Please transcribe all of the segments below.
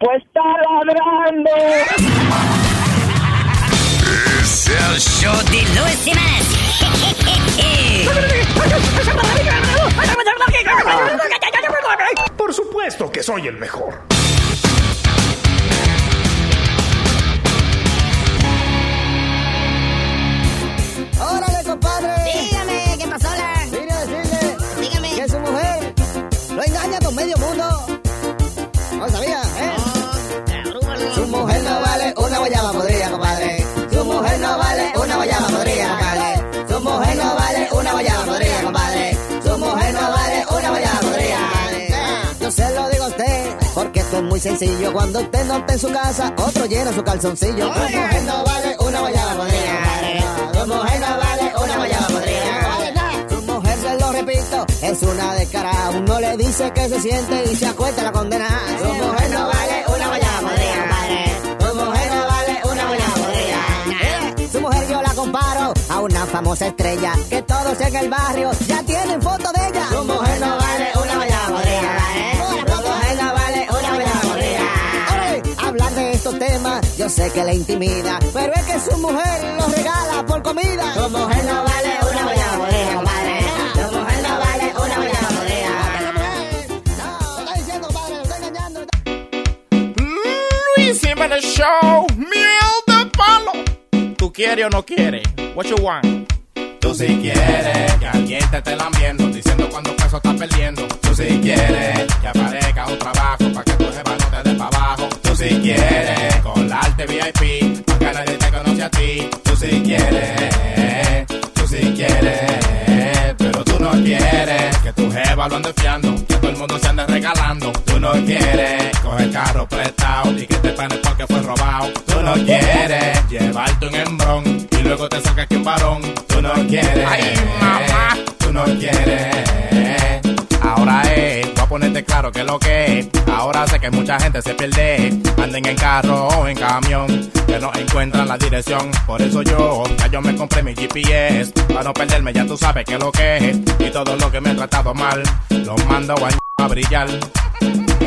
Pues está ladrando. Es el show de Luis Semanas. Por supuesto que soy el mejor. Órale, esto es muy sencillo. Cuando usted no está en su casa, otro llena su calzoncillo. Su mujer no vale una guayaba podrida. Su mujer no vale una guayaba podrida. Su mujer, se lo repito, es una descarada. Uno le dice que se siente y se acuesta la condena. Su mujer no vale una guayaba podrida. Su mujer no vale una guayaba podrida. Su mujer yo la comparo a una famosa estrella que todos en el barrio ya tienen foto de ella. Mujer sé que le intimida, pero es que su mujer lo regala por comida. Su mujer no vale una guayaba podrida, compadre. Su mujer no vale una guayaba podrida. No, está diciendo, compadre, lo está engañando. Luis Jiménez Show, miel de palo. ¿Tú quieres o no quieres? What you want? Tú si quieres que alguien te esté lambiendo, diciendo cuando peso estás perdiendo. Tú si quieres que aparezca un trabajo VIP, que nadie te conoce a ti. Tú si quieres, tú si quieres, pero tú no quieres que tu jefa lo ande fiando, que todo el mundo se ande regalando. Tú no quieres coger carro prestado y que te panes porque fue robado. Tú no quieres llevarte un hembrón y luego te sacas que un varón. Tú no quieres, ay mamá, tú no quieres. Ahora es, voy a ponerte claro que lo que es. Ahora sé que mucha gente se pierde. Anden en carro o en camión, que no encuentran la dirección. Por eso yo, ya yo me compré mi GPS. Para no perderme, ya tú sabes que lo que es. Y todo lo que me he tratado mal, lo mando a, a brillar.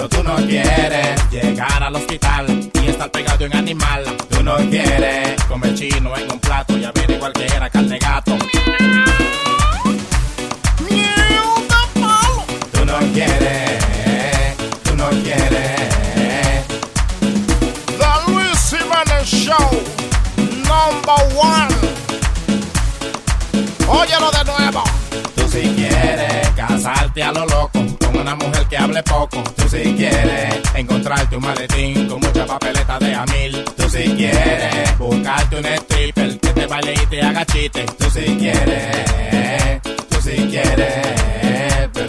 pero tú no quieres llegar al hospital y estar pegado en animal. Tú no quieres comer chino en un plato y averiguar que era carne gato. Tú no quieres, tú no quieres. The Luis Jiménez Show, number one. Óyelo de nuevo. Tú si quieres casarte a lo una mujer que hable poco. Tú si quieres encontrarte un maletín con mucha papeleta de a mil. Tú si quieres buscarte un stripper que te baile y te haga chiste. Tú si quieres, tú si quieres,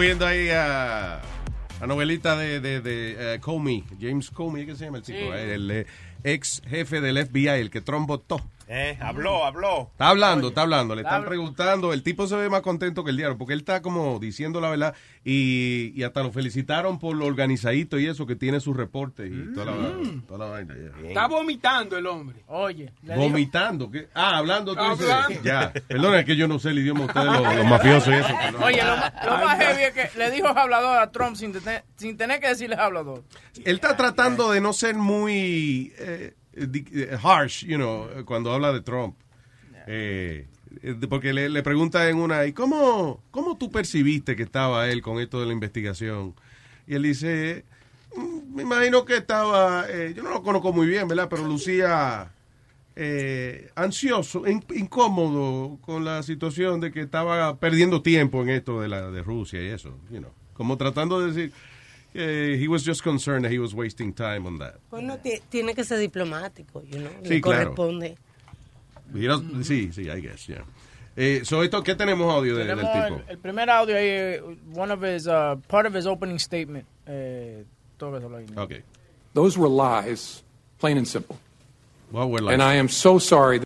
Viendo ahí a la novelita de, de, de eh, Comey, James Comey, ¿qué se llama el tipo? Eh, El eh, ex jefe del FBI, el que Trump votó. Eh, habló, habló. Está hablando, está hablando, le están preguntando. El tipo se ve más contento que el diablo, porque él está como diciendo la verdad y, y hasta lo felicitaron por lo organizadito y eso, que tiene sus reportes y toda, la, toda la vaina. Está vomitando el hombre. Oye, Vomitando. ¿qué? Ah, hablando. tú dices-. Ya. Perdona, es que yo no sé el idioma de ustedes, los, los mafiosos y eso. perdón. Oye, lo, lo más heavy es que le dijo hablador a Trump sin, tener- sin tener que decirle hablador. Él está tratando de no ser muy eh, harsh, you know, eh, cuando habla de Trump. Eh, eh, porque le, le pregunta en una, ¿y cómo, cómo tú percibiste que estaba él con esto de la investigación? Y él dice, "Mm, me imagino que estaba, eh, yo no lo conozco muy bien, ¿verdad? Pero lucía eh, ansioso, in- incómodo con la situación de que estaba perdiendo tiempo en esto de la de Rusia y eso, you know, como tratando de decir que he was just concerned that he was wasting time on that. Bueno, ti- tiene que ser diplomático, you know, Sí, le claro. corresponde. You know, sí, sí, I guess, yeah. Eh, so esto, ¿qué tenemos audio de- del Tenemos tipo? el, el primer audio ahí, eh, one of his, uh, part of his opening statement. Eh, todo eso lo hay. Okay. Those were lies, plain and simple. What were And lies? I am so sorry.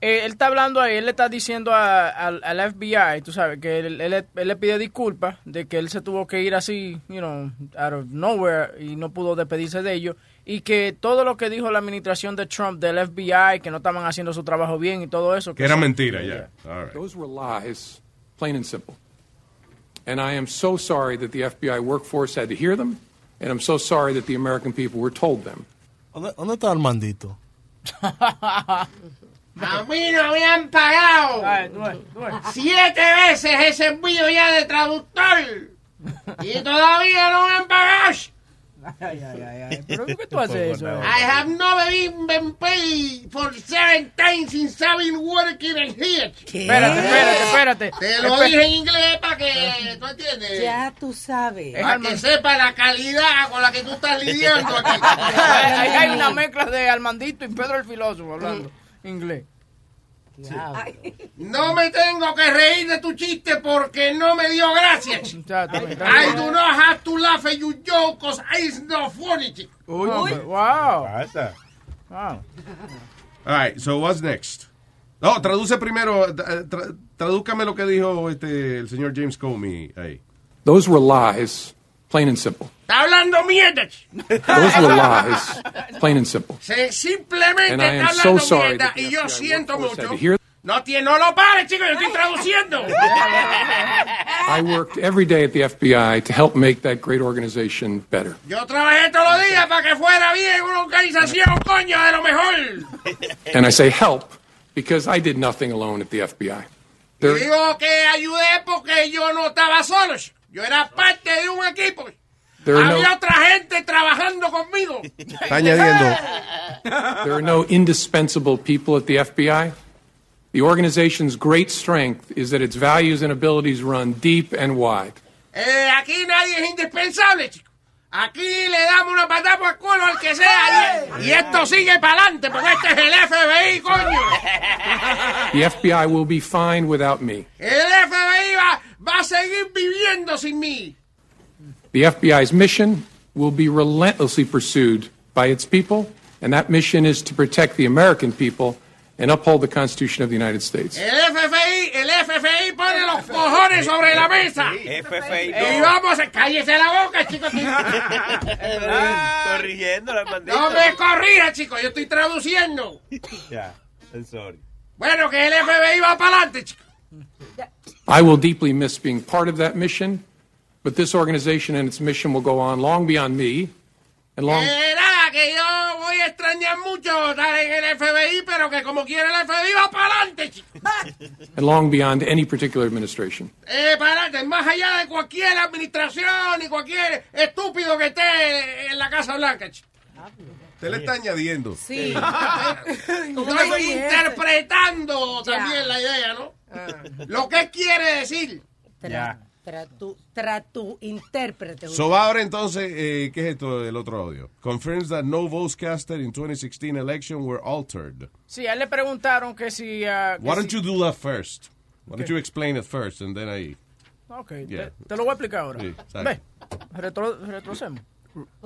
Eh, él está hablando ahí, él le está diciendo a- al, al FBI, tú sabes, que él, él- él le pide disculpas de que él se tuvo que ir así, you know, out of nowhere y no pudo despedirse de ellos. Y que todo lo que dijo la administración de Trump del FBI, que no estaban haciendo su trabajo bien y todo eso. Que era son- mentira, ya. Right. Those were lies, plain and simple. And I am so sorry that the FBI workforce had to hear them, and I'm so sorry that the American people were told them. ¿Dónde, dónde está Armandito? A mí no me han pagado siete veces ese envío ya de traductor y todavía no me han pagado. Ay, ay, ay, ay. ¿Pero por qué tú haces eso? I have never even been paid for seven times since I've been working in here. Espérate, espérate, espérate. Te lo dije en inglés para que tú entiendes. Ya tú sabes. Para que sepa la calidad con la que tú estás lidiando aquí. Ahí hay una mezcla de Armandito y Pedro el filósofo hablando inglés. No me tengo que reír de tu chiste porque no me dio gracias. I do not have to laugh at your joke because it's not funny. Wow. Wow. All right, so what's next? No, traduce primero, tra- tradúcame lo que dijo este el señor James Comey ahí. Those were lies, plain and simple. Está hablando mierda. Those were lies, plain and simple. Se- simplemente And I está am so sorry mierda y yo siento mucho. No, tiene, no lo pares, chico, yo estoy traduciendo. I worked every day at the FBI to help make that great organization better. Yo trabajé todos los días para que fuera bien una organización, coño, de lo mejor. And I say help because I did nothing alone at the FBI. There, digo que ayudé porque yo no estaba solo. Yo era parte de un equipo. There, are Había no, otra gente trabajando conmigo. Está añadiendo. there are no indispensable people at the FBI. The organization's great strength is that its values and abilities run deep and wide. Eh, aquí nadie es indispensable, chico. Aquí le damos una patada por el culo al que sea y, y esto sigue para adelante porque este es el FBI, coño. The FBI will be fine without me. El FBI va, va a seguir viviendo sin mí. The FBI's mission will be relentlessly pursued by its people, and that mission is to protect the American people and uphold the Constitution of the United States. El FBI, el FBI pone los cojones sobre la mesa. Y vamos, a- cállese la boca, chico. Corrigiendo la No me corrija, chico, yo estoy traduciendo. Ya, I'm sorry. Bueno, que el FBI va para adelante, chico. I will deeply miss being part of that mission, but this organization and its mission will go on long beyond me and long Eh, nada, que yo voy a extrañar mucho estar en el FBI, pero que como quiere el FBI va para adelante, chico. and long beyond any particular administration. Eh, para adelante, más allá de cualquier administración y cualquier estúpido que esté en la Casa Blanca, chico. Usted le está añadiendo. Sí. Estoy interpretando también la idea, ¿no? Lo que quiere decir. Tra, tra tu, tra tu intérprete. So ahora entonces, eh, ¿qué es esto del otro audio? Confirms that no votes casted in 2016 election were altered. Sí, a él le preguntaron que si... ah, que Why don't si- you do that first? Why don't Okay. you explain it first and then I... Ok, Yeah. te, te lo voy a explicar ahora. Sí. Ve, retro, retrocemos.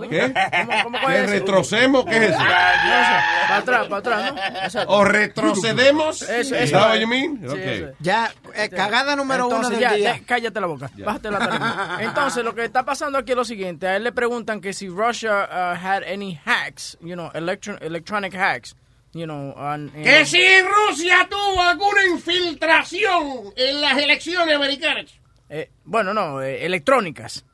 ¿Qué? ¿Cómo, cómo ¿Que retrocemos? ¿Qué es eso? Para atrás, para atrás, ¿no? Exacto. ¿O retrocedemos? Eso, ¿Is eso. that what you mean? Sí, Ok. eso es. Ya, eh, cagada número uno Entonces, del ya, día. de- cállate la boca. Bájate la tarima. Entonces, lo que está pasando aquí es lo siguiente. A él le preguntan que si Russia uh, had any hacks, you know, electro electronic hacks, you know, on, en- Que si Rusia tuvo alguna infiltración en las elecciones americanas. eh, bueno, no, eh, electrónicas.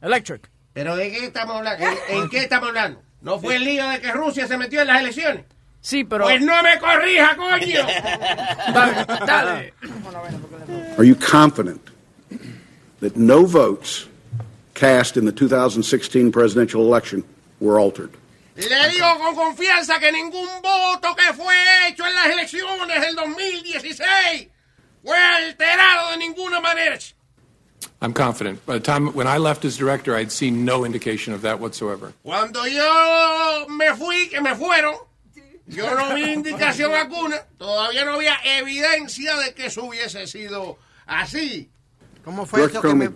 Electric. ¿Pero de qué estamos hablando? ¿En, en qué estamos hablando? ¿No fue el lío de que Rusia se metió en las elecciones? Sí, pero... Pues no me corrija, coño. Dale, dale. Are you confident that no votes cast in the 2016 presidential election were altered? Le digo con confianza que ningún voto que fue hecho en las elecciones del 2016 fue alterado de ninguna manera. I'm confident. By the time when I left as director, I'd seen no indication of that whatsoever. Cuando yo me fui, que me fueron, yo no vi indicación alguna, todavía no había evidencia de que eso hubiese sido así. ¿Cómo fue eso que me...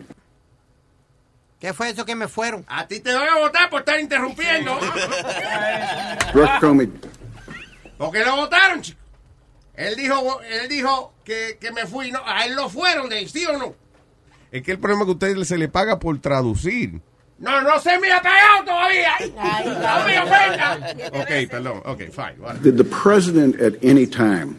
¿Qué fue eso que me fueron? A ti te van a votar por estar interrumpiendo. Director Comey, Porque lo votaron, chico. Él dijo, él dijo que, que me fui, no, a él lo fueron de ¿sí o no? Es que el problema es que a usted se le paga por traducir. No, no se me ha pagado todavía. No me ofenda. Ok, perdón. Ok, fine. vale. did the president at any time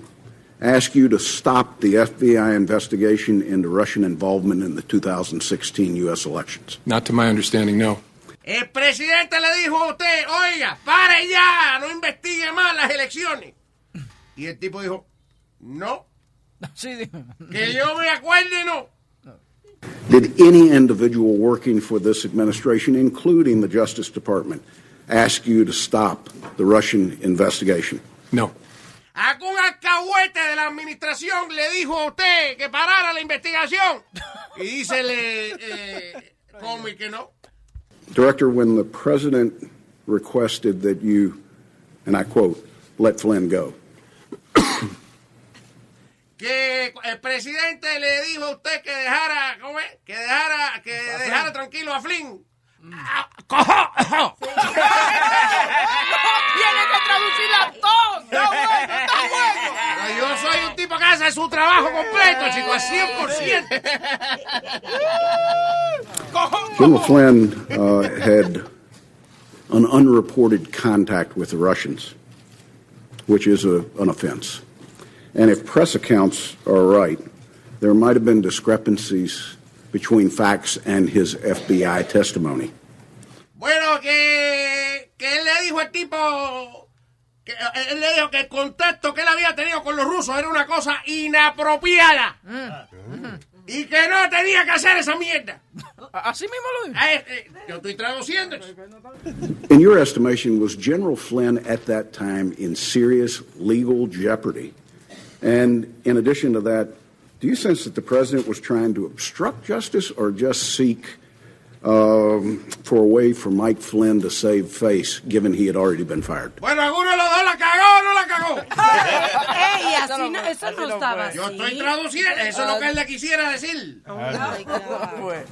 ask you to stop the FBI investigation into Russian involvement in the 2016 U.S. elections? Not to my understanding, no. El presidente le dijo a usted, oiga, pare ya, no investigue más las elecciones. Y el tipo dijo, no, Sí, dijo. que yo me acuerde, no. Did any individual working for this administration, including the Justice Department, ask you to stop the Russian investigation? No. Algún alcahuete de la administración le dijo a usted que parara la investigación. Y dícele, eh, Comey, que no. Director, when the president requested that you, and I quote, let Flynn go, que el presidente le dijo a usted que dejara, ¿cómo es? Que dejara, que dejara tranquilo a Flynn. Ah, cojo. Tiene que traducirla todo. Está bueno, está bueno. Pero Yo soy un tipo que hace su trabajo completo, chico, al 100%. General Flynn uh, had an unreported contact with the Russians, which is a, an offense. And if press accounts are right, there might have been discrepancies between facts and his FBI testimony. Bueno, que, que él le dijo al tipo, que eh, él le dijo que el contacto que él había tenido con los rusos era una cosa inapropiada. Y que no tenía que hacer esa mierda. Así mismo lo dijo. Ah, eh, eh, yo estoy traduciendo. In your estimation, was General Flynn at that time in serious legal jeopardy? And in addition to that, do you sense that the president was trying to obstruct justice or just seek um, for a way for Mike Flynn to save face, given he had already been fired? Bueno, alguno de la cagó no la cagó. Ey, así no, eso no estaba así. Yo estoy traduciendo, eso es lo que él le quisiera decir.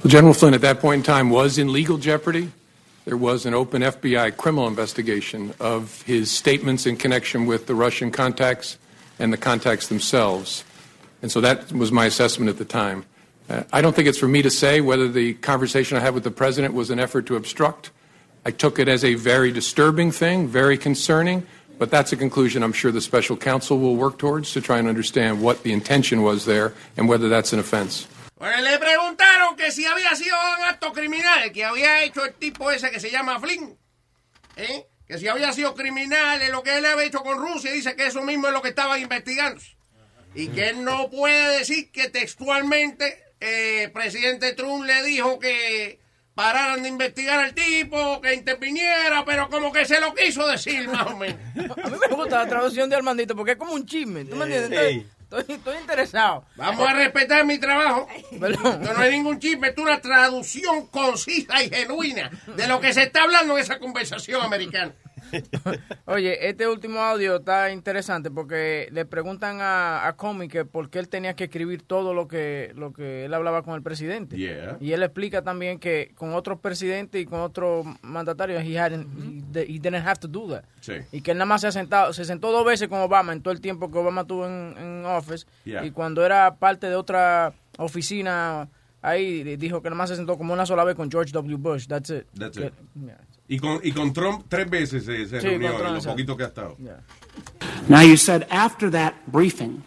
General Flynn at that point in time was in legal jeopardy. There was an open FBI criminal investigation of his statements in connection with the Russian contacts and the contacts themselves. And so that was my assessment at the time. Uh, I don't think it's for me to say whether the conversation I had with the president was an effort to obstruct. I took it as a very disturbing thing, very concerning, but that's a conclusion I'm sure the special counsel will work towards to try and understand what the intention was there and whether that's an offense. Le preguntaron que si había sido un acto criminal que había hecho el tipo ese que se llama Flynn. ¿eh? Que si había sido criminal en lo que él había hecho con Rusia, dice que eso mismo es lo que estaban investigando. Y que él no puede decir que textualmente eh, presidente Trump le dijo que pararan de investigar al tipo, que interviniera, pero como que se lo quiso decir más o menos. A mí me gusta la traducción de Armandito porque es como un chisme. ¿Tú me entiendes? Estoy, estoy, estoy interesado. Vamos a respetar mi trabajo. Esto no es ningún chisme, es una traducción concisa y genuina de lo que se está hablando en esa conversación americana. Oye, este último audio está interesante porque le preguntan a, a Comey que por qué él tenía que escribir todo lo que lo que él hablaba con el presidente. Yeah. Y él explica también que con otros presidentes y con otros mandatarios he, hadn't- he, he didn't have to do that. Sí. Y que él nada más se ha sentado, se sentó dos veces con Obama en todo el tiempo que Obama estuvo en, en office. Yeah. Y cuando era parte de otra oficina ahí, dijo que nada más se sentó como una sola vez con George W. Bush. That's it. That's Que- it. Y con, y con Trump tres veces se, se Sí, reunió en lo poquito que ha estado. Now, you said after that briefing,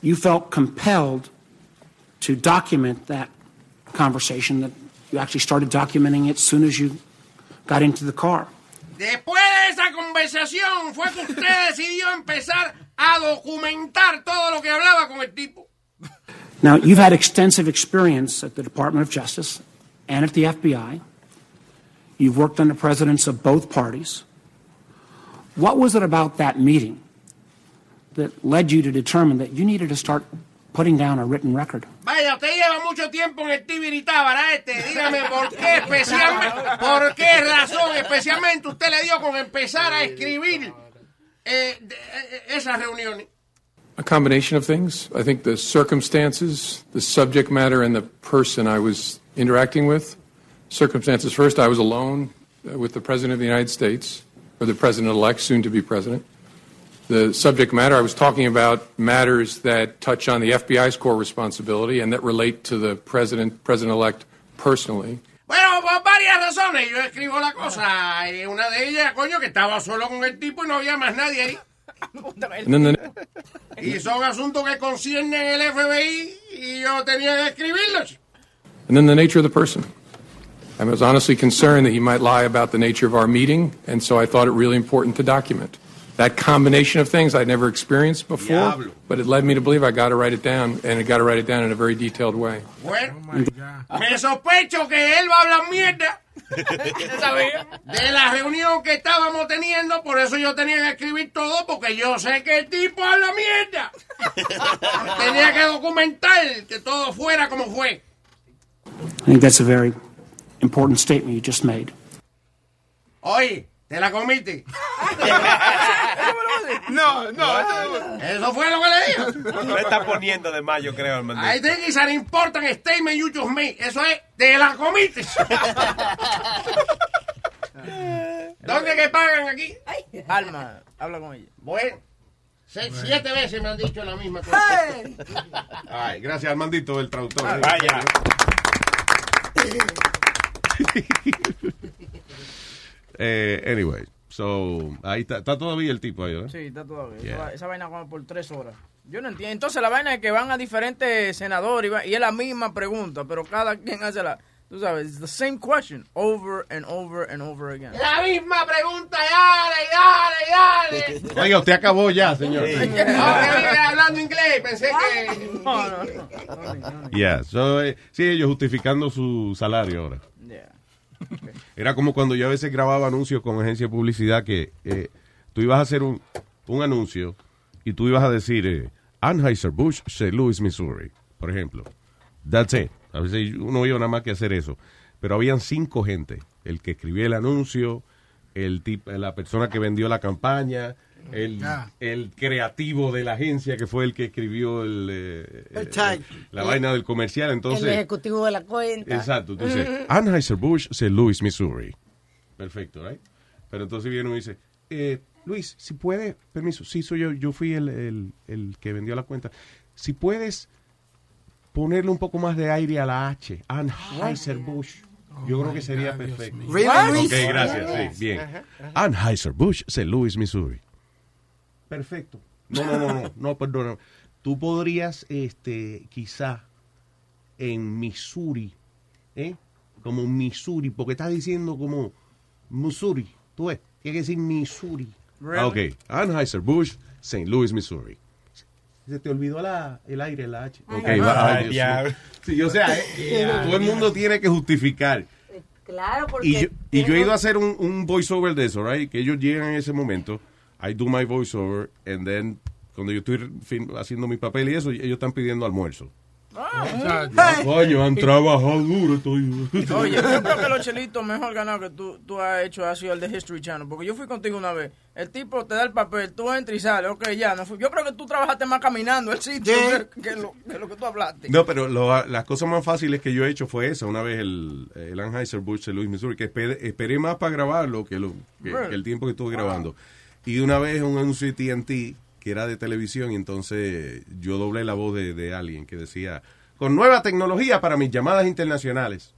you felt compelled to document that conversation, that you actually started documenting it as soon as you got into the car. Después de esa conversación fue que usted decidió empezar a documentar todo lo que hablaba con el tipo. Now, you've had extensive experience at the Department of Justice and at the FBI. You've worked under presidents of both parties. What was it about that meeting that led you to determine that you needed to start putting down a written record? Vaya, usted lleva mucho tiempo en el Tibiritábara este. Dígame por qué especialmente, por qué razón especialmente usted le dio con empezar a escribir eh, de- eh, esas reuniones. A combination of things. I think the circumstances, the subject matter, and the person I was interacting with. Circumstances first, I was alone uh, with the President of the United States, or the President elect, soon to be President. The subject matter, I was talking about matters that touch on the FBI's core responsibility and that relate to the President, President elect personally. Bueno, por varias razones yo escribo la cosa. Y una de ellas, coño, que estaba solo con el tipo y no había más nadie ahí. And then the, Y son asuntos que conciernen el FBI y yo tenía que escribirlos. And then the nature of the person. I was honestly concerned that he might lie about the nature of our meeting, and so I thought it really important to document. That combination of things I'd never experienced before, Diablo. but it led me to believe I got to write it down, and I got to write it down in a very detailed way. Bueno, me sospecho que él va a hablar mierda de la reunión que estábamos teniendo, por eso yo tenía que escribir todo, porque yo sé que el tipo habla mierda. tenía que documentar que todo fuera como fue. I think that's a very important statement you just made. Oye, ¿te la comiste? No, no. Eso fue lo que le dijo. Me está poniendo de más, yo creo, el I think it's an important statement you just made. Eso es, te la comiste. ¿Dónde que pagan aquí? Alma, habla con ella. Bueno, seis, siete veces me han dicho la misma cosa. Ay, gracias Armandito, el traductor. Vaya. Eh, anyway, so, ahí está, está todavía el tipo ahí, ¿verdad? Sí, está todavía. Yeah. Esa, esa vaina como por tres horas. Yo no entiendo. Entonces la vaina es que van a diferentes senadores y, va- y es la misma pregunta, pero cada quien hace la... Tú sabes, it's the same question over and over and over again. La misma pregunta, dale, dale, dale. Oiga, usted acabó ya, señor. Hablando inglés, pensé que... No, no, no. Yeah, so, eh, sí, ellos justificando su salario ahora. Era como cuando yo a veces grababa anuncios con agencia de publicidad que eh, tú ibas a hacer un, un anuncio y tú ibas a decir eh, Anheuser-Busch, St. Louis, Missouri, por ejemplo. That's it. A veces uno iba nada más que hacer eso. Pero habían cinco gente. El que escribía el anuncio, el la persona que vendió la campaña, el, Ah. el creativo de la agencia que fue el que escribió el, eh, El eh, la El- vaina del comercial. el Entonces, ejecutivo de la cuenta. Exacto. Entonces, Anheuser-Busch, St. Louis, Missouri. Perfecto, ¿right? Pero entonces viene uno y dice, eh, Luis, si puedes, permiso, sí, soy yo, yo fui el, el- el que vendió la cuenta. Si puedes ponerle un poco más de aire a la H, Anheuser-Busch. Yo creo que sería perfecto. Really, Ok, Luis? gracias, sí, bien. Anheuser-Busch, St. Louis, Missouri. Perfecto. No, no, no, no, no, perdona. Tú podrías, este, quizá, en Missouri, ¿eh? Como Missouri, porque estás diciendo como Missouri. Tú ves, tiene que decir Missouri. Really? Ah, ok. Anheuser-Busch, St. Louis, Missouri. Se te olvidó la, el aire, la H. Ok, Ay, va. ay, diablo. mío. Sí, o sea, eh, todo el mundo tiene que justificar. Claro, porque... Y yo, y yo he ido a hacer un, un voiceover de eso, right? Que ellos llegan en ese momento, I do my voiceover, and then cuando yo estoy fin- haciendo mi papel y eso, ellos están pidiendo almuerzo. Coño, han trabajado duro. Estoy... Oye, yo creo que los chelitos mejor ganado que tú, tú has hecho ha sido el de History Channel. Porque yo fui contigo una vez. El tipo te da el papel, tú entras y sales. Ok, ya. No fui. Yo creo que tú trabajaste más caminando el sitio que, que lo, que lo que tú hablaste. No, pero lo- las cosas más fáciles que yo he hecho fue esa. Una vez el, el Anheuser-Busch de Louis, Missouri, que esperé, esperé más para grabarlo que, lo, que, el tiempo que estuve grabando. Y una vez un anuncio de TNT que era de televisión y entonces yo doblé la voz de, de alguien que decía, con nueva tecnología para mis llamadas internacionales.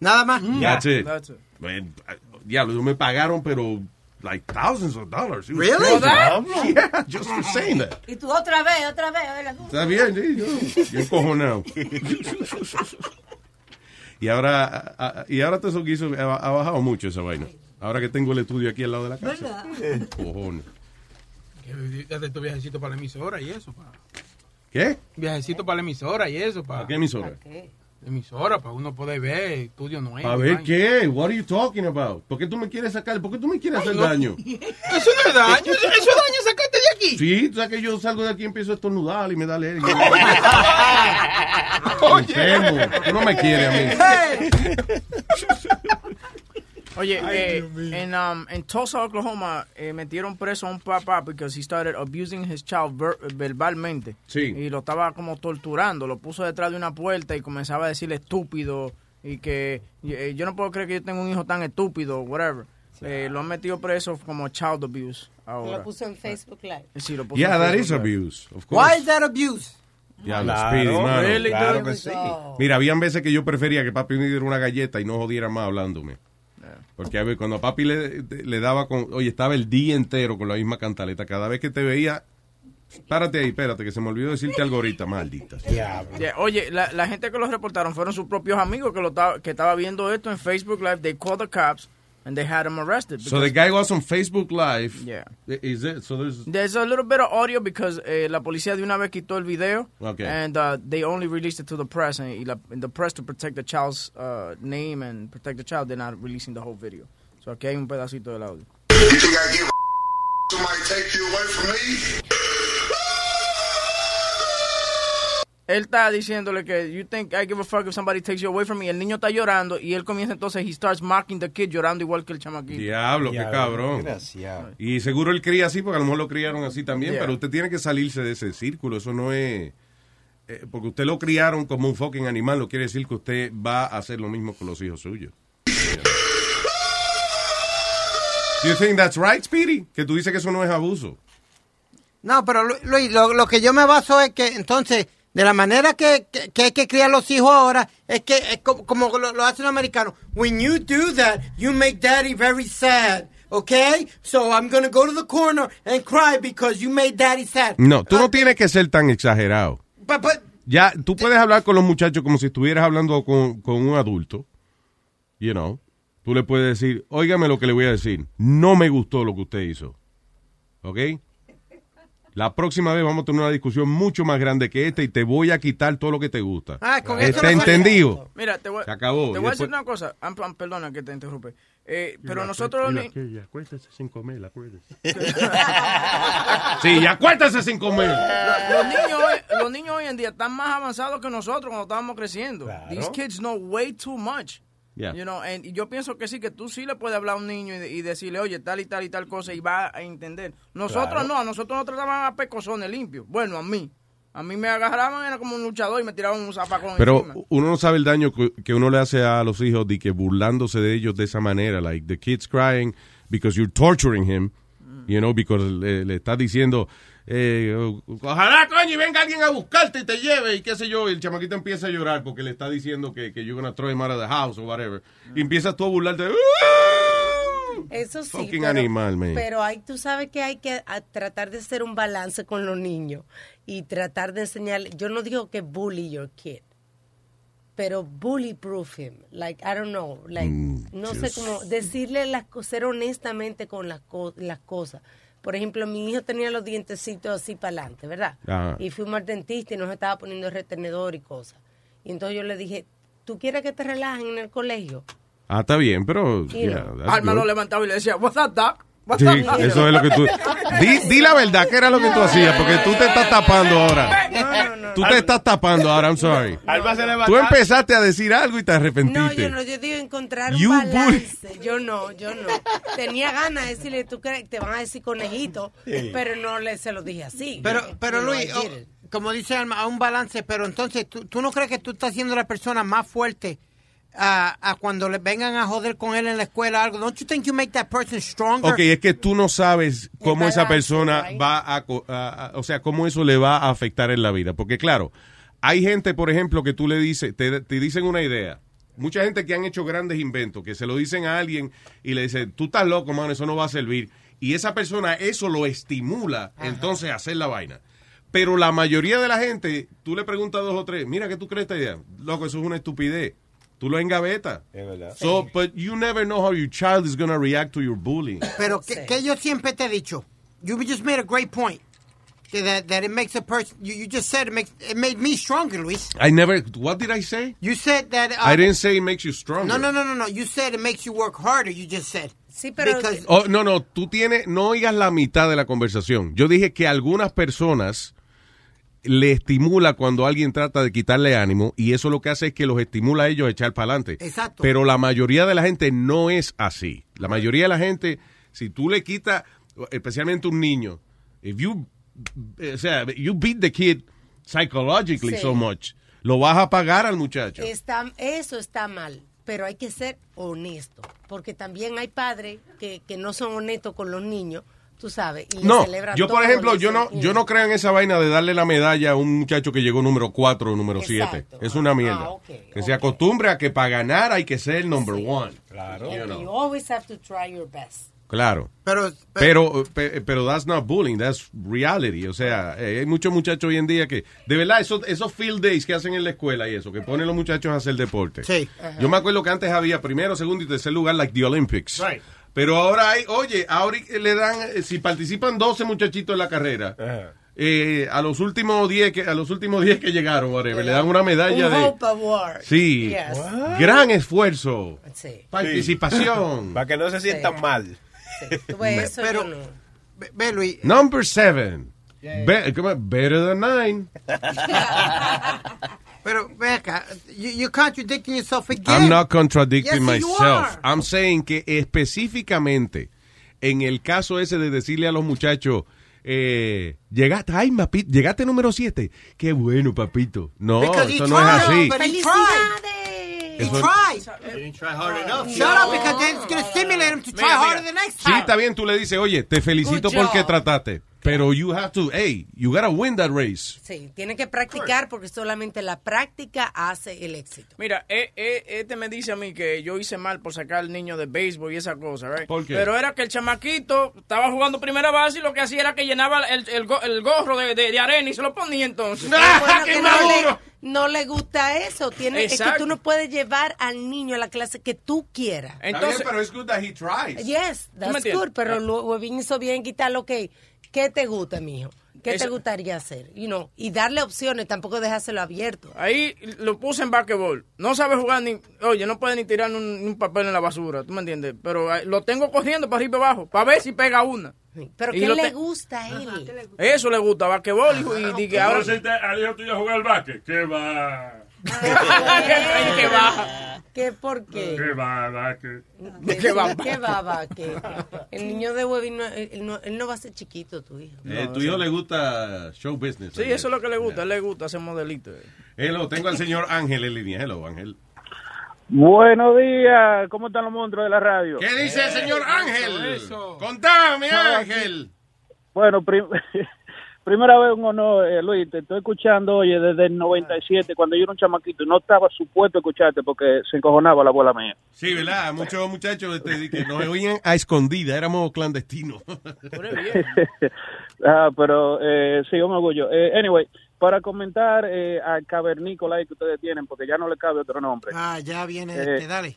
Nada más. That's it. That's it. Man, diablo, me pagaron, pero like thousands of dollars. Really? Yeah, just for saying that. Y tú otra vez, otra vez. Está bien, sí, yo, yo encojonado. y ahora, y ahora todo eso ha bajado mucho esa vaina. Ahora que tengo el estudio aquí al lado de la casa. Cojones. Que Date tu viajecito para la emisora y eso, pa. ¿Qué? Viajecito para la emisora y eso, pa. ¿Para qué emisora? Emisora, para uno poder ver estudio nuevo. A ver, ¿qué? What are you talking about? ¿Por qué tú me quieres sacar? ¿Por qué tú me quieres hacer no. daño? Eso no es daño, eso, es daño, sacarte de aquí. Sí, tú sabes que yo salgo de aquí y empiezo a estornudar y me da alergia. Enfermo. Tú no me quieres a mí. Oye, eh, en, um, en Tulsa, Oklahoma, eh, metieron preso a un papá because he started abusing his child ver- verbalmente. Sí. Y lo estaba como torturando. Lo puso detrás de una puerta y comenzaba a decirle estúpido y que eh, yo no puedo creer que yo tenga un hijo tan estúpido, whatever. Eh, lo han metido preso como child abuse ahora. Lo puso en Facebook Live. Sí, lo puso Yeah, en that Facebook is abuse, of course. Why is that abuse? Ya, Claro, Speedy, mano. Really, claro que sí. Mira, habían veces que yo prefería que papi me diera una galleta y no jodiera más hablándome. Porque a ver, cuando a papi le, le daba con... Oye, estaba el día entero con la misma cantaleta. Cada vez que te veía... Párate ahí, espérate, que se me olvidó decirte algo ahorita, maldita. Yeah, Oye, la, la gente que los reportaron fueron sus propios amigos que lo estaba que estaba viendo esto en Facebook Live. They called the cops and they had him arrested. So the guy was on Facebook Live. Yeah. Is it? So there's... There's a little bit of audio because eh, la policía de una vez quitó el video Okay. and uh, they only released it to the press and, la, and the press to protect the child's uh, name and protect the child they're not releasing the whole video. So aquí hay un pedacito del audio. You think I give a somebody take you away from me? Él está diciéndole que you think I give a fuck if somebody takes you away from me. El niño está llorando y él comienza entonces he starts mocking the kid llorando igual que el chamaquito. Diablo, qué cabrón. Desgraciado. Y seguro él cría así porque a lo mejor lo criaron así también, Yeah. pero usted tiene que salirse de ese círculo. Eso no es... eh, porque usted lo criaron como un fucking animal, no quiere decir que usted va a hacer lo mismo con los hijos suyos. Yeah. Do you think that's right, Speedy? Que tú dices que eso no es abuso. No, pero Lu- Luis, lo, lo que yo me baso es que entonces, de la manera que, que, que hay que criar los hijos ahora, es que es como, como lo, lo hacen los americanos. When you do that, you make daddy very sad. Okay? So I'm gonna go to the corner and cry because you made daddy sad. No, tú no tienes que ser tan exagerado. But, but, Ya, tú puedes hablar con los muchachos como si estuvieras hablando con, con un adulto. You know. Tú le puedes decir, óigame lo que le voy a decir. No me gustó lo que usted hizo. ¿Ok? La próxima vez vamos a tener una discusión mucho más grande que esta y te voy a quitar todo lo que te gusta. Ah, con eso ¿Está no entendido? Mira, te voy, Se acabó. te voy a decir una cosa. Am- am- perdona que te interrumpe. Eh, pero nosotros... los ni- acuérdese sin comer, acuérdese. sí, acuérdese sin comer. Los niños, los niños hoy en día están más avanzados que nosotros cuando estábamos creciendo. These kids know way too much. Yeah. You know, and- y yo pienso que sí, que tú sí le puedes hablar a un niño y, y decirle, oye, tal y tal y tal cosa, y va a entender. Nosotros Claro. no, a nosotros nos trataban a pecosones limpios. Bueno, a mí. A mí me agarraban, era como un luchador y me tiraban un zapacón Pero encima. uno no sabe el daño que, uno le hace a los hijos de que burlándose de ellos de esa manera, like the kid's crying because you're torturing him, you know, because le, le estás diciendo, eh, ojalá coño y venga alguien a buscarte y te lleve y qué sé yo, y el chamaquito empieza a llorar porque le está diciendo que, que you're gonna throw him out of the house or whatever, y empiezas tú a burlarte, Eso sí. Fucking pero, animal, man. Pero hay, tú sabes que hay que tratar de hacer un balance con los niños y tratar de enseñarle. Yo no digo que bully your kid, pero bully proof him. Like, I don't know. Like, Mm, no sé cómo decirle las cosas, ser honestamente con las, co- las cosas. Por ejemplo, mi hijo tenía los dientecitos así para adelante, ¿verdad? Ajá. Y fuimos al dentista y nos estaba poniendo retenedor y cosas. Y entonces yo le dije, ¿tú quieres que te relajen en el colegio? ah, está bien, pero... Yeah, Alma good. lo levantaba y le decía, what's up, doc? Sí, up, doc?" eso es lo que tú... Di, di la verdad, ¿qué era lo que tú hacías? Porque tú te estás tapando ahora. No, no, no. Tú te estás tapando ahora, I'm sorry. Alma se le va a Tú empezaste a decir algo y te No, arrepentiste. yo no, yo digo encontrar You un balance. Yo no, yo no. Tenía ganas de decirle, tú crees, te van a decir conejito, Sí. pero no le se lo dije así. Pero, pero You Luis, oh, como dice Alma, a un balance, pero entonces, ¿tú, tú no crees que tú estás siendo la persona más fuerte a, a cuando le vengan a joder con él en la escuela o algo? Don't you think you make that person stronger? Ok, es que tú no sabes cómo esa persona right? va a, co- a- a- o sea, cómo eso le va a afectar en la vida. Porque claro, hay gente, por ejemplo, que tú le dices, te, te dicen una idea. Mucha gente que han hecho grandes inventos, que se lo dicen a alguien y le dicen, tú estás loco, mano, eso no va a servir. Y esa persona, eso lo estimula, entonces, a hacer la vaina. Pero la mayoría de la gente, tú le preguntas a dos o tres, mira, ¿qué tú crees esta idea? Loco, eso es una estupidez. Tú lo engavetas. Es verdad. So, but you never know how your child is going to react to your bullying. Pero que, que yo siempre te he dicho, you just made a great point. That, that it makes a person, you, you just said it, makes, it made me stronger, Luis. I never. What did I say? You said that. Uh, I didn't say it makes you stronger. No, no, no, no, no. You said it makes you work harder. You just said. Sí, Because, Oh, no, no, tú tienes, no oigas la mitad de la conversación. Yo dije que algunas personas le estimula cuando alguien trata de quitarle ánimo y eso lo que hace es que los estimula a ellos a echar para adelante. Exacto. Pero la mayoría de la gente no es así. La mayoría de la gente, si tú le quitas, especialmente un niño, if you, o sea, you beat the kid psychologically Sí. so much, lo vas a pagar al muchacho. Está, eso está mal, pero hay que ser honesto, porque también hay padres que, que no son honestos con los niños, tú sabes, y No, celebran yo por ejemplo, yo no, yo no creo en esa vaina de darle la medalla a un muchacho que llegó número 4 o número 7. Exacto. Es una mierda. Ah, ok, que se acostumbre a que para ganar hay que ser el number one. Claro. You, you always have to try your best. Claro. Pero, Pero, pe- pero that's not bullying, that's reality. O sea, eh, hay muchos muchachos hoy en día que, de verdad, esos, esos field days que hacen en la escuela y eso, que ponen los muchachos a hacer deporte. Sí. Yo me acuerdo que antes había primero, segundo y tercer lugar, like the Olympics. Right. Pero ahora hay, oye, ahora le dan, eh, si participan 12 muchachitos en la carrera, eh, a los últimos 10 que, a los últimos 10 que llegaron, whatever, le dan una medalla Un de. Hope Award. Sí. Yes. Gran esfuerzo. Sí. Participación. Para que no se sientan mal. Ves, eso pero- no. ve, ve, Luis. Number seven. Be- come on, better than nine. Pero ve acá, you, you're contradicting yourself again. I'm not contradicting Yes, you myself. are. I'm saying que específicamente en el caso ese de decirle a los muchachos, eh, llegaste, ay, mapi- llegaste número 7. Qué bueno, papito. No, Because eso no es así. but he tried. He Eso- tried. try hard enough. Shut up, because then it's going to stimulate him to try harder the next Sí, time. está bien, tú le dices, oye, te felicito porque trataste. Pero you have to, hey, you gotta win that race. Sí, tiene que practicar porque solamente la práctica hace el éxito. Mira, eh, eh, este me dice a mí que yo hice mal por sacar al niño de béisbol y esa cosa, right? ¿Por qué? Pero era que el chamaquito estaba jugando primera base y lo que hacía era que llenaba el, el go- el gorro de, de- de arena y se lo ponía entonces. Que no, le, no le gusta eso. Tiene, es que Exacto. tú no puedes llevar al niño a la clase que tú quieras. Entonces, pero es good that he tries. Yes, that's good, pero lo Webin hizo bien quitarlo, ok, ¿qué te gusta, mijo? ¿Qué te gustaría hacer? You know, y darle opciones, tampoco dejárselo abierto. ahí lo puse en basquetbol. No sabe jugar ni, oye, no puede ni tirar un, un papel en la basura, ¿tú me entiendes? Pero eh, lo tengo corriendo para arriba y para abajo, para ver si pega una. Pero Y ¿qué le te- gusta a él? Eso le gusta, basquetbol y, y, di que ahora... Entonces, al hijo tuyo a jugar al básquet. ¿Qué va? ¿Qué va? ¿Qué por qué? ¿Qué va, básquet? ¿Qué va? ¿Qué que El niño de Webin, no, él, no, él no va a ser chiquito, tu hijo. Eh, tu hijo le gusta show business. Sí, eso es lo que le gusta, él le gusta hacer modelito. Hello, tengo al señor Ángel en línea. Hello, Ángel. Buenos días, ¿cómo están los monstruos de la radio? ¿Qué dice el señor Ángel? Contame, Ángel. Bueno, prim- primera vez un honor, eh, Luis, te estoy escuchando, oye, desde el 97, cuando yo era un chamaquito, y no estaba supuesto a escucharte porque se encojonaba la abuela mía. Sí, ¿verdad? Muchos muchachos este, que nos oían a escondida, éramos clandestinos. ah, pero eh, sí, un orgullo. Eh, anyway, para comentar eh, al cavernícola ahí que ustedes tienen, porque ya no le cabe otro nombre. Ah, ya viene, Eh, este, dale.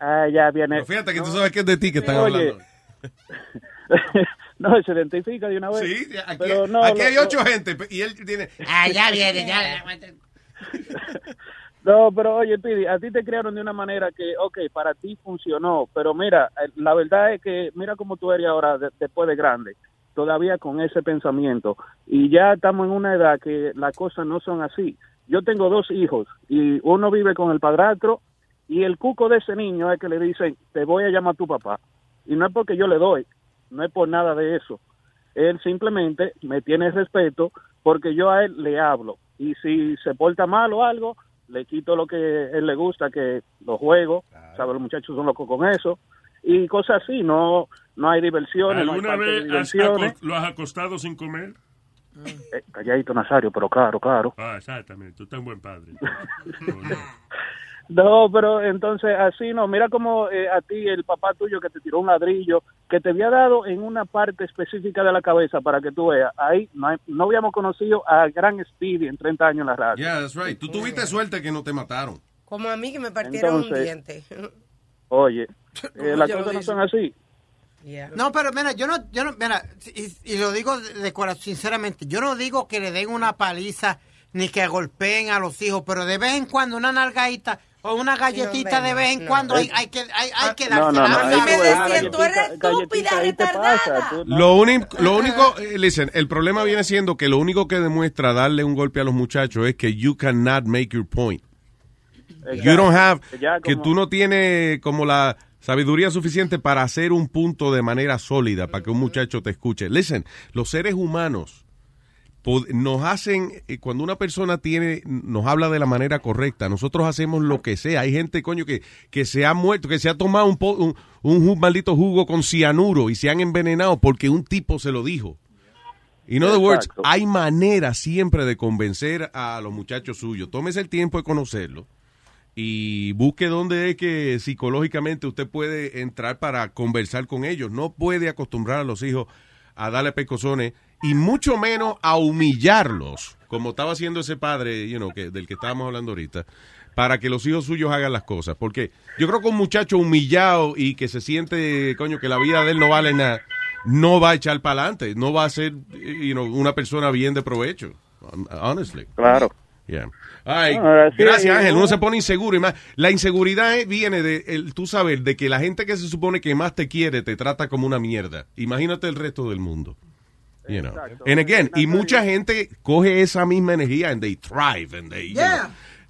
Ah, ya viene. Pero fíjate que tú sabes que es de ti que están Oye. hablando. no, se identifica de una vez. Sí, aquí, Pero no, aquí hay ocho gente y él tiene... Ah, ya viene, ya. No, pero oye, Pidi, a ti te crearon de una manera que, ok, para ti funcionó, pero mira, eh, la verdad es que mira cómo tú eres ahora de- después de grande. todavía con ese pensamiento. Y ya estamos en una edad que las cosas no son así. Yo tengo dos hijos y uno vive con el padrastro y el cuco de ese niño es que le dicen, te voy a llamar a tu papá. Y no es porque yo le doy, no es por nada de eso. Él simplemente me tiene respeto porque yo a él le hablo. Y si se porta mal o algo, le quito lo que él le gusta, que los juegos, ¿sabes? Los muchachos son locos con eso. Y cosas así, no no hay diversiones, no hay ¿Alguna vez diversiones. lo has acostado sin comer? Eh, calladito, Nazario, pero claro, claro. Ah, exactamente. Tú estás un buen padre. No, pero entonces así no. Mira como eh, a ti, el papá tuyo que te tiró un ladrillo, que te había dado en una parte específica de la cabeza para que tú veas. Ahí no, hay- no habíamos conocido a Gran Speedy en 30 años en la radio. Yeah, that's right. Tú tuviste suerte que no te mataron. Como a mí que me partieron un diente. Oye, eh, las cosas no son así. No, pero mira, yo no, yo no, mira, y, y lo digo de, de corazón, sinceramente, yo no digo que le den una paliza ni que golpeen a los hijos, pero de vez en cuando una nalgadita o una galletita de vez en cuando hay, hay que, hay, hay que No, darse no, no. ahí tú ves, una tú eres pasa. Tú- Lo único, lo único, eh, listen, el problema viene siendo que lo único que demuestra darle un golpe a los muchachos es que you cannot make your point. You don't have, que tú no tienes como la sabiduría suficiente para hacer un punto de manera sólida para que un muchacho te escuche. Listen, los seres humanos nos hacen, eh, cuando una persona tiene, nos habla de la manera correcta, nosotros hacemos lo que sea. Hay gente, coño, que, que se ha muerto, que se ha tomado un, po- un, maldito jugo con cianuro y se han envenenado porque un tipo se lo dijo. In other words, hay manera siempre de convencer a los muchachos suyos. Tómese el tiempo de conocerlo y busque dónde es que psicológicamente usted puede entrar para conversar con ellos. No puede acostumbrar a los hijos a darle pecosones y mucho menos a humillarlos, como estaba haciendo ese padre, you know, que, del que estábamos hablando ahorita, para que los hijos suyos hagan las cosas. Porque yo creo que un muchacho humillado y que se siente, coño, que la vida de él no vale nada, no va a echar para adelante, no va a ser you know, una persona bien de provecho. Honestly. Claro. Yeah. Ay, gracias Ángel, uno uno- se pone inseguro y más. La inseguridad eh, viene de el, tú saber de que la gente que se supone que más te quiere te trata como una mierda. Imagínate el resto del mundo. You know. And again, y mucha gente coge esa misma energía and they thrive and they you Yeah.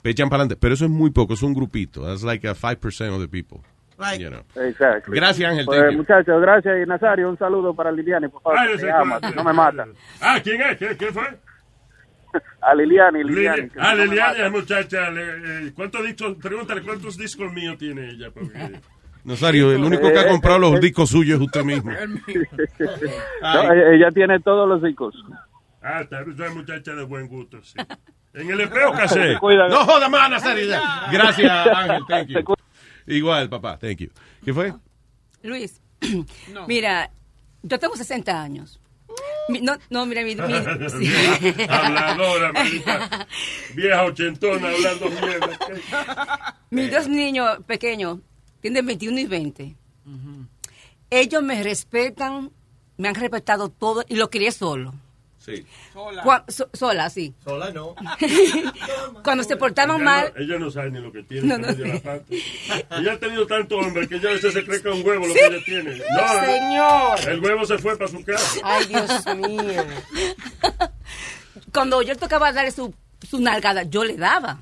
know, echan para adelante. Pero eso es muy poco, es un grupito. That's like a 5% of the people. Right. You know. Exacto. Gracias, Ángel. Pues, muchachos, gracias. Y Nazario, un saludo para Liliani, por favor. Ay, que ama, no me mata. Ah, ¿quién es? ¿Qué, qué fue? A Liliani, Liliani. Lili- ah, no mata. muchacha. le- eh, ¿Cuántos discos? Pregúntale cuántos discos míos tiene ella. Porque... Nazario, el único que ha Eh, comprado eh, los eh. discos suyos es usted mismo. No, ella tiene todos los discos. Ah, está, es una muchacha de buen gusto, sí. En el espejo casé. No joda más, Nazario. ya. Gracias, Ángel. Thank you. Igual, papá. Thank you. ¿Qué fue? Luis, mira, yo tengo 60 años. Mi- no, no, mira, mi, mi- sí. Habladora. Vieja ochentona hablando mierda. mis dos niños pequeños tienen 21 y 20. Ellos me respetan, me han respetado todo y lo crié solo. Sí. Cua- so- sola, sí. Sola no. Cuando se portaban Ella mal, No, ella no sabe ni lo que tiene. No, no. la pata. Ella ha tenido tanto hombre que ella a veces se cree que es un huevo lo que ella tiene. No, Señor. El huevo se fue para su casa. Ay, Dios mío. cuando yo tocaba darle su, su nalgada, yo le daba.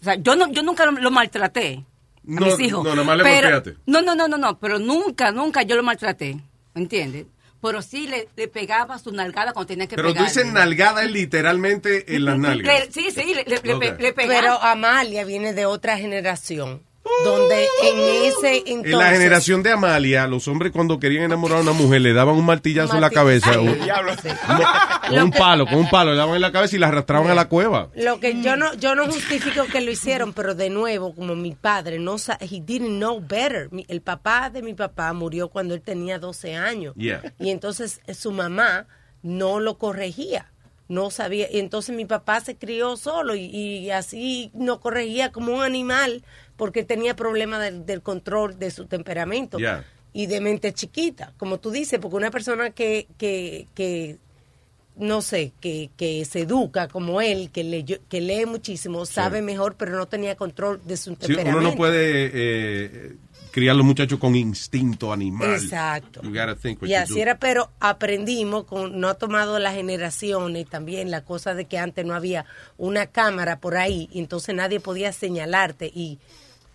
O sea, yo, no, yo nunca lo, lo maltraté a No, mis hijos. no, nomás le pero. No, no, no, no, no, pero nunca, nunca yo lo maltraté, ¿entiendes? Pero sí le, le pegaba su nalgada cuando tenía que Pero tú pegarle. dices nalgada es literalmente en las nalgas. Le- sí, sí, le pegaba. Pero Amalia viene de otra generación. Donde en ese entonces. En la generación de Amalia, los hombres cuando querían enamorar a una mujer le daban un martillazo en la cabeza. Un-. Con un palo, con un palo, le daban en la cabeza y la arrastraban a la cueva. Lo que yo no yo no justifico que lo hicieron, pero de nuevo, como mi padre no he didn't know better. Mi- el papá de mi papá murió cuando él tenía 12 años. Yeah. Y entonces eh, su mamá no lo corregía. No sabía, y entonces mi papá se crió solo y, y así no corregía como un animal porque tenía problemas del, del control de su temperamento Yeah. y de mente chiquita, como tú dices, porque una persona que, que, que no sé, que, que se educa como él, que, leyó- que lee muchísimo, sabe mejor, pero no tenía control de su Sí, temperamento. uno no puede eh, criar a los muchachos con instinto animal. Exacto. You gotta think what Y así era, pero aprendimos, con, no ha tomado las generaciones, también la cosa de que antes no había una cámara por ahí, y entonces nadie podía señalarte y,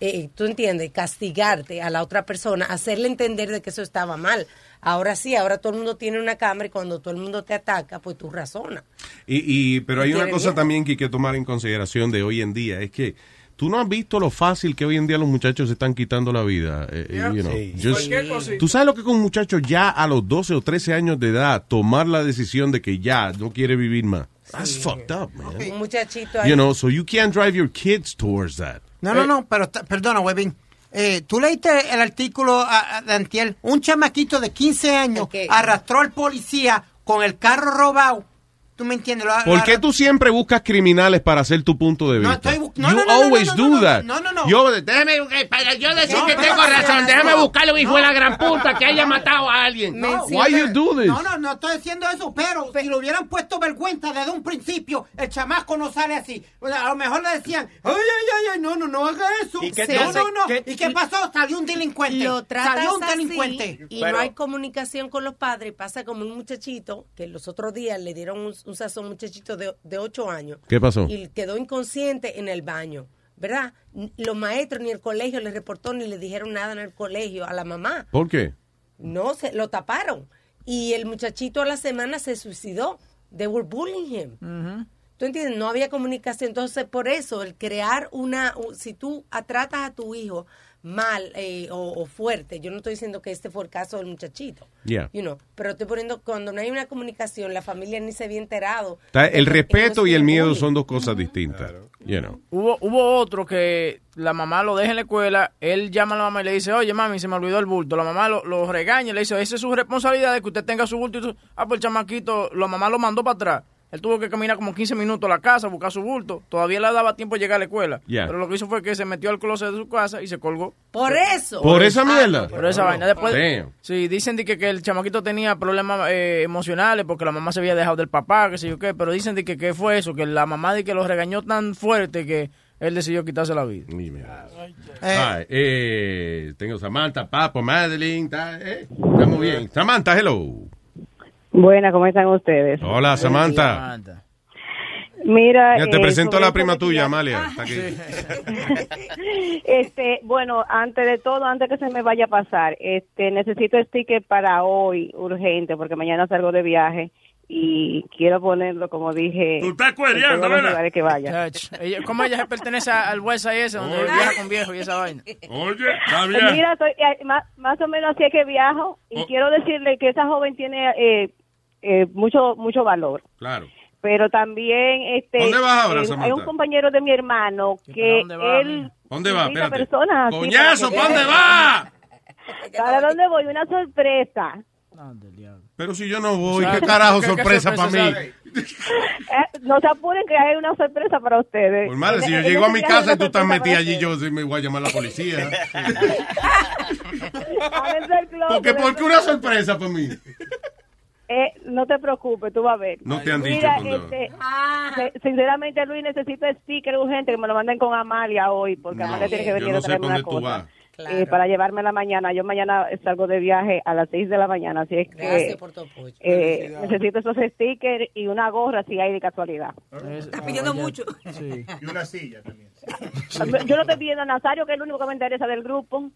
eh, tú entiendes, castigarte a la otra persona, hacerle entender de que eso estaba mal. Ahora sí, ahora todo el mundo tiene una cámara y cuando todo el mundo te ataca, pues tú razonas. Y, y- pero hay una cosa miedo. también que hay que tomar en consideración de hoy en día, es que tú no has visto lo fácil que hoy en día los muchachos se están quitando la vida. eh, eh, you know. Sí. Just- Cualquier cosita. tú sabes lo que con un muchacho ya a los 12 o 13 años de edad tomar la decisión de que ya no quiere vivir más. That's fucked up, man. Un muchachito ahí. You know, so you can't drive your kids towards that. No, no, no, pero perdona, Webin. Eh, Tú leíste el artículo a- a- de Antiel. Un chamaquito de 15 años arrastró al policía con el carro robado. ¿Tú me entiendes? Lo- ¿Por lo qué tú siempre buscas criminales para hacer tu punto de No, vista? estoy no, you no, no, no, always do no, no, that. no, no, no. Yo, Déjame, para yo decir No, que tengo razón, déjame buscarle un hijo no. de la gran puta que haya matado a alguien. No, Why you do this? No, no, no estoy diciendo eso, pero si le hubieran puesto vergüenza desde un principio, el chamaco no sale así. O sea, a lo mejor le decían, ay, ay, ay, ay, no, no, no haga eso. ¿Y qué no, no, no. qué- ¿Y qué pasó? Salió un delincuente. Lo Salió un así delincuente. y no hay comunicación con los padres. Pasa como un muchachito que los otros días le dieron un, un sazón, un muchachito de, de 8 años. ¿Qué pasó? Y quedó inconsciente en el baño. ¿Verdad? Los maestros ni el colegio le reportó ni le dijeron nada en el colegio a la mamá. ¿Por qué? No, se lo taparon. Y el muchachito a la semana se suicidó. They were bullying him. ¿Tú entiendes? No había comunicación. Entonces, por eso, el crear una... Si tú a- tratas a tu hijo mal eh, o, o fuerte, yo no estoy diciendo que este fue el caso del muchachito, Yeah. you know, pero estoy poniendo, cuando no hay una comunicación, la familia ni se había enterado. Está- El respeto y el miedo bullying. son dos cosas distintas. You know. Hubo, hubo otro que la mamá lo deja en la escuela, él llama a la mamá y le dice, oye mami, se me olvidó el bulto. La mamá lo, lo regaña y le dice, esa es su responsabilidad de que usted tenga su bulto. Y tú- ah, pues el chamaquito, la mamá lo mandó para atrás. Él tuvo que caminar como 15 minutos a la casa a buscar su bulto. Todavía le daba tiempo de llegar a la escuela. Yeah. Pero lo que hizo fue que se metió al closet de su casa y se colgó. Por eso. ¿Por esa mierda? Por esa vaina. Después, Damn. sí, dicen de que, que el chamaquito tenía problemas eh, emocionales porque la mamá se había dejado del papá, qué sé yo qué. Pero dicen de que, que fue eso, que la mamá de que lo regañó tan fuerte que él decidió quitarse la vida. Hi, eh, tengo Samantha, Papo, Madeline. ta- eh, Estamos bien. Samantha, hello. Buena, ¿cómo están ustedes? Hola, Samantha. Mira, Mira, te eh, presento a la prima tuya, ya- Amalia. Está aquí. Este, bueno, antes de todo, antes que se me vaya a pasar, este, necesito sticker para hoy, urgente, porque mañana salgo de viaje y quiero ponerlo, como dije. Tú estás cuereando, ¿verdad? lugares que vaya. ¿Cómo ella se pertenece al website ese donde Oye. viaja con viejo y esa vaina? Oye, está Mira, soy, eh, más, más o menos así es que viajo y Oh. quiero decirle que esa joven tiene eh, eh, mucho mucho valor. Claro. Pero también, este, ¿Dónde vas ahora, eh, hay Samantha? un compañero de mi hermano que dónde va, él ¿Dónde va? Espérate. Coñazo, para ¿pa' que- dónde va? ¿Para dónde voy? Una sorpresa. Pero si yo no voy, ¿qué carajo ¿Qué- qué sorpresa para mí? Eh, no se apuren que hay una sorpresa para ustedes. Por madre, si yo llego a mi casa y tú estás metida allí, yo me voy a llamar a la policía. Porque, ¿por qué una sorpresa para mí? Eh, no te preocupes, tú vas a ver. No te han dicho Mira, va. este, se- sinceramente, Luis, necesito sticker urgente que me lo manden con Amalia hoy, porque No, Amalia tiene que yo venir no a traerme una tú cosa. Vas. eh, para llevarme la mañana. Yo mañana salgo de viaje a las 6 de la mañana, así es que Gracias por tu apoyo. eh, necesito esos stickers y una gorra si hay de casualidad. Estás pidiendo mucho. Y una silla también. Yo no estoy pidiendo a Nazario, que es el único que me interesa del grupo.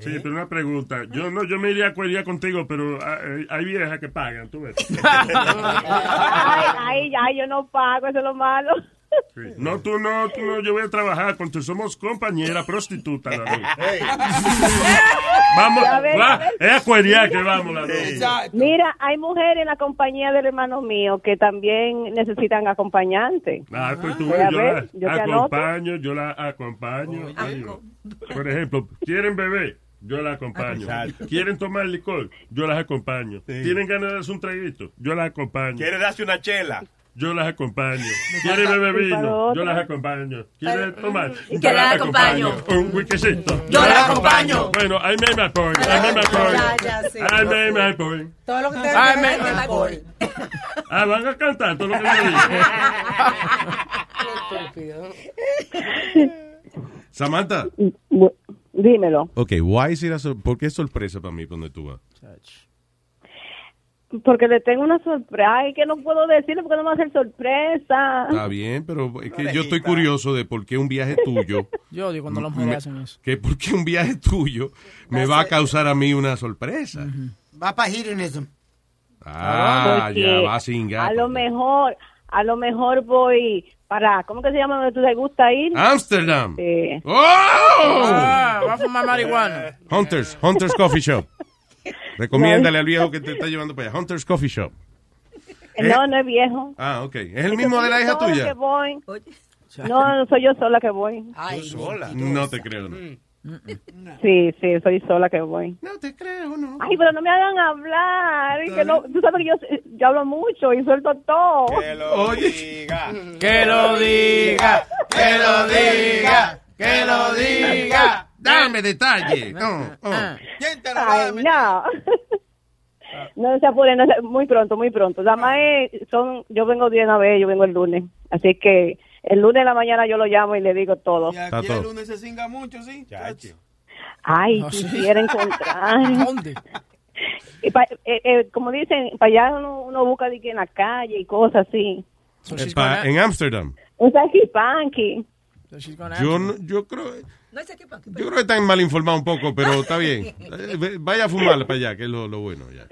Sí, pero una pregunta. Yo no, yo me iría a cuería contigo, pero ah, eh, hay viejas que pagan, tú ves. Ay, ay, ay, yo no pago, eso es lo malo. No, tú no, tú no, yo voy a trabajar con tú. Somos compañera prostituta, la dos. Vamos, Ya ves, va, es a cuería que vamos, la dos. Mira, hay mujeres en la compañía del hermano mío que también necesitan acompañante. Ah, pues tú Voy ves, a yo ver, la yo te anoto. acompaño, yo la acompaño. Por ejemplo, ¿quieren beber? Yo la acompaño. ¿Quieren tomar licor? Yo las acompaño. ¿Tienen ganas de darse un traguito? Yo las acompaño. ¿Quiere darse una chela? Yo las acompaño. ¿Quiere beber vino? Yo las acompaño. ¿Quiere tomar? Yo las acompaño. Un whiskycito. Yo las acompaño. Bueno, ahí me apoyo. Ahí me apoyo. Ya, ya, sí. Ahí me apoyo. Todo lo que te Ay, me- me alcohol. Ah, van a cantar todo lo que digo. Estúpido. Samantha. Dímelo. Ok, why is it a ¿por qué es sorpresa para mí donde tú vas? Porque le tengo una sorpresa. Ay, que no puedo decirle porque no me va a hacer sorpresa. Está bien, pero es que yo estoy curioso de por qué un viaje tuyo, Yo odio cuando las mujeres hacen eso. que por qué un viaje tuyo me va a causar a mí una sorpresa. Va para hedonism. Ah, Porque ya va sin A lo mejor, a lo mejor voy para, ¿cómo que se llama donde tú te gusta ir? Amsterdam. Eh, ¡Oh! Ah, va a fumar marihuana. Hunters, Hunters Coffee Shop. Recomiéndale al viejo que te está llevando para allá. Hunters Coffee Shop. No, no es viejo. Ah, ok. ¿Es el mismo de la hija sola tuya? que voy. No, no soy yo sola que voy. sola? No te creo. no. Sí, sí, soy sola que voy. No te creo, no. Ay, pero no me hagan hablar. y Que no, tú sabes que yo, yo hablo mucho y suelto todo. Que lo diga. Que lo diga, que lo diga, que lo diga. Dame detalle. No, oh. Ay, no. No se apuren, no se- muy pronto, muy pronto. Nada más es- son, yo vengo de una vez, yo vengo el lunes. Así que el lunes en la mañana yo lo llamo y le digo todo. Y aquí el lunes se cinga mucho, ¿sí? Ay, No, sí. quisiera encontrar. ¿Dónde? Y pa- eh, eh, como dicen, para allá uno, uno busca de que en la calle y cosas así. So Eh, en Amsterdam. Un sanky panky. so Yo, yo creo, No sé qué pasa. yo creo que están mal informados un poco, pero está bien. Eh, Vaya a fumar para allá, que es lo, lo bueno. Ya.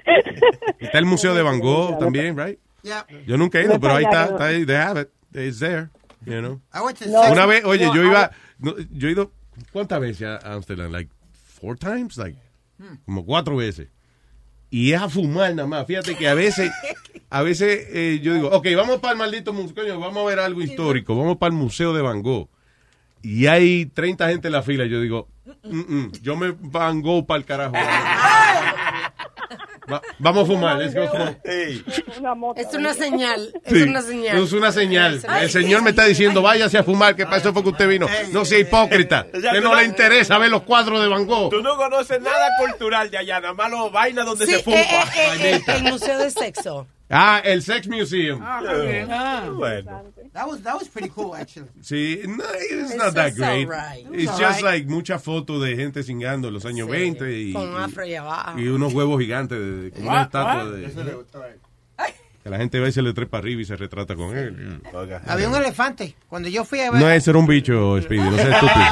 Está el Museo de Van Gogh también, right? Yeah. Yo nunca he ido, pero ahí está, está ahí, they have it, it's there, you know. No. Una vez, oye, No, yo iba, no, yo he ido, ¿cuántas veces a Amsterdam? Like, four times, like, como cuatro veces. Y es a fumar nada más. Fíjate que a veces, a veces eh, yo digo, ok, vamos para el maldito museo, vamos a ver algo histórico, vamos para el Museo de Van Gogh. Y hay 30 gente en la fila, yo digo, "Mm, mm, yo me Van Gogh para el carajo. Va- vamos a fumar, let's go. Es una señal. Es Sí, una señal. Es una señal. El señor me está diciendo, váyase a fumar, que para eso fue que usted vino. No sea hipócrita. Que no le interesa ver los cuadros de Van Gogh. Tú no conoces nada cultural de allá, nada más los vainas donde Sí, se eh, fuma. eh, eh, el museo de sexo. Ah, el Sex Museum. Ah, qué bien. Bueno. That was, that was pretty cool, actually. Sí, no, it's It's not that great. alright. It's It's just alright. like muchas fotos de gente cingando en los años Sí, 20 y, Con afro y abajo. y unos huevos gigantes de, como una estatua What? de que la gente va y se le trepa arriba y se retrata con él. Había un elefante. Cuando yo fui a ver... No, ese era un bicho, Speedy, no seas estúpido.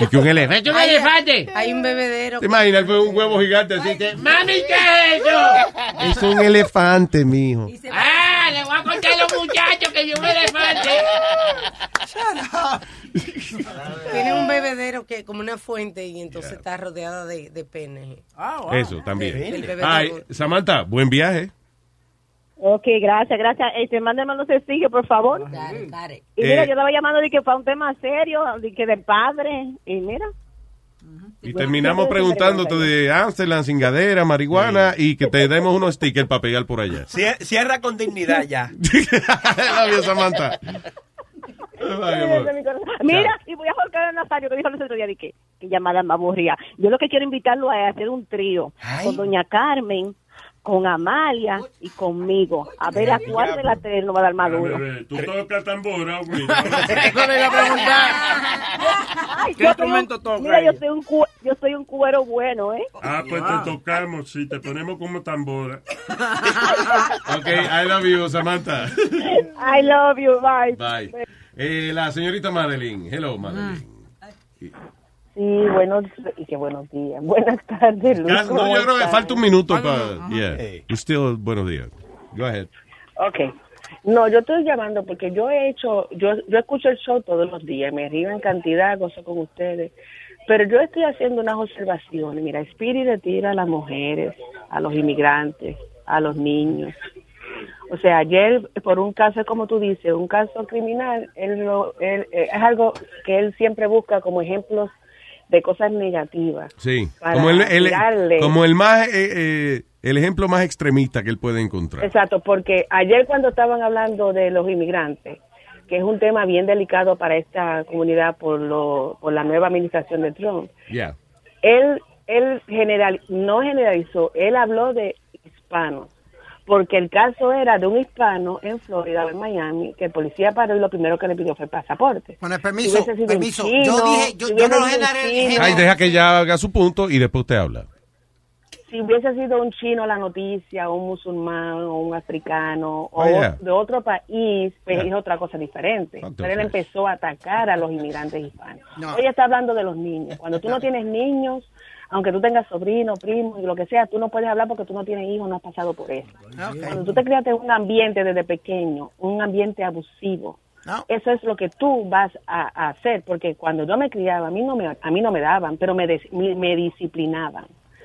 Es que un elefante. un elefante! Hay un bebedero. ¿Te imaginas? Fue un huevo gigante así que... ¡Mami, qué es eso! Es un elefante, mijo. ¡Ah! Le voy a contar a los muchachos que vio un elefante. Tiene un bebedero que como una fuente y entonces está rodeada de, de penes. Ah, wow. Eso también. El bebedero. Ay, Samantha, buen viaje. Ok, gracias, gracias. Este, mándeme los sencillos, por favor. Dale, dale. Y mira, Eh. yo estaba llamando de que para un tema serio, de que de padre. Y mira, Y terminamos preguntándote de Amsterdam, cingadera, marihuana y que te demos unos stickers para pegar por allá. Cier- Cierra con dignidad ya. You, Samantha. Mira, y voy a Jorge Nazario que dijo el otro día de que, que llamada más aburrida. Yo lo que quiero invitarlo a hacer un trío con doña Carmen, con Amalia y conmigo. A ver a cuál de las tres nos va a dar más duro. Bebé, Tú tocas tambora, güey. Eso le iba a preguntar. Ay, ¿Qué instrumento toca Mira, yo soy un cu- yo soy un cuero bueno, ¿eh? Ah, pues te tocamos, sí, te ponemos como tambora. Ok, I love you, Samantha. I love you, bye. Bye. Eh, la señorita Madeline. Hello, Madeline. Sí, buenos y qué buenos días. Buenas tardes, Luis. Ya, no, ¿cómo yo creo que falta un minuto para... Yeah. You still, buenos días. Go ahead. Ok. No, yo estoy llamando porque yo he hecho, yo, yo escucho el show todos los días, me río en cantidad, gozo con ustedes, pero yo estoy haciendo unas observaciones. Mira, Spirit le tira a las mujeres, a los inmigrantes, a los niños. O sea, ayer, por un caso, como tú dices, un caso criminal, él, lo, él eh, es algo que él siempre busca como ejemplos de cosas negativas. Sí. Para Como el, el- tirarle. como el más eh, eh, el ejemplo más extremista que él puede encontrar. Exacto, porque ayer cuando estaban hablando de los inmigrantes, que es un tema bien delicado para esta comunidad por, lo, por la nueva administración de Trump, Yeah. él, él general, no generalizó, él habló de hispanos, porque el caso era de un hispano en Florida o en Miami, que el policía paró y lo primero que le pidió fue el pasaporte. Con el Si permiso, permiso. chino, yo dije, yo, si yo no generé- Ay, deja que ella haga su punto y después usted habla. si hubiese sido un chino la noticia, o un musulmán, o un africano, o Oh, yeah. de otro país, pues Yeah. es otra cosa diferente. Fuck Pero él empezó a atacar a los inmigrantes hispanos. No. Hoy está hablando de los niños. Cuando tú no tienes niños, aunque tú tengas sobrinos, primos y lo que sea, tú no puedes hablar porque tú no tienes hijos, no has pasado por eso. Cuando tú te criaste en un ambiente desde pequeño, un ambiente abusivo, eso es lo que tú vas a, a hacer, porque cuando yo me criaba, a mí no me, a mí no me daban, pero me, des- me, me disciplinaban.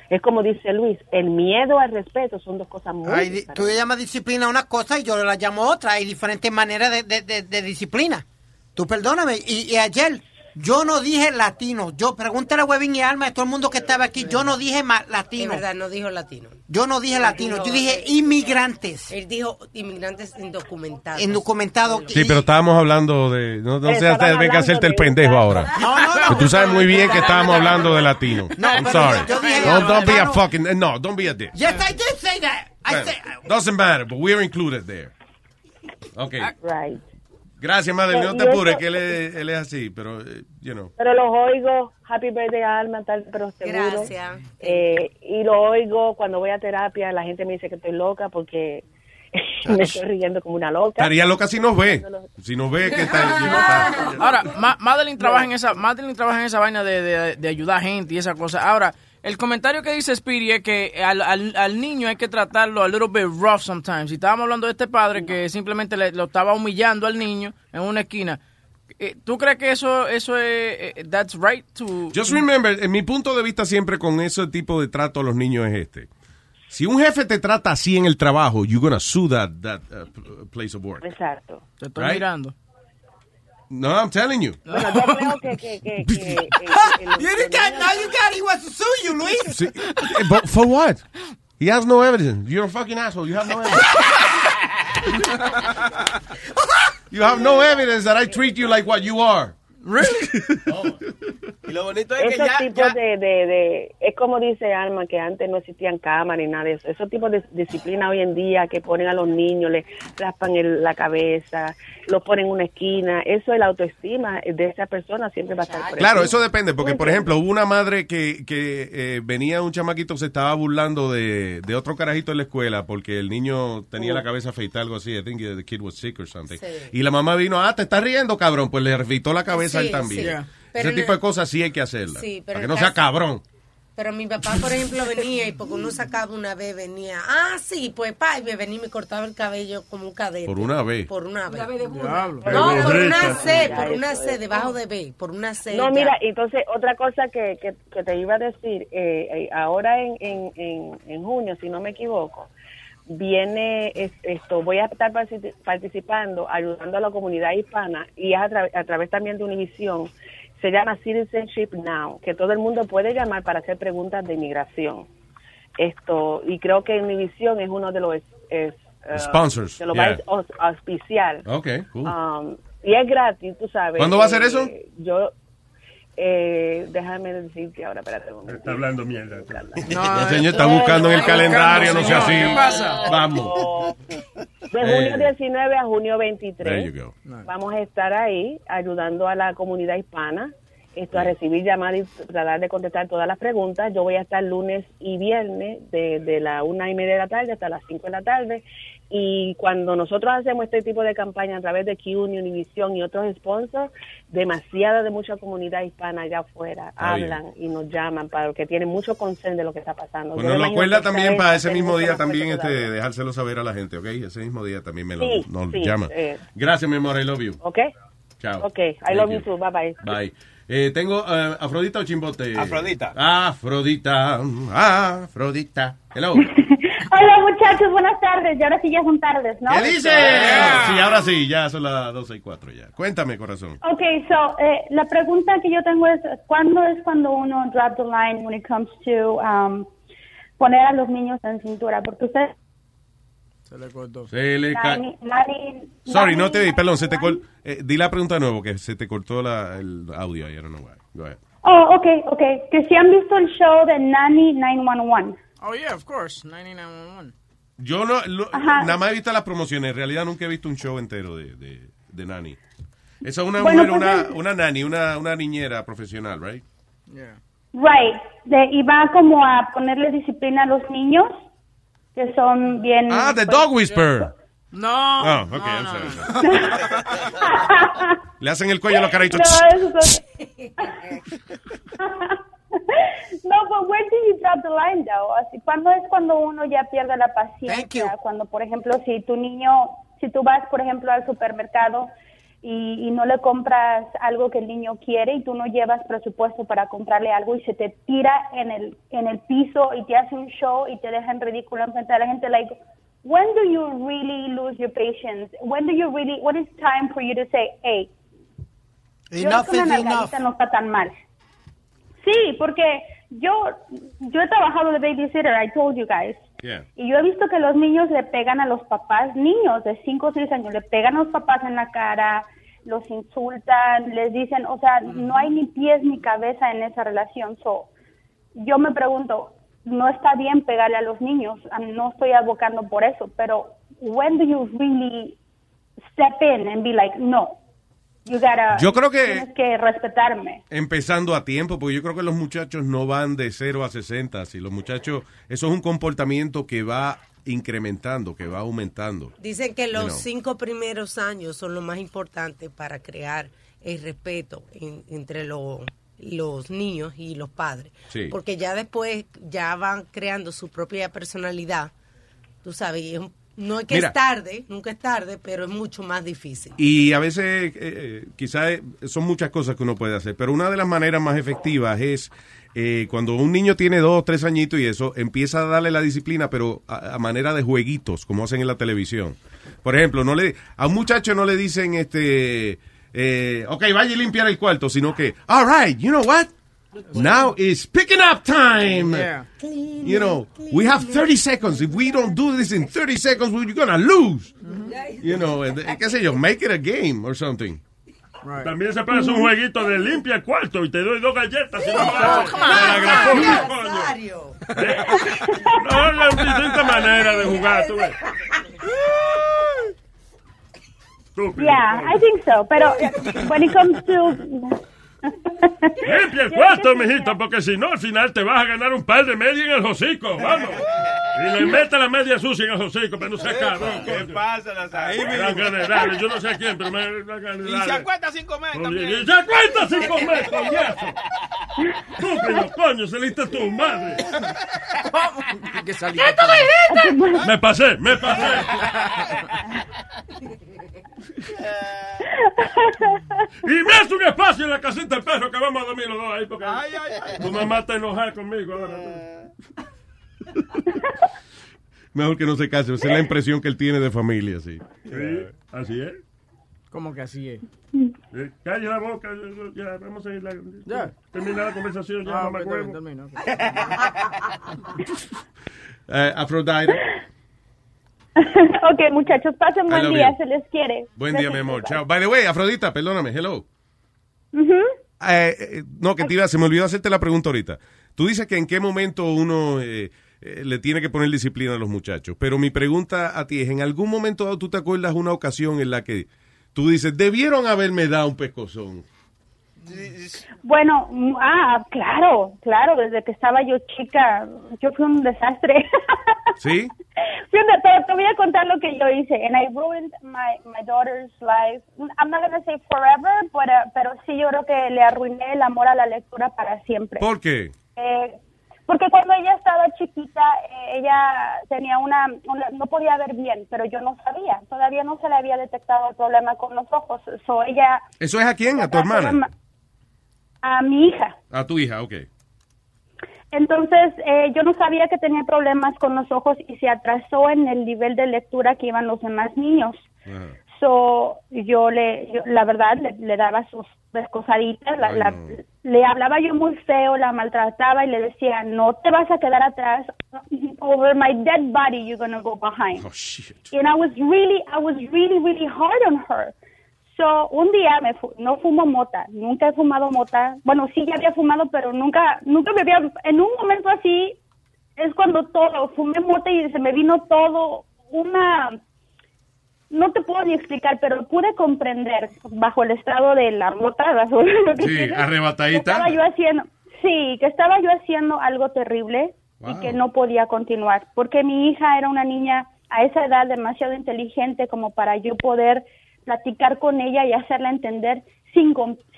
Es como dice Luis, el miedo al respeto son dos cosas muy diferentes. tú le llamas disciplina una cosa y yo la llamo otra. Hay diferentes maneras de, de- de- de disciplina. Tú perdóname. Y, y ayer yo no dije latino. Yo pregúntale a Webin y Alma, a todo el mundo que estaba aquí. Yo no dije Es latino. verdad, no dijo latino. Yo no dije latino. Yo dije inmigrantes. Él dijo inmigrantes indocumentados. Indocumentados. Sí, pero estábamos hablando de... No, no sea, Estaban usted venga a hacerte el de- pendejo ahora. No, no, no. Tú sabes muy bien que estábamos hablando de latino. No, I'm sorry. yo dije- Don't, don't be a no. fucking... No, don't be a dick. Yes, I did say that. I said- doesn't matter, but we're included there. Okay. Right. Gracias, madre. No te apures, que él es, él es así, pero, eh, you know. Pero los oigo, happy birthday Alma, tal, pero seguro. Gracias. Eh, y lo oigo cuando voy a terapia, la gente me dice que estoy loca porque me estoy riendo como una loca. Estaría loca si nos ve. Si nos ve que está... Ahora, Ma- Madeline trabaja en esa, Madeline trabaja en esa vaina de, de, de ayudar a gente y esa cosa. Ahora, el comentario que dice Speedy es que al, al, al niño hay que tratarlo a little bit rough sometimes. Y estábamos hablando de este padre que simplemente le, lo estaba humillando al niño en una esquina. Eh, ¿Tú crees que eso, eso es, eh, that's right to... Just remember, en mi punto de vista siempre con ese tipo de trato a los niños es este. Si un jefe te trata así en el trabajo, you're gonna sue that, that uh, place of work. Exacto. Te estoy Right? mirando. No, I'm telling you. Bueno, yo creo que... que, que, que, You got, now you got, he wants to sue you, Luis. Sí, eh, but for what? He has no evidence. You're a fucking asshole. You have no evidence. you have no evidence that I treat you like what you are. Y lo bonito es que Esos ya, tipos ya- de, de, de- es como dice Alma, que antes no existían cámaras ni nada de eso. Esos tipos de disciplina hoy en día que ponen a los niños, les raspan el- la cabeza, los ponen en una esquina, eso es la autoestima de esa persona siempre va a estar Claro, eso depende, porque por ejemplo, hubo una madre que, que eh, venía un chamaquito, se estaba burlando de, de otro carajito en la escuela porque el niño tenía la cabeza afeitada, algo así. I think the kid was sick or something. Sí. Y la mamá vino, ah, te estás riendo, cabrón. Pues le afeitó la cabeza a él Sí, también. sí. Ese Pero tipo de cosas sí hay que hacerlas. Sí, pero para que no sea cabrón. Pero mi papá, por ejemplo, venía y porque uno sacaba una vez, venía, ah, sí, pues pa, y me venía y me cortaba el cabello como un cadete. Por una vez. Por una vez. Diablo. No, por una. C, por una C, debajo de B, por una C. No, ya. mira, entonces otra cosa que, que, que te iba a decir, eh, eh, ahora en, en, en, en junio, si no me equivoco, viene es- esto, voy a estar partici- participando, ayudando a la comunidad hispana y es a, tra- a través también de Univisión, se llama Citizenship Now, que todo el mundo puede llamar para hacer preguntas de inmigración. Esto, y creo que Univisión es uno de los es, eh, Sponsors, de los yeah. más aus- auspicial. Ok, cool. Um, y es gratis, tú sabes. ¿Cuándo va a ser Eh, eso? Yo, eh, déjame decirte ahora, espérate un momento. Está hablando mierda. el señor está buscando en el calendario, no sea así. ¿Qué pasa? Vamos. De Eh. junio 19 a junio 23. There you go. Vamos a estar ahí ayudando a la comunidad hispana esto a recibir llamadas y tratar de contestar todas las preguntas. Yo voy a estar lunes y viernes de, de la una y media de la tarde hasta las cinco de la tarde. Y cuando nosotros hacemos este tipo de campaña a través de QNI, Univision y otros sponsors, demasiada de mucha comunidad hispana allá afuera hablan y nos llaman para que tienen mucho concern de lo que está pasando. Bueno, Yo lo acuerda también para ese mismo día también este, todavía. dejárselo saber a la gente, ¿ok? Ese mismo día también me lo Sí, nos sí, llama. eh. Gracias, mi amor, I love you. ¿Ok? Chao. Ok, I Thank love you. you too. Bye bye. Bye. Eh, tengo eh, Afrodita o Chimbote. Afrodita. Afrodita. Afrodita. Hello. Hola muchachos, buenas tardes. Y ahora sí ya son tardes, ¿no? ¿Qué dice? Sí, ahora sí, ya son las 12 y 4 ya. Cuéntame, corazón. Ok, so, eh, la pregunta que yo tengo es, ¿cuándo es cuando uno drop the line when it comes to um, poner a los niños en cintura, porque ustedes... Se le cortó. Se le Nani- nani- Sorry, no te vi, perdón, se te col- eh, di la pregunta de nuevo, que se te cortó la, el audio ahí, I don't know why. Go ahead. Oh, ok, ok. Que si han visto el show de Nanny 911. Oh, yeah, of course. 9911. Yo no, lo- nada más he visto las promociones, en realidad nunca he visto un show entero de, de, de Nani. Esa es una Bueno, mujer, pues, una, una nani, una, una niñera profesional, right? Right. De, y va como a ponerle disciplina a los niños, que son bien... Ah, The pues, Dog Whisperer. No. Oh, ok, I'm sorry, I'm sorry. Le hacen el cuello a los carajitos. No, eso es- No, but where do you drop the line, though? Así, ¿Cuándo es cuando uno ya pierde la paciencia? Cuando, por ejemplo, si tu niño, si tú vas, por ejemplo, al supermercado y, y no le compras algo que el niño quiere y tú no llevas presupuesto para comprarle algo y se te tira en el en el piso y te hace un show y te deja en ridículo enfrente de la gente, like, when do you really lose your patience? When do you really, when is time for you to say, hey, yo Enough que una is enough. no está tan mal. Sí, porque yo yo he trabajado de babysitter, I told you guys. Yeah. Y yo he visto que los niños le pegan a los papás, niños de 5 o 6 años, le pegan a los papás en la cara, los insultan, les dicen, o sea, no hay ni pies ni cabeza en esa relación. So, yo me pregunto, no está bien pegarle a los niños, no estoy abocando por eso, pero when do you really step in and be like, no, you gotta, Yo creo que- tienes que respetarme. Empezando a tiempo, porque yo creo que los muchachos no van de 0 a 60. Si los muchachos, eso es un comportamiento que va incrementando, que va aumentando. Dicen que los You know. cinco primeros años son los más importantes para crear el respeto en- entre lo- los niños y los padres. Sí. Porque ya después ya van creando su propia personalidad. Tú sabes, y es un- no es que Mira. es tarde, nunca es tarde, pero es mucho más difícil. Y a veces, eh, quizás son muchas cosas que uno puede hacer, pero una de las maneras más efectivas es eh, cuando un niño tiene dos, tres añitos y eso, empieza a darle la disciplina, pero a, a manera de jueguitos, como hacen en la televisión. Por ejemplo, no le a un muchacho no le dicen, este, eh, ok, vaya y limpiar el cuarto, sino que, all right, you know what? Now is picking up time. Yeah. You know, we have 30 seconds. If we don't do this in 30 seconds, we're gonna lose. You know, and, eh, qué sé yo, make it a game or something. También se puede hacer un jueguito de limpia el cuarto y te doy dos galletas. Si no, Oh, me come on, grapó, Nazario. coño. Eh, No, hay distintas maneras de jugar, tú ves. Estúpido, Yeah. I think so, pero eh, when it comes to... Limpia el cuarto, mijito, porque si no, al final te vas a ganar un par de medias en el hocico, vamos. Y le mete la media sucia en el hocico, pero no sea cabrón. ¿Qué pasa, dan ganas de darle, Yo no sé a quién, pero me de Y se acuesta sin comer también. Y se acuesta sin comer, coñazo. Estúpido, coño, saliste tu madre. Que salí. Me pasé, me pasé. Y me hace un espacio en la casita del perro que vamos a dormir los dos ahí porque tu mamá está enojada conmigo ahora. Mejor que no se case, esa es la impresión que él tiene de familia, sí. Sí, así es. ¿Cómo que así es? Eh, Calle la boca, ya, vamos a ir la, Ya. terminar la conversación, ya, Ah, mamá ok, huevo. termino, termino, Eh, Aphrodite, ok, muchachos, pasen buen día, you. se les quiere. buen día, mi amor. Chao. By the way, Afrodita, perdóname, hello. Eh, eh, no, que te iba, se me olvidó hacerte la pregunta ahorita. Tú dices que en qué momento uno eh, eh, le tiene que poner disciplina a los muchachos. Pero mi pregunta a ti es, ¿en algún momento dado tú te acuerdas una ocasión en la que tú dices, debieron haberme dado un pescozón? Bueno, ah, claro, claro, desde que estaba yo chica, yo fui un desastre. ¿Sí? De- pero te voy a contar lo que yo hice, and I ruined my, my daughter's life. I'm not gonna say forever, but, uh, pero sí yo creo que le arruiné el amor a la lectura para siempre. ¿Por qué? Eh, porque cuando ella estaba chiquita, eh, ella tenía una, una- no podía ver bien, pero yo no sabía, todavía no se le había detectado el problema con los ojos. So ella, ¿Eso es a quién? ¿A tu hermana? a mi hija. A tu hija, ok. Entonces, eh, yo no sabía que tenía problemas con los ojos y se atrasó en el nivel de lectura que iban los demás niños. So, yo le, yo, la verdad, le, le daba sus descosaditas, la- la- le hablaba yo muy feo, la maltrataba y le decía, no te vas a quedar atrás, over my dead body you're gonna go behind. And I was really, I was really, really hard on her. So, un día me fu- no fumo mota, nunca he fumado mota. Bueno, sí ya había fumado, pero nunca, nunca me había, en un momento así, es cuando todo, fumé mota y se me vino todo, una, no te puedo ni explicar, pero pude comprender bajo el estado de la mota, lo que Sí, tienes, que arrebatadita. estaba yo haciendo, sí, que estaba yo haciendo algo terrible y que no podía continuar, porque mi hija era una niña a esa edad demasiado inteligente como para yo poder platicar con ella y hacerla entender sin,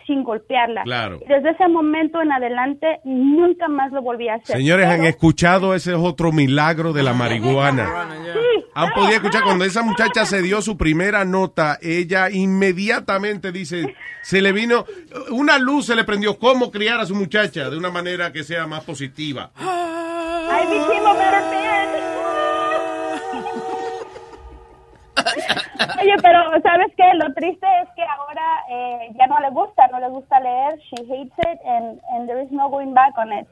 sin golpearla. Claro. Desde ese momento en adelante nunca más lo volví a hacer. Señores, han escuchado ese es otro milagro de la marihuana. Sí, Han podido escuchar cuando esa muchacha se dio su primera nota, ella inmediatamente dice, se le vino una luz, se le prendió cómo criar a su muchacha de una manera que sea más positiva. I became Oye, pero ¿sabes qué? Lo triste es que ahora eh, ya no le gusta, no le gusta leer. She hates it and, and there is no going back on it.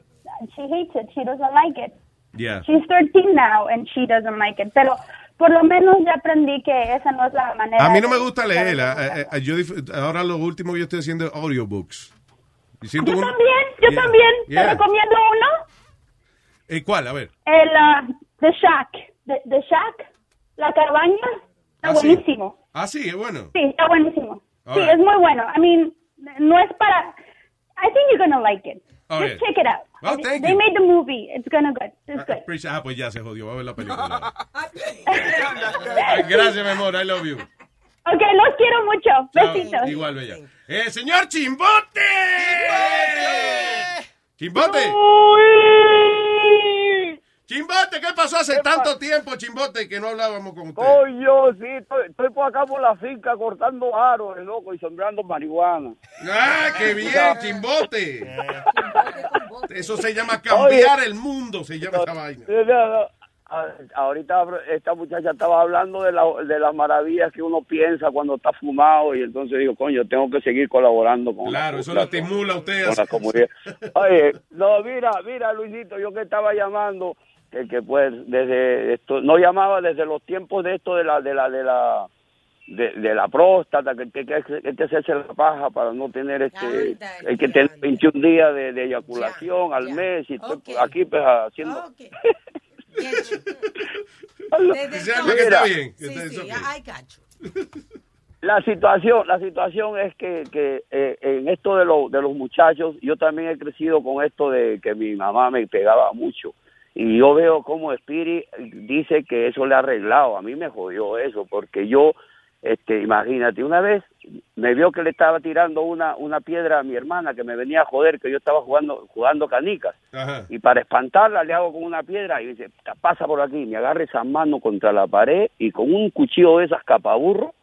She hates it. She doesn't like it. Yeah. She's 13 now and she doesn't like it. Pero por lo menos ya aprendí que esa no es la manera. A mí no me gusta leer. eh, eh, yo dif- ahora lo último que yo estoy haciendo es audiobooks. Yo también, yo Yeah, también. yeah. Te recomiendo uno. ¿Y cuál? A ver. El uh, The Shack. The, The Shack. La cabaña. Está Ah, sí. buenísimo. Ah, sí, es bueno. Sí, está buenísimo. All sí, right. es muy bueno. I mean, no es para... I think you're gonna like it. All Just right. check it out. Well, thank They you. made the movie. It's gonna good. It's good. Appreciate- Ah, pues ya se jodió. Va a ver la película. Gracias, mi amor. I love you. Ok, los quiero mucho. Chao. Besitos. Igual, bella. Eh, señor Chimbote. Chimbote. Chimbote, ¿qué pasó hace tanto tiempo, Chimbote, que no hablábamos con usted? Soy yo, sí, estoy, estoy por acá por la finca cortando aros, el loco, y sembrando marihuana. ¡Ah, qué bien, Chimbote! Eso se llama cambiar el mundo, se llama esa vaina. No, no. A- Ahorita esta muchacha estaba hablando de, la, de las maravillas que uno piensa cuando está fumado y entonces digo, coño, tengo que seguir colaborando con Claro, la, eso lo estimula a usted. con la comunidad. Oye, no, mira, mira, Luisito, yo que estaba llamando, que, que pues desde esto, no llamaba desde los tiempos de esto de la, de la, de la, de, de la próstata, que, que, que hay que hacerse la paja para no tener este, hay que tener 21 días de, de eyaculación al mes y estoy aquí pues haciendo... Okay. I got you. La situación, la situación es que, que eh, en esto de, lo- de los muchachos, yo también he crecido con esto de que mi mamá me pegaba mucho. Y yo veo como Spirit dice que eso le ha arreglado. A mí me jodió eso, porque yo, este, imagínate, una vez me vio que le estaba tirando una, una piedra a mi hermana que me venía a joder, que yo estaba jugando, jugando canicas. Y para espantarla le hago con una piedra y dice, pasa por aquí, me agarra esa mano contra la pared y con un cuchillo de esas capaburro,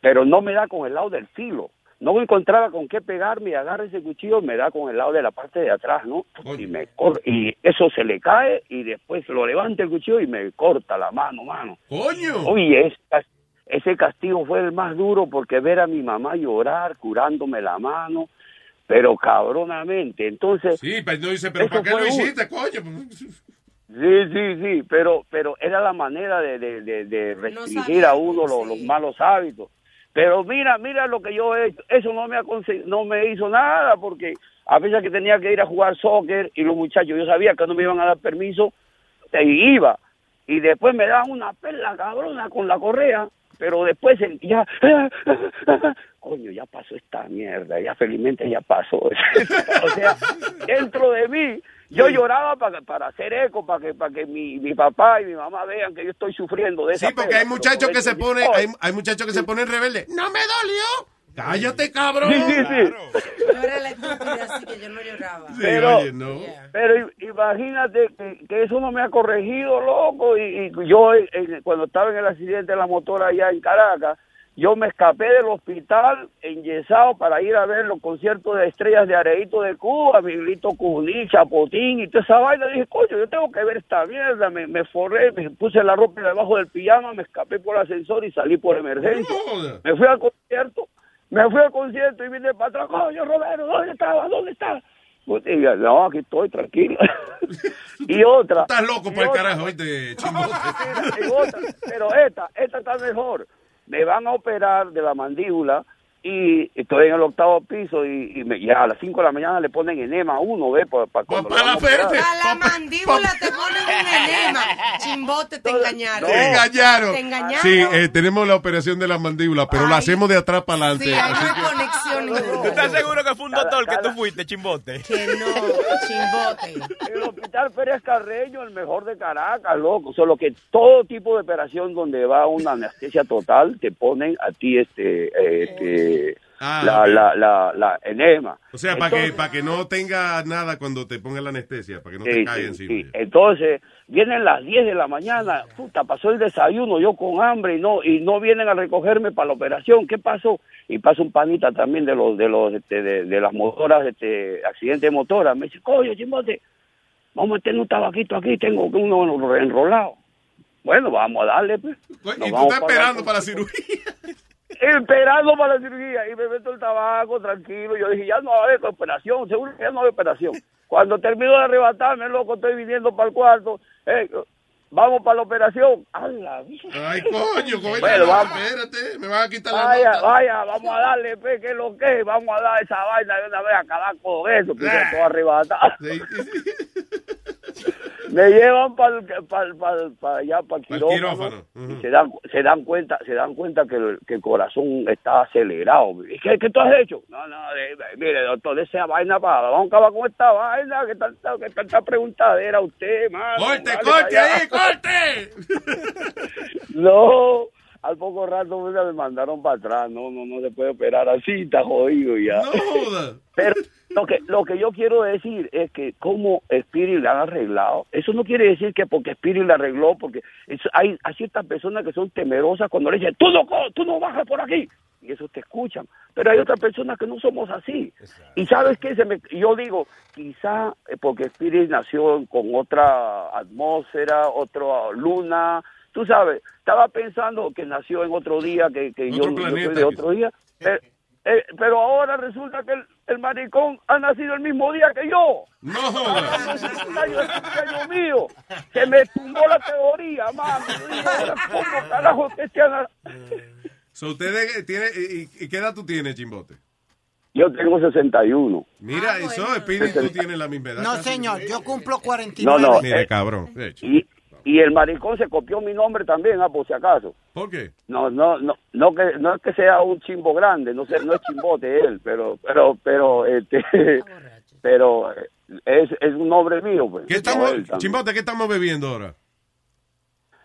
pero no me da con el lado del filo. No encontraba con qué pegarme y agarra ese cuchillo, me da con el lado de la parte de atrás, ¿no? Y me cor- y eso se le cae y después lo levanta el cuchillo y me corta la mano, mano. ¡Coño! Oye, es- ese castigo fue el más duro porque ver a mi mamá llorar, curándome la mano, pero cabronamente. Entonces, Sí, pero no dice, ¿pero para qué lo un- hiciste, coño? Sí, sí, sí, pero, pero era la manera de, de, de, de restringir a uno los, los malos hábitos. Pero mira, mira lo que yo he hecho. Eso no me, aconse- no me hizo nada porque a veces que tenía que ir a jugar soccer y los muchachos, yo sabía que no me iban a dar permiso y iba. Y después me daban una perla cabrona con la correa, pero después ya, coño, ya pasó esta mierda, ya felizmente ya pasó. o sea, dentro de mí, yo lloraba para, para hacer eco, para que, para que mi, mi papá y mi mamá vean que yo estoy sufriendo de esa Sí, porque hay muchachos que se eso- ponen, hay, hay muchachos que se ponen rebeldes. ¡No me dolió! ¡Cállate, cabrón! Sí, sí, sí. Yo era la estúpida, así que yo no lloraba. pero, oye, no. pero i- imagínate que, que eso no me ha corregido, loco. Y, y yo, eh, cuando estaba en el accidente de la motora allá en Caracas, yo me escapé del hospital enyesado para ir a ver los conciertos de estrellas de Areito de Cuba, Miguelito Cuní, Chapotín y toda esa vaina. Dije, coño, yo tengo que ver esta mierda. Me, me forré, me puse la ropa debajo del pijama, me escapé por el ascensor y salí por emergencia. Me fui al concierto, me fui al concierto y vine para atrás. Coño, Roberto, ¿dónde estaba? ¿Dónde estaba? Pues, y yo, no, aquí estoy, tranquilo. y otra. Estás loco por el otra- carajo, ¿viste, chimbote? Pero esta, esta está mejor. Me van a operar de la mandíbula y estoy en el octavo piso y, y me- ya a las 5 de la mañana le ponen enema uno, ¿ves? Para, cuando lo van a. A la mandíbula te ponen un enema. Chimbote, te engañaron. Te engañaron. Te engañaron. Sí, eh, tenemos la operación de la mandíbula, pero la hacemos de atrás para adelante. Sí, hay así una que- conexión. ¿Tú estás seguro que fue un doctor que tú fuiste, chimbote? Que no, chimbote. El hospital Pérez Carreño, el mejor de Caracas, loco. Solo que todo tipo de operación donde va una anestesia total, te ponen a ti este, eh, este Ah, la, la, la, la enema. O sea, para que, para que no tenga nada cuando te pongan la anestesia, para que no Sí, te caiga sí, encima. sí. Entonces, vienen las 10 de la mañana, puta, pasó el desayuno, yo con hambre y no y no vienen a recogerme para la operación. ¿Qué pasó? Y pasa un panita también de los de los este, de, de las motoras, este accidente de motora. Me dice, "Coño, chimbote, vamos a meter un tabaquito aquí, tengo uno enrolado." Bueno, vamos a darle, pues. Nos Y tú estás esperando para la cirugía. Esperando para la cirugía y me meto el tabaco tranquilo. Yo dije, ya no va a haber operación, seguro que ya no va a haber operación. Cuando termino de arrebatarme, loco, estoy viniendo para el cuarto. eh, vamos para la operación. ¡A la vida! Ay, coño, coño. Bueno, no, espérate, me van a quitar la Vaya, nota. vaya, vamos a darle, pe, que es lo que es, vamos a dar esa vaina de una vez a acabar con eso, que Ah. todo arrebatado. Me llevan para allá, para el quirófano, quirófano, y se dan, se dan cuenta, se dan cuenta que el, que el corazón está acelerado. ¿Y ¿Qué, qué tú has hecho? No, no, mire, doctor, esa vaina para, vamos a acabar con esta vaina, que tanta, que tanta preguntadera usted, mano. ¡Corte, Dale corte ahí, corte! No, al poco rato me me mandaron para atrás. No, no, no se puede operar así, está jodido ya. No. Pero lo que, lo que yo quiero decir es que como Spirit le han arreglado, eso no quiere decir que porque Spirit le arregló, porque es- hay, hay ciertas personas que son temerosas cuando le dicen, tú no, co- tú no bajas por aquí. Y eso te escuchan. Pero hay otras personas que no somos así. Y sabes qué, Se me- yo digo, quizá eh, porque Spirit nació con otra atmósfera, otra luna, tú sabes, estaba pensando que nació en otro día, que, que yo, Otro yo soy planeta, de otro día. Eh, eh, pero ahora resulta que el, el maricón ha nacido el mismo día que yo. No un año, es un año mío. Se me tumbó la teoría, mami. ¿Cómo carajo que se haga? So, ustedes eh, tiene, y, y qué edad tú tienes, Chimbote? Yo tengo 61. Mira, eso, Espíritu, tú tienes la misma edad. No, señor, yo cumplo No, 49. no. Mira, eh, cabrón. de hecho. y, y el maricón se copió mi nombre también, ah, por si acaso. ¿Por qué? No, no, no, no que no es que sea un chimbo grande, no sé, no es chimbote él, pero, pero, pero, este, pero eh, es, es un nombre mío, pues. ¿Qué estamos. Chimbote, ¿qué estamos bebiendo ahora?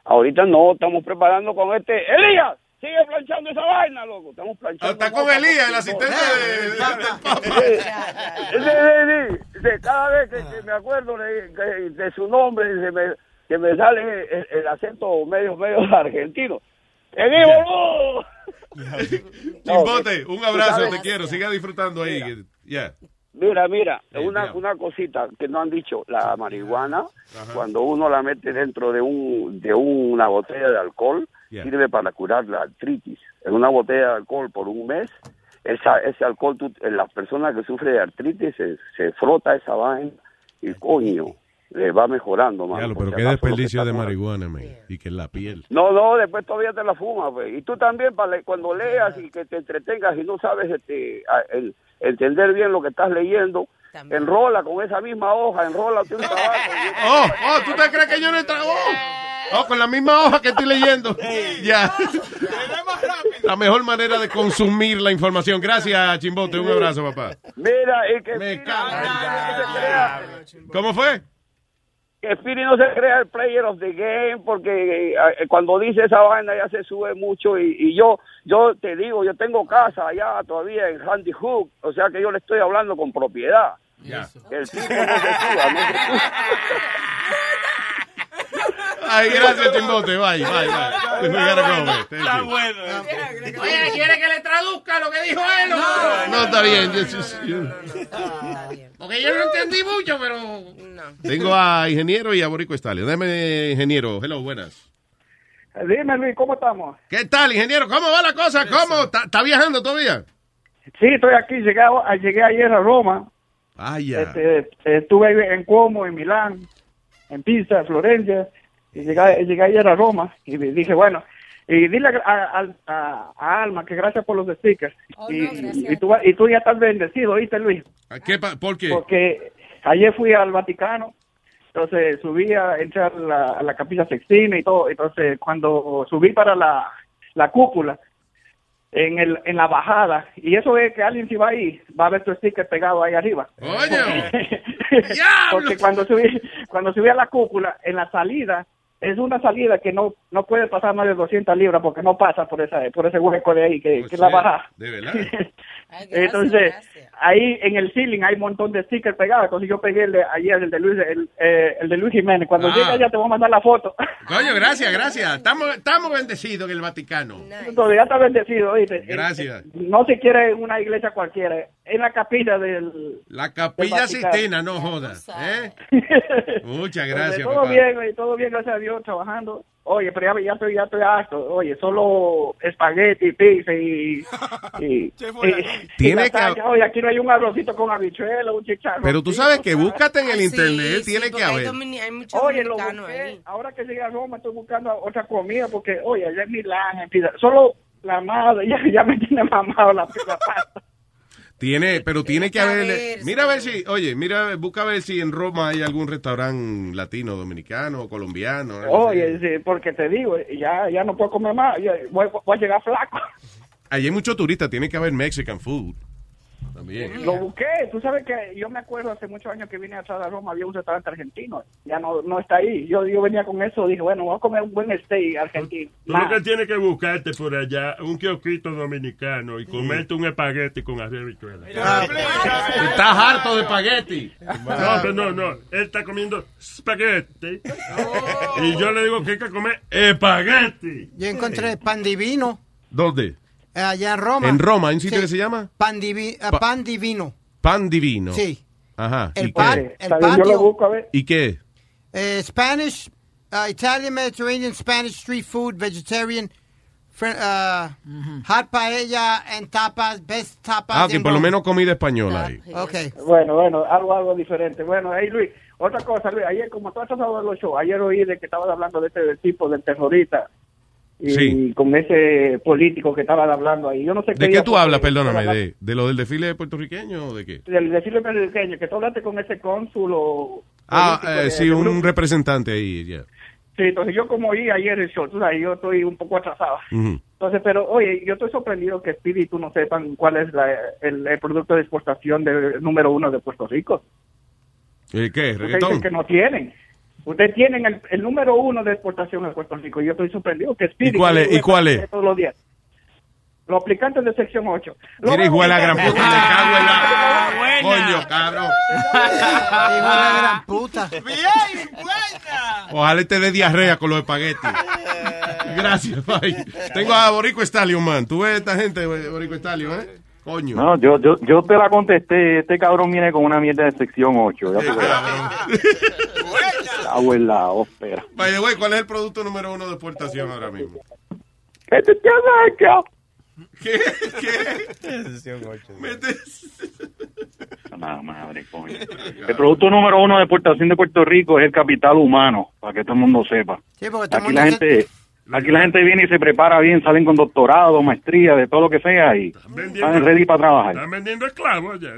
Ahorita no, estamos preparando con este. Elías, sigue planchando esa vaina, loco. Estamos planchando. Está con Elías, el asistente de, de- del Papa. Sí, sí, sí, sí. Cada vez que, que me acuerdo de su nombre, se me, que me sale el, el acento medio, medio argentino. ¡Vení, boludo! Chimbote, un abrazo, te quiero. Siga disfrutando ahí. Mira, mira, Sí, una, una cosita que no han dicho, la marihuana, cuando uno la mete dentro de un de una botella de alcohol, sirve para curar la artritis. En una botella de alcohol por un mes, esa, ese alcohol, tú, en las personas que sufren de artritis, se, se frota esa vaina y coño, le va mejorando, Diablo, por pero qué desperdicio de marihuana, man. Y que en la piel. no, no, después todavía te la fumas, güey. Y tú también, para cuando leas y que te entretengas y no sabes este, a- el- entender bien lo que estás leyendo, enrola con esa misma hoja, enrola un tabaco. Oh, oh, ¿tú te crees que yo no he? Oh, con la misma hoja que estoy leyendo. Ya. La mejor manera de consumir la información. Gracias, Chimbote. Un abrazo, papá. Mira, y que Me crea, ¿Cómo fue? Que Spiri no se crea el player of the game porque eh, eh, cuando dice esa vaina ya se sube mucho y, y yo yo te digo, yo tengo casa allá todavía en Handy Hook, o sea que yo le estoy hablando con propiedad. Que el tipo no se suba, no se suba. Ay, gracias, Chimbote. Bye, bye, bye. Está you. bueno. Oye, ¿quiere que le traduzca lo que dijo él? No, no, está bien. Porque yo no entendí mucho, pero... Tengo a ingeniero y a Borico Estalio. Dame, ingeniero. Hello, buenas. Dime, Luis, ¿cómo estamos? ¿Qué tal, ingeniero? ¿Cómo va la cosa? ¿Cómo? ¿Está viajando todavía? Sí, estoy aquí. Llegué, a- llegué ayer a Roma. Vaya. Este, estuve en Como, en Milán, en Pisa, Florencia. Y llegué, llegué ayer a Roma. Y dije, bueno, y dile a, a- a- a Alma que gracias por los stickers. y, y, tú, y tú ya estás bendecido, ¿oíste, Luis? ¿Qué ¿Por qué? Porque ayer fui al Vaticano. Entonces subí a entrar a la, a la capilla Sextina y todo. Entonces cuando subí para la, la cúpula, en, el, en la bajada, y eso es que alguien si va ahí, va a ver tu sticker pegado ahí arriba. Porque cuando subí, cuando subí a la cúpula, en la salida, es una salida que no no puede pasar más de 200 libras porque no pasa por esa por ese hueco de ahí, que, que es la bajada. De verdad. Entonces, ahí en el ceiling hay un montón de stickers pegados. Entonces yo pegué el de ayer, el de Luis, el, eh, el de Luis Jiménez. Cuando Ah. llegue allá te voy a mandar la foto. Coño, gracias, gracias. Estamos, estamos bendecidos en el Vaticano. Entonces ya está bendecido, ¿oíste? Gracias. Eh, No se quiere en una iglesia cualquiera, en la capilla del... La capilla del. Sistina, no jodas. ¿eh? Muchas gracias, Entonces, todo papá. bien, todo bien, gracias a Dios, trabajando. Oye, pero ya, ya estoy, ya estoy harto. Oye, solo espagueti, pizza y... y, y, Tiene y que- Oye, aquí no hay un arrocito con habichuela, un chicharrón. Pero tú sabes que búscate en el Sí, internet, sí, tiene que hay haber. Oye, lo busqué. Ahora que llegué a Roma estoy buscando otra comida porque, oye, allá en Milán, en Pisa, solo la madre ya, ya me tiene mamado la, la pasta. Tiene, pero tiene que que haber. Mira a ver si, oye, mira, busca a ver si en Roma hay algún restaurante latino, dominicano o colombiano. Oye, sí, porque te digo, ya, ya no puedo comer más, voy, voy a llegar flaco. Allí hay muchos turistas, tiene que haber Mexican food. También. Lo busqué, tú sabes que yo me acuerdo hace muchos años que vine atrás de Roma, había un restaurante argentino, ya no, no está ahí. Yo, yo venía con eso, dije, bueno, voy a comer un buen steak argentino. Tú lo que tienes que buscarte por allá un kiosquito dominicano y comerte un espagueti con arroz habichuela. Estás harto de espagueti. No, pero no, no. Él está comiendo espagueti. Y yo le digo que hay que comer espagueti. Yo encontré pan divino ¿Dónde? Allá en Roma. ¿En Roma? ¿Hay un sitio Sí. que se llama? Pan, divi- Pa- pan divino. Pan Divino. Sí. Ajá. El ¿Y pan- qué? el patio. ¿Y qué? Eh, Spanish, uh, Italian, Mediterranean, Spanish street food, vegetarian, uh, hot paella and tapas, best tapas. Ah, que por lo menos comida española ahí. Okay. Bueno, bueno, algo, algo diferente. Bueno, ahí Luis, otra cosa, Luis, ayer como tú has tratado de los shows, ayer oí de que estabas hablando de este tipo del terrorista y Sí. con ese político que estaban hablando ahí. Yo no sé ¿De qué tú hablas, perdóname? estaba ¿De, ¿De lo del desfile puertorriqueño o de qué? del desfile puertorriqueño, que tú hablaste con ese cónsul o... Ah, eh, de- sí, de un representante ahí, ya. Sí, entonces yo como oí ayer el show, tú sabes, yo estoy un poco atrasado. Entonces, pero oye, yo estoy sorprendido que Espíritu no sepan cuál es la- el, el producto de exportación de, número uno de Puerto Rico. ¿Eh, ¿Qué? ¿Reggaetón? que no tienen. Ustedes tienen el, el número uno de exportación de Puerto Rico. y Yo estoy sorprendido que Spirit... ¿Y cuál es? ¿Y cuál es? Todos los días. Los aplicantes de sección 8. Mira, hijo de la gran puta, me cago en la... Coño, cabrón. Hijo de la gran puta. Ojalá te dé diarrea con los espaguetis. Gracias, bye. Tengo a Borico Stallion, man. ¿Tú ves esta gente, Borico Stallion, eh? Coño. No, yo, yo, yo te la contesté. Este cabrón viene con una mierda de sección 8. Ya tú verás. Cago en la ópera. By the way, ¿cuál es el producto número uno de exportación ahora mismo? ¿Qué te acerca? ¿Qué? ¿Qué? La madre, coño. El producto número uno de exportación de Puerto Rico es el capital humano, para que todo el mundo sepa. Sí, porque todo el Aquí mundo la se- gente, aquí la gente viene y se prepara bien, salen con doctorado, maestría, de todo lo que sea y están ready para trabajar. Están vendiendo esclavos ya.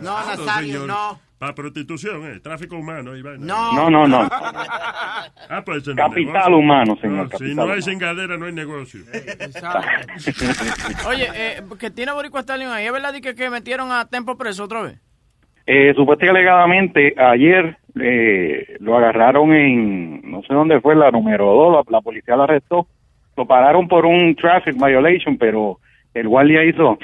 No, Nazario, no. Para prostitución, eh, tráfico humano. y vaina. No. No, no, no. Ah, pues no Capital humano, señor, No, si no hay cingadera, no hay negocio. Oye, eh, que tiene Boricua Stallion ahí, ¿es verdad que, que metieron a Tempo preso otra vez? Eh, supuestamente alegadamente ayer eh, lo agarraron en, no sé dónde fue, la número 2, la, la policía lo arrestó, lo pararon por un traffic violation, pero el guardia hizo,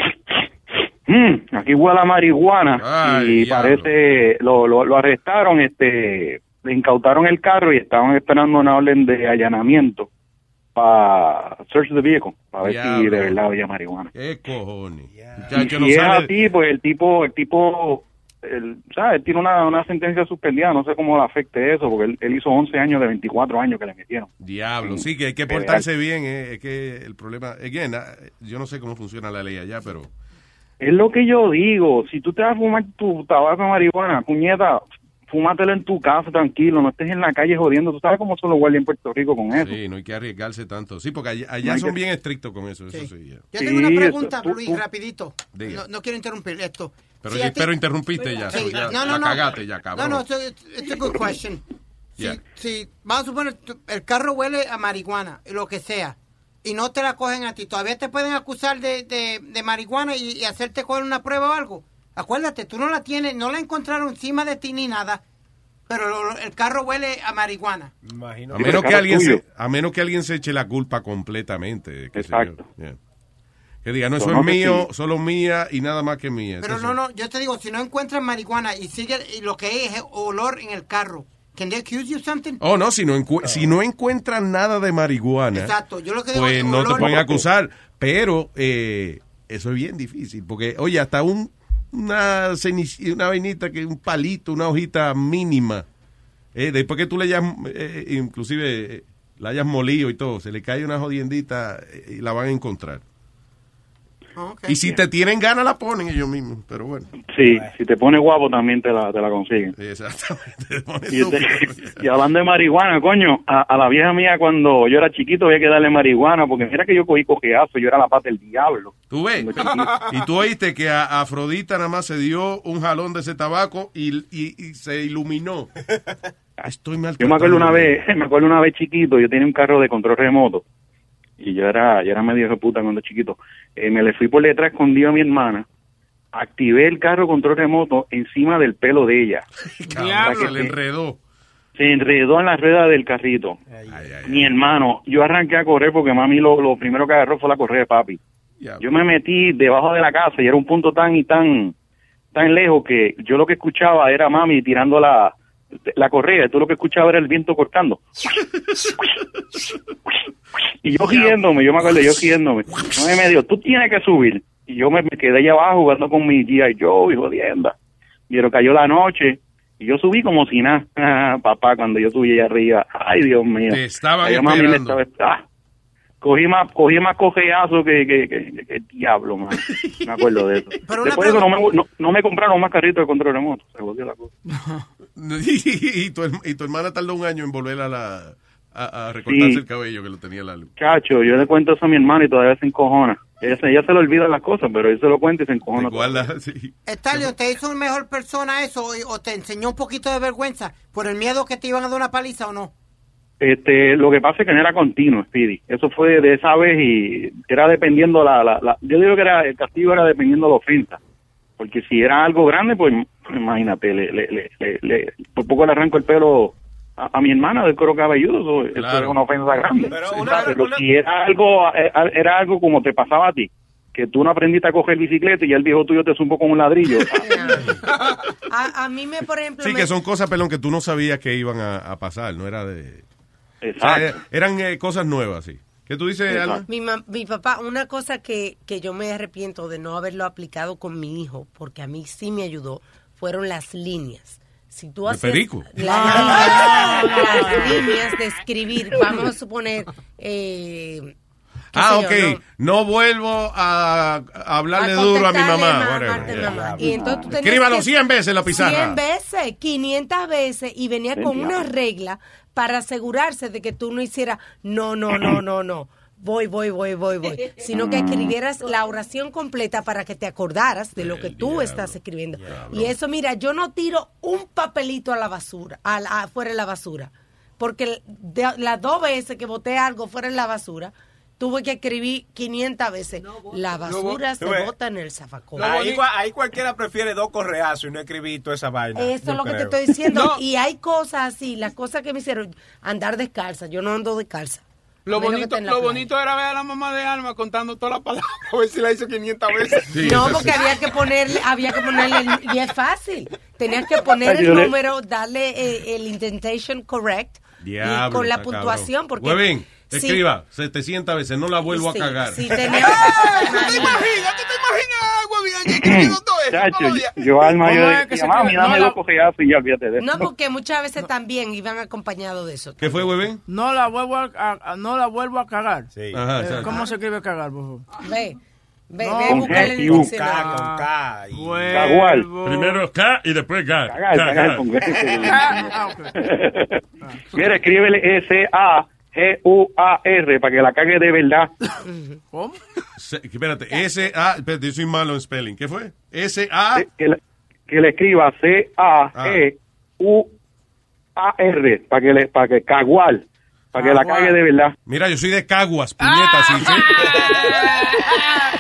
"Mm, aquí huele a marihuana Ay, y diablo. parece, lo, lo, lo arrestaron, este, le incautaron el carro y estaban esperando una orden de allanamiento para search the vehicle, para ver si de verdad había marihuana. ¿Qué cojones? Y Muchacho, no si es sale- así, pues el tipo, el tipo, el, ¿sabes? Tiene una, una sentencia suspendida, no sé cómo le afecte eso, porque él, él hizo 11 años de 24 años que le metieron. Diablo, sí, que hay que portarse bien. eh, Es que el problema, again, ah, yo no sé cómo funciona la ley allá, pero Es lo que yo digo, si tú te vas a fumar tu tabaco de marihuana, puñeta, fúmatelo en tu casa tranquilo, no estés en la calle jodiendo, tú sabes cómo son los guardias en Puerto Rico con eso. sí, no hay que arriesgarse tanto. Sí, porque allá, allá No son que- bien estrictos con eso, eso sí. ya. Yo tengo una Sí, pregunta, tú- Luis, tú- rapidito. No, no quiero interrumpir esto. Pero, Si ti- pero interrumpiste ya, Sí, ya, no, no, la no. cagaste ya, cabrón. No, no, it's a, good question. Si, Yeah. si, vamos a suponer, tu- el carro huele a marihuana, lo que sea, y no te la cogen a ti, ¿todavía te pueden acusar de, de, de marihuana y, y hacerte coger una prueba o algo? Acuérdate, tú no la tienes, no la encontraron encima de ti ni nada, pero el carro huele a marihuana. A menos, que alguien se, a menos que alguien se eche la culpa completamente. qué sé yo. Exacto. Yeah. Que diga, no, eso So, es mío, solo mía y nada más que mía. Pero Entonces, no, no, yo te digo, si no encuentran marihuana y sigue y lo que es, es olor en el carro, ¿can they accuse you something? Oh, no, si no, encu- si no encuentran nada de marihuana, Exacto, yo lo que digo pues es no te pueden acusar. Pero eh, eso es bien difícil, porque, oye, hasta un, una, una vainita, que un palito, una hojita mínima, eh, después que tú le hayas, eh, inclusive, eh, la hayas molido y todo, se le cae una jodiendita y la van a encontrar. Y si te tienen ganas, la ponen ellos mismos, pero bueno. Sí, si te pones guapo también te la, te la consiguen. Exactamente. Y, este- y hablando de marihuana, coño, a, a la vieja mía cuando yo era chiquito había que darle marihuana, porque mira que yo cogí cojeazo, yo era la pata del diablo. ¿Tú ves? Y tú oíste que a Afrodita nada más se dio un jalón de ese tabaco y, y- y se iluminó. Estoy mal. Yo me acuerdo una vez, me acuerdo una vez chiquito, yo tenía un carro de control remoto y yo era, yo era medio de puta cuando chiquito. Eh, me le fui por detrás escondido a mi hermana, activé el carro control remoto encima del pelo de ella. Cabrón, que se le enredó. Se enredó en la rueda del carrito. Mi hermano, yo arranqué a correr porque mami lo, lo primero que agarró fue la correa de papi. Yo me metí debajo de la casa y era un punto tan y tan tan lejos que yo lo que escuchaba era mami tirando la la correa, y tú lo que escuchabas era el viento cortando. Y yo riéndome, yo me acuerdo, yo riéndome. No me dijo, tú tienes que subir. Y yo me, me quedé allá abajo jugando con mi G.I. Joe y jodienda. Pero cayó la noche y yo subí como si nada. Papá, cuando yo subí allá arriba, ay Dios mío. Te estaban Allá mami me esperando. estaba- ah, cogí más, cogí más cojeazo que, que, que, que- que diablo, man. Me acuerdo de eso. Pero Después de eso no me, no, no me compraron más carritos de control remoto. Se volvió la cosa. y, tu, y tu hermana tardó un año en volver a, la, a, a recortarse Sí. el cabello que lo tenía la luz. Chacho, yo le cuento eso a mi hermana y todavía se encojona. Ella se, ella se le olvida las cosas, pero yo se lo cuento y se encojona. Guarda, sí. Estalio, ¿te hizo mejor persona eso o- o te enseñó un poquito de vergüenza por el miedo que te iban a dar una paliza o no? Este, lo que pasa es que no era continuo, Speedy. Eso fue de esa vez y era dependiendo la, la, la- yo digo que era el castigo era dependiendo la ofensa. Porque si era algo grande, pues imagínate, le, le, le, le- le- por poco le arranco el pelo a, a mi hermana del coro cabelludo, eso, eso era una ofensa grande. Pero Pero, una- si era algo, eh, era algo como te pasaba a ti, que tú no aprendiste a coger bicicleta y ya el viejo tuyo te zumbó con un ladrillo. A, a mí me, por ejemplo, Sí, me- que son cosas, pelón, que tú no sabías que iban a, a pasar, no era de... O sea, Exacto. eran eh, cosas nuevas, sí. ¿Qué tú dices, Alma? Mi, ma- mi papá, una cosa que, que yo me arrepiento de no haberlo aplicado con mi hijo, porque a mí sí me ayudó, fueron las líneas. Si tú ¿De haces perico? las, líneas, las líneas de escribir, vamos a suponer, eh, Ah, ok. yo, ¿no? No, vuelvo a, a hablarle A duro a mi mamá. ma- whatever. amarte, Yeah. mamá. Y entonces tú tenías Escríbalo que- 100 veces la pizarra. 100 veces, 500 veces, y venía Ven, con una regla para asegurarse de que tú no hicieras no, no, no, no, no. Voy, voy, voy, voy, voy. Sino que escribieras la oración completa para que te acordaras de lo que tú estás escribiendo. Y eso, mira, yo no tiro un papelito a la basura, a la- fuera de la basura. Porque de- las dos veces que boté algo fuera de la basura, tuve que escribir 500 veces. La basura se bota en el zafacón. Ahí, ahí cualquiera prefiere dos correazos y no escribir toda esa vaina. Eso es lo que te estoy diciendo. No, Y hay cosas así, las cosas que me hicieron andar descalza. Yo no ando descalza. Lo bonito, lo bonito era ver a la mamá de Alma contando todas las palabras, a ver si la hizo 500 veces. no, porque había que ponerle, había que ponerle, el- y es fácil. Tenías que poner el número, darle eh, el indentation correct y con la puntuación, cabrón. porque Huevín, Sí. escriba 700 veces, no la vuelvo Sí, a cagar. sí, tenía- ¿Tú te imaginas? ¿Tú te imaginas, huevín, escribiendo todo eso? Chacho, yo, yo alma, yo ¿Cómo es que decía, mami, dame No, dos correazos y ya olvídate de eso. No, porque muchas veces también iban acompañados de eso. ¿Qué fue, Huevín? No la vuelvo a, a- a- no la vuelvo a cagar. Ajá, Eh. ¿Cómo se escribe cagar, por favor? Ve, ve, No. ve, Con el y U. K, con K Cagual. Primero K y después K. Cagar, K, cagar K. con G. Ah. Mira, escríbele S-A-G-U-A-R para que la cague de verdad. ¿Cómo? Se- espérate, S-A, espérate, yo soy malo en spelling. ¿Qué fue? S-A. Que le, que le escriba C-A-G-U-A-R para que le, para que cagual, para que la cague de verdad. Mira, yo soy de Caguas, puñeta, sí, sí.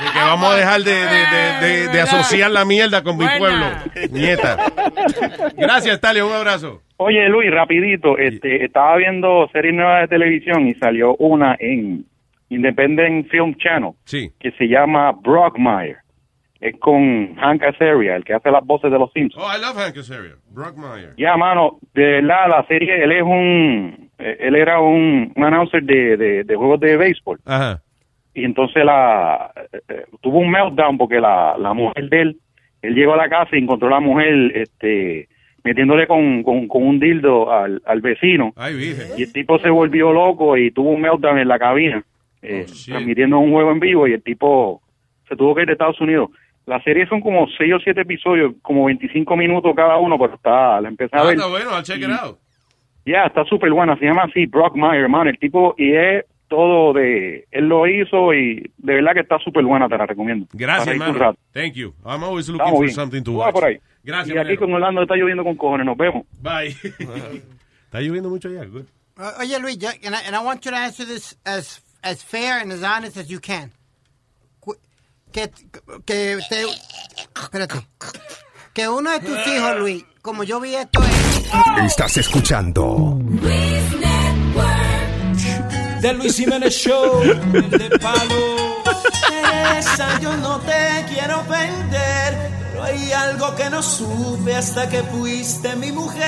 De que vamos a dejar de, de, de, de- de asociar la mierda con mi pueblo. Nieta. Gracias, Talia, un abrazo. Oye, Luis, rapidito, este, estaba viendo series nuevas de televisión y salió una en Independent Film Channel Sí. que se llama Brockmire. Es con Hank Azaria, el que hace las voces de los Simpsons. Oh, I love Hank Azaria. Brockmeyer. Ya, mano, de verdad, la serie, él es un, él era un, un announcer de, de, de juegos de béisbol. Ajá. Y entonces la, eh, eh, tuvo un meltdown porque la, la mujer de él, él llegó a la casa y encontró a la mujer, este, metiéndole con, con, con un dildo al, al vecino. Ay. Y el tipo se volvió loco y tuvo un meltdown en la cabina, eh, transmitiendo un juego en vivo y el tipo se tuvo que ir de Estados Unidos. La serie son como 6 o 7 episodios, como 25 minutos cada uno, pero está, la empecé a Ah, ver. está bueno, I'll check it out. Ya, está súper buena, se llama así, Brock Meyer, hermano, el tipo, y es todo de, él lo hizo y de verdad que está súper buena, te la recomiendo. Gracias, hermano. Thank you. I'm always looking Estamos for bien. something to watch. por ahí. Gracias, Y aquí Manero. con Orlando está lloviendo con cojones, nos vemos. Bye. Está lloviendo mucho allá. Good. Uh, Oye, Luis, yo- and I, and I want you to answer this as, as fair and as honest as you can. Que, que te... Espérate. Que uno de tus hijos, Luis, como yo vi esto en... Estás escuchando The Luis Jiménez Show, el de palo. Teresa, yo no te quiero ofender, pero hay algo que no supe hasta que fuiste mi mujer.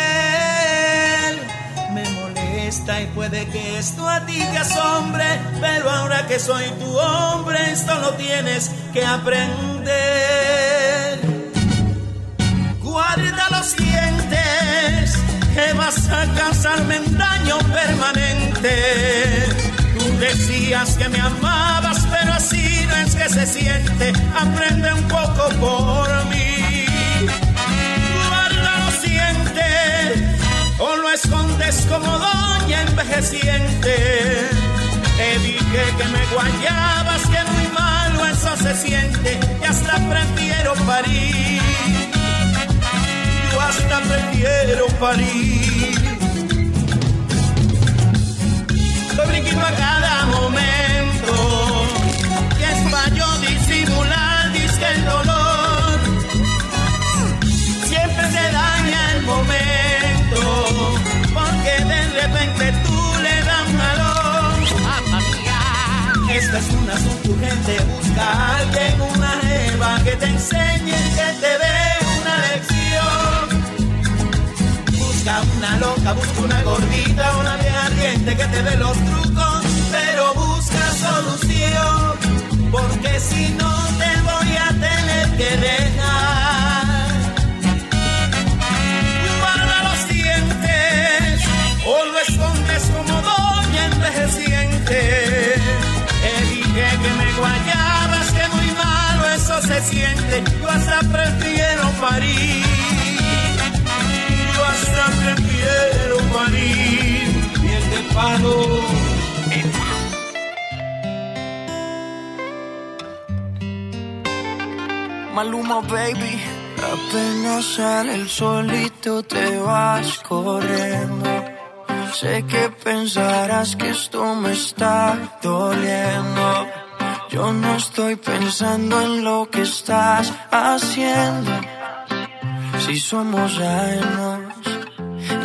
Me molesta y puede que esto a ti te asombre, pero ahora que soy tu hombre, esto lo tienes que aprender. Vas a causarme un daño permanente. Tú decías que me amabas, pero así no es que se siente. Aprende un poco por mí. Guarda los dientes, o lo escondes como doña envejeciente. Te dije que me guayabas, que muy malo eso se siente, y hasta prefiero parir hasta prefiero parir. Estoy brinquito a cada momento, y es para yo disimular, disque el dolor. Siempre se daña el momento, porque de repente tú le das jalón. Esta es una asunto urgente, busca a alguien, una jeva que te enseñe, que te dé Una loca, busca una gordita, una vieja ardiente que te dé los trucos, pero busca solución, porque si no te voy a tener que dejar. Guarda los dientes, o lo escondes como doña envejeciente. Te dije que me guayabas, que muy malo eso se siente. Yo hasta prefiero parir. Prefiero parir. Miel de palo. Maluma, baby. Apenas sale el solito te vas corriendo. Sé que pensarás que esto me está doliendo. Yo no estoy pensando en lo que estás haciendo. Si somos ajenos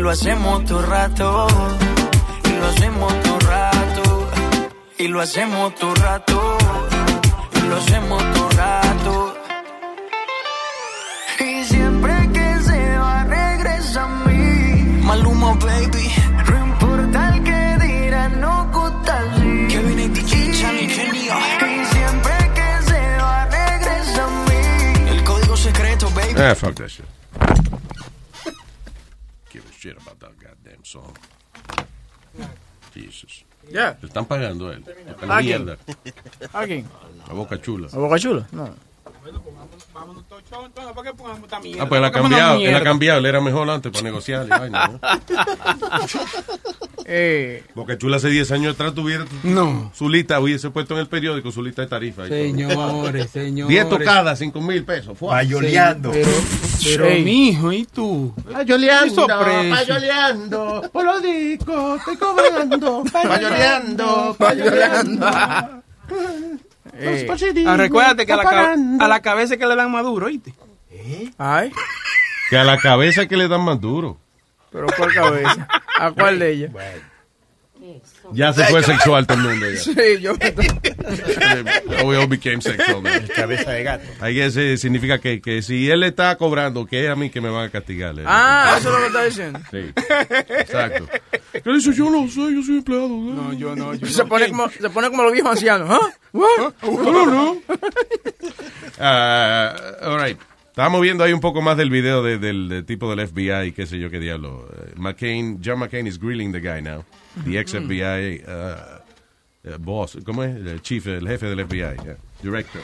lo hacemos todo rato. Y lo hacemos todo rato. Y lo hacemos todo rato. Y lo hacemos todo rato. Y siempre que se va, regresa a mí. Maluma, baby. No importa el que dirán, no gusta así. Kevin y DJ, Charlie, Kenia. Y siempre que se va, regresa a mí. El código secreto, baby. Ah, fuck that shit. Give a shit about song. Jesus. Yeah. Le están pagando a él. ¿A la mierda. ¿A quién? La boca chula. ¿A Boca Chula? No. Ah, pues él ha cambiado, él ha cambiado, él era mejor antes para negociar. y vaina, ¿no? Eh, Boca Chula hace 10 años atrás tuviera No. su lista, hubiese puesto en el periódico su lista de tarifa. y todo. Señores, señores. 10 tocadas, 5 mil pesos. Payoleando. Pero, pero Ey. mijo, ¿y tú? Payoleando, payoleando, por los discos, estoy cobrando, payoleando, payoleando. eh, Ah, recuérdate que a la, a la cabeza que le dan maduro, ¿oíste? Ay, Que a la cabeza que le dan más duro. pero ¿cuál cabeza? ¿A cuál de ellas? Ya se fue sexual todo el mundo. Ya. Sí, yo. We all became sexual. man. Cabeza de gato. Ahí ese significa que, que si él está cobrando, que es a mí que me van a castigar. eh. Ah, eso es lo que está diciendo. Sí, exacto. ¿Qué dice? Yo no sé, yo soy empleado. No, yo no. Yo Se no. pone, como, se pone como los viejos ancianos. ¿Ah? No, no, no. Ah, all right. Estábamos viendo ahí un poco más del video de- del, del tipo del FBI, qué sé yo qué diablo. Eh, McCain, John McCain is grilling the guy now. The ex FBI uh, uh, boss, ¿cómo es? El chief, el jefe del FBI, yeah. director.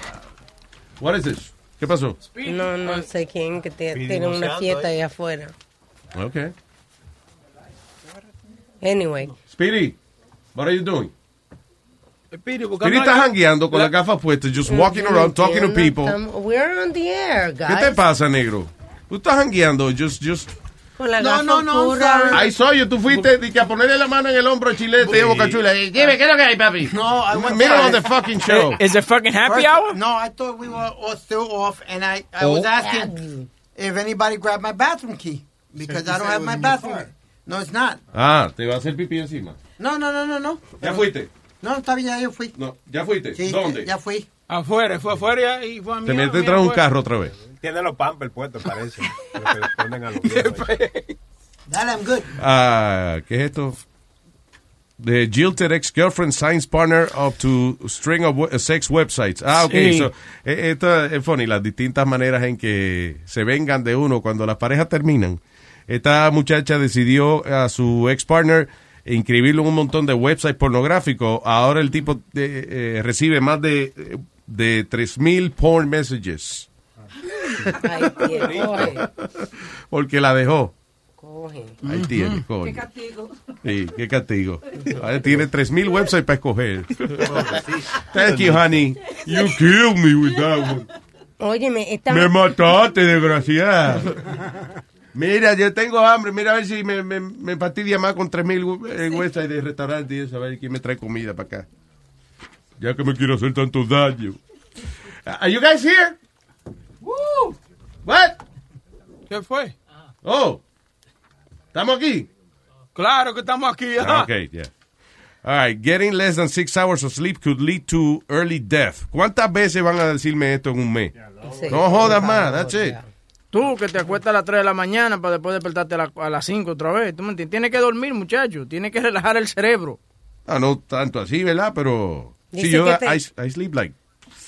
What is this? ¿Qué pasó? No, no sé quién que te- tiene una fiesta ahí. afuera. Okay. Anyway. Speedy, what are you doing? Speedy está jangueando con las gafas puestas, just walking around, talking to people. We're on the air, guys. ¿Qué te pasa, negro? Tú estás jangueando, just, just... Con la No, no, no. Ay, soy yo, tú fuiste di que a ponerle la mano en el hombro a Chilete y a Boca Chula. Dime, ¿qué es lo que hay, papi? No, I went on the fucking show. Is it fucking happy First- hour? No, I thought we were all still off, and I, I was Oh. asking if anybody grabbed my bathroom key because I don't have my bathroom. No, it's not. Ah, te va a hacer pipí encima. No, no, no, no, no. ¿Ya fuiste? No, está bien, ya yo fui. No, ¿ya fuiste? Sí, ¿Dónde? Ya fui. Afuera, fue afuera y fue a mí. Te metes tras un carro otra vez. Tiene los pampers puestos, parece. Ponen a los. Dale, I'm good. Ah, ¿qué es esto? The jilted ex-girlfriend signs partner up to string of sex websites. Ah, ok. Sí. So, eh, esto es funny, las distintas maneras en que se vengan de uno cuando las parejas terminan. Esta muchacha decidió a su ex-partner inscribirlo en un montón de websites pornográficos. Ahora el tipo eh, eh, recibe más de, de 3.000 porn messages. Ay, tío, coge, Porque la dejó. coge. Ahí tiene, coño. Qué castigo. Sí, qué castigo. Ahora tiene 3.000 websites para escoger. Thank you, honey. You killed me with that one. Óyeme, esta... Me mataste, desgraciada. Mira, yo tengo hambre. Mira a ver si me, me, me fastidia más con 3.000 eh, websites de restaurante y eso. A ver quién me trae comida para acá. Ya que me quiero hacer tanto daño. Are you guys here? Woo. What? ¿Qué fue? Oh. ¿Estamos aquí? Claro que estamos aquí. Ah. Okay, yeah. All right, getting less than six hours of sleep could lead to early death. ¿Cuántas veces van a decirme esto en un mes? Sí. No jodas más, that's it. Tú que te acuestas a las 3 de la mañana para después despertarte a, la- a las 5 otra vez. ¿Tú me entiendes? Tienes que dormir, muchacho. Tienes que relajar el cerebro. Ah, no tanto así, ¿verdad? Pero sí, Dice yo que te- I, I sleep like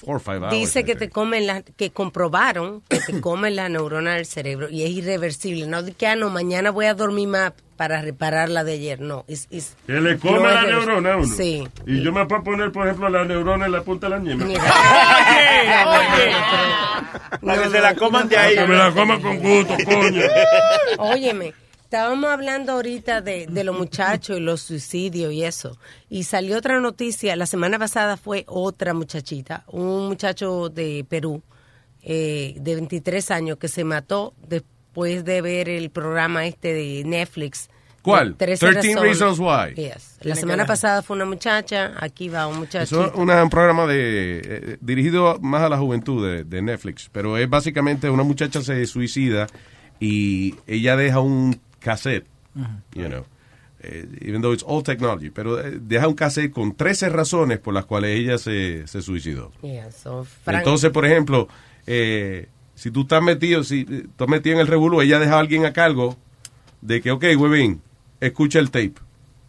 four or five hours. Dice que te comen la, que comprobaron que te comen la neurona del cerebro y es irreversible. No de que ah, no, mañana voy a dormir más para reparar la de ayer. No, es, es- Que le come no la neurona a uno. Sí. Y yo me puedo poner, por ejemplo, la neurona en la punta de la ñema. Para que se la coman de ahí. Que me la coman con gusto, coño. Óyeme, estábamos hablando ahorita de, de los muchachos y los suicidios y eso. Y salió otra noticia, la semana pasada fue otra muchachita, un muchacho de Perú, eh, de 23 años, que se mató después de ver el programa este de Netflix. ¿Cuál? de 13 13 razones. Reasons Why. Yes. La semana pasada fue una muchacha, aquí va un muchacho. es un programa de eh, dirigido más a la juventud de, de Netflix, pero es básicamente una muchacha se suicida y ella deja un cassette, you know, eh, even though it's old technology, pero eh, deja un cassette con 13 razones por las cuales ella se, se suicidó. Yeah, so, Frank- Entonces, por ejemplo, eh, si tú estás metido, si estás metido en el revolú, ella deja a alguien a cargo de que, ok, huevín, escucha el tape.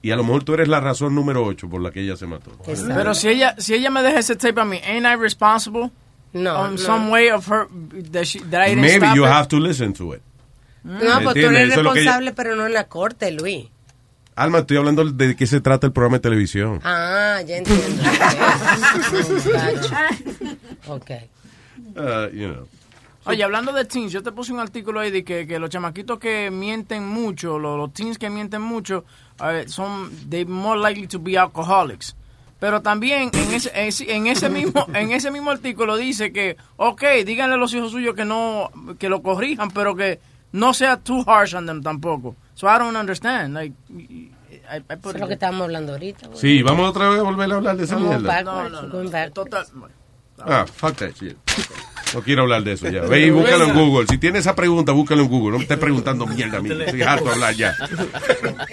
Y a lo mejor tú eres la razón número 8 por la que ella se mató. Pero si ella, si ella me deja ese tape a mí, ain't I responsible? No, On no. some way of her, that, she, that I didn't Maybe stop you it? have to listen to it. No, pues tú eres responsable, pero no en la corte, Luis. Alma, estoy hablando de qué se trata el programa de televisión. Ah, ya entiendo. Ok. Uh, you know. Oye, hablando de teens, yo te puse un artículo ahí de que, que los chamaquitos que mienten mucho, los, los teens que mienten mucho, son they more likely to be alcoholics. Pero también en ese, ese- en ese mismo en ese mismo artículo dice que, ok, díganle a los hijos suyos que no que lo corrijan, pero que no sea too harsh on them tampoco. So I don't understand. Like, I, I put Eso es lo que estamos hablando ahorita. güey. Sí, vamos otra vez a volver a hablar de esa mierda. No, no, no. back. Total, Ah, fuck that shit. No quiero hablar de eso ya. Ve y búscalo en Google. Si tienes esa pregunta, búscalo en Google. No me estés preguntando mierda a mí. Estoy harto de hablar ya.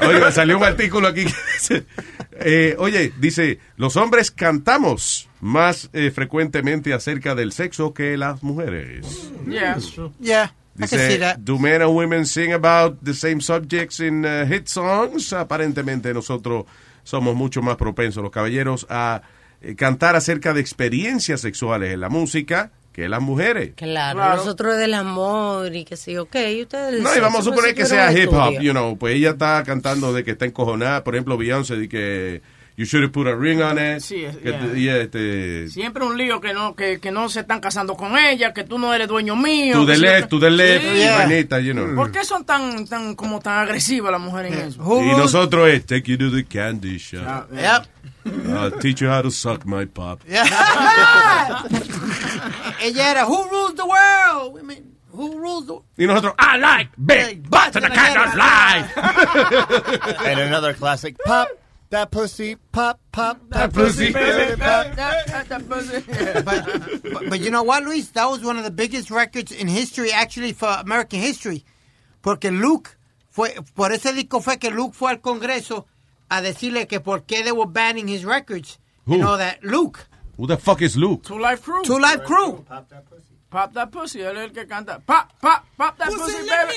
Oiga, salió un artículo aquí que dice, eh, oye, dice, los hombres cantamos más eh, frecuentemente acerca del sexo que las mujeres. Yeah. Yeah, I can see Dice, that. do men and women sing about the same subjects in uh, hit songs? Aparentemente nosotros somos mucho más propensos, los caballeros, a eh, cantar acerca de experiencias sexuales en la música que las mujeres. Claro, Claro. nosotros del amor y que sí, ok, ustedes... No, y vamos a suponer que sea hip hop, estudio. you know, pues ella está cantando de que está encojonada, por ejemplo, Beyoncé, de que you should have put a ring on it. Sí, que yeah. y, este, Siempre un lío que no que, que no se están casando con ella, que tú no eres dueño mío. the siempre- left, to the left, vainita, you know. ¿Por qué son tan tan como tan agresivas las mujeres en eso? Y nosotros es, take you to the candy shop. Ah, Yep. I'll teach you how to suck my pop. Yeah. Ella era, who rules the world? I mean, who rules the Y nosotros, I like big butts and I cannot lie. and another classic, pop that pussy, pop, pop That pussy. pop but, but, but you know what, Luis? That was one of the biggest records in history, actually, for American history. Porque Luke fue por ese disco fue que Luke fue al Congreso a decirle que por qué they were banning his records. Who? You know that Luke, Who the fuck is Luke? Two Life Crew. Two Life Crew. Pop that pussy, Pop that pussy. él es el que canta. Pop, pop, pop that pussy, baby.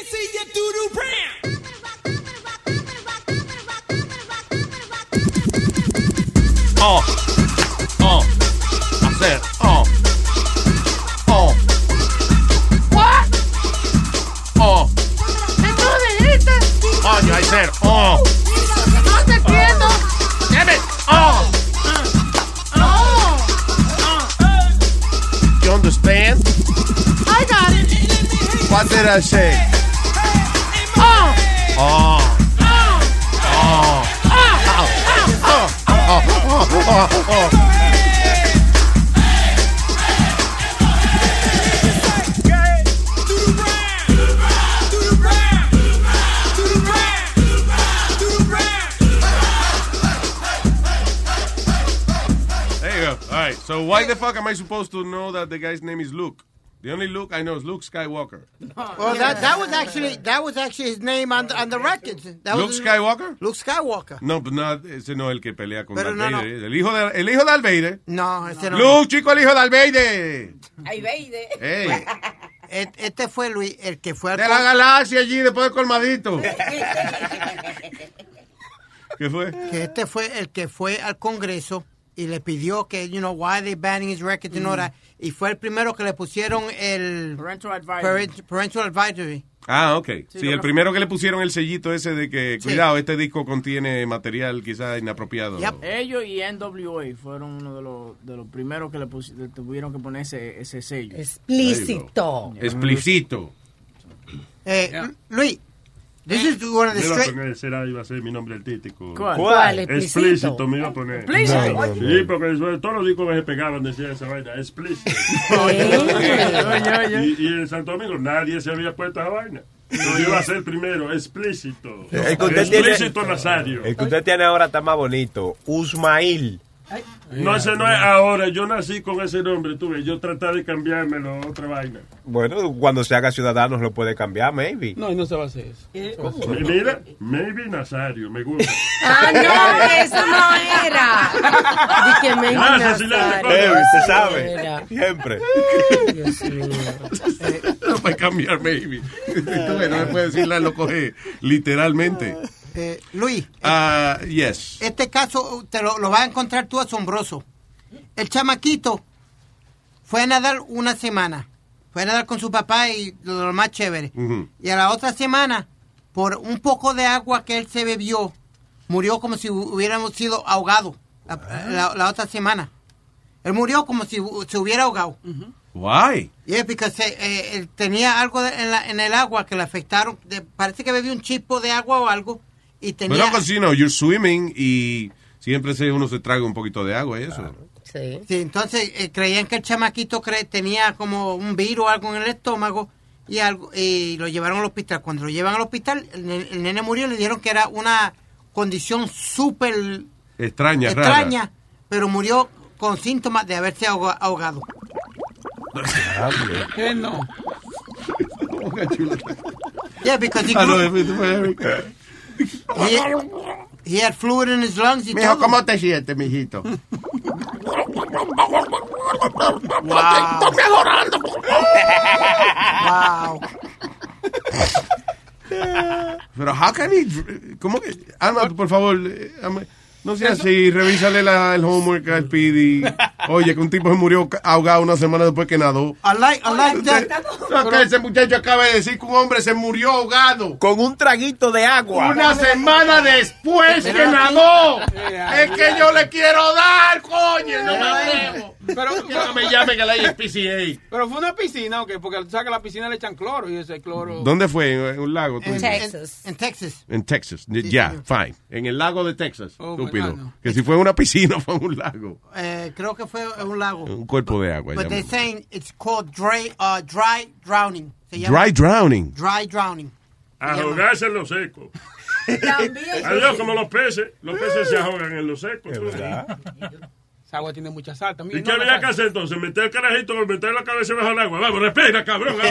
Uh, uh, I said, uh, uh. What? Uh. ¿Tú dijiste? Coño, I said, uh. No te entiendo. Damn it, uh. Oh, uh. Uh. You understand? I got it. What did I say? Uh. Uh. So why the fuck am I supposed to know that the guy's name is Luke? The only Luke I know is Luke Skywalker. Well, that that was actually that was actually his name on the, on the records. That Luke was Skywalker? Luke Skywalker. No, pues no, ese no es el que pelea con Pero Darth no, no. Vader. El hijo de el hijo de Darth Vader. No, ese no. Luke, chico, el hijo de Darth Vader. Ay, veide. Ey. E- Este fue Luis, el que fue al De la galaxia allí después del colmadito. ¿Qué fue? que este fue el que fue al Congreso y le pidió que, you know, why they banning his records and all that. Y fue el primero que le pusieron el Parental advisory. parent- parental advisory. Ah, ok. Sí, el primero que le pusieron el sellito ese de que, Sí. cuidado, este disco contiene material quizás inapropiado. Ellos y NWA fueron uno de los, de los primeros que le, le tuvieron que poner ese, ese sello. Explícito. Explícito. Eh, Luis, this is one of the Me iba a poner, será, iba a ser mi nombre artístico. ¿Cuál? ¿Cuál? Explícito. Explícito. me iba a poner. Explícito. No, no, no. Sí, porque todos los discos que se pegaban decía esa vaina, explícito. y, y en Santo Domingo nadie se había puesto esa vaina. Yo iba a ser primero, explícito. El que usted tiene- explícito Nazario. El que usted tiene ahora está más bonito. Usmail. No, ese no es ahora. Yo nací con ese nombre, tuve. Yo traté de cambiármelo a otra vaina. Bueno, cuando se haga ciudadano lo puede cambiar, maybe. No, y no se va a hacer eso. Mi- Mira, maybe Nazario, me gusta. Ah, no, eso no era. Di que me Gracias, silencio, Eh, coño. usted sabe. Era. Siempre. No puede cambiar, maybe. Tú ves, no me puede decir la lo coge literalmente. Eh, Luis, Ah, yes. este caso te lo, lo vas a encontrar tú asombroso. El chamaquito fue a nadar una semana. Fue a nadar con su papá y lo, lo más chévere. Y a la otra semana, por un poco de agua que él se bebió, murió como si hu- hubiéramos sido ahogado la, la- la otra semana. Él murió como si se hubiera ahogado. Why? Y es porque se, eh, él tenía algo de- en, la- en el agua que le afectaron. de- parece que bebió un chispo de agua o algo. Y tenía... Bueno, pues you know, you're swimming y siempre se, uno se traga un poquito de agua y eso. Sí. Sí, entonces eh, creían que el chamaquito cre- tenía como un virus o algo en el estómago y algo y lo llevaron al hospital. Cuando lo llevan al hospital, el, ne- el nene murió y le dijeron que era una condición súper Extraña, extraña, pero murió con síntomas de haberse ahoga- ahogado. ¿Qué no? Yeah, because he, Ah, grew- fue Eric. he, he had fluid in his lungs y Mijo, todo. ¿cómo te sientes, mijito? Wow. Estoy mejorando. Wow. Pero how can he dr- ¿Cómo que? Alma, tú, por favor, eh, no sea así, revísale la, el homework a Speedy. Oye, que un tipo se murió ahogado una semana después que nadó. I like, I like that. No, que ese muchacho acaba de decir que un hombre se murió ahogado. Con un traguito de agua. Una semana después que nadó. Es que yo le quiero dar, coño, no me atrevo. Pero, Quiero que me llamen a la ISPCA. pero fue una piscina, ¿o qué? Porque tú sabes que a la piscina le echan cloro y ese cloro... ¿Dónde fue? ¿En un lago? tú En, dices? en- en Texas. En Texas. Ya, fine. En el lago de Texas. Oh, Estúpido. bueno. Que si fue en una piscina, fue en un lago. Eh, creo que fue un lago. Un cuerpo de agua. But they're saying it's called dry, uh, dry drowning. Se llama Dry drowning. Dry drowning. Ahogarse en lo seco. Adiós, como los peces. Los peces se ahogan en lo seco. tú ves. Esa agua tiene mucha sal también. ¿Y qué había que hacer entonces? Meter el carajito, meter la cabeza bajo el agua. Vamos, respira, cabrón.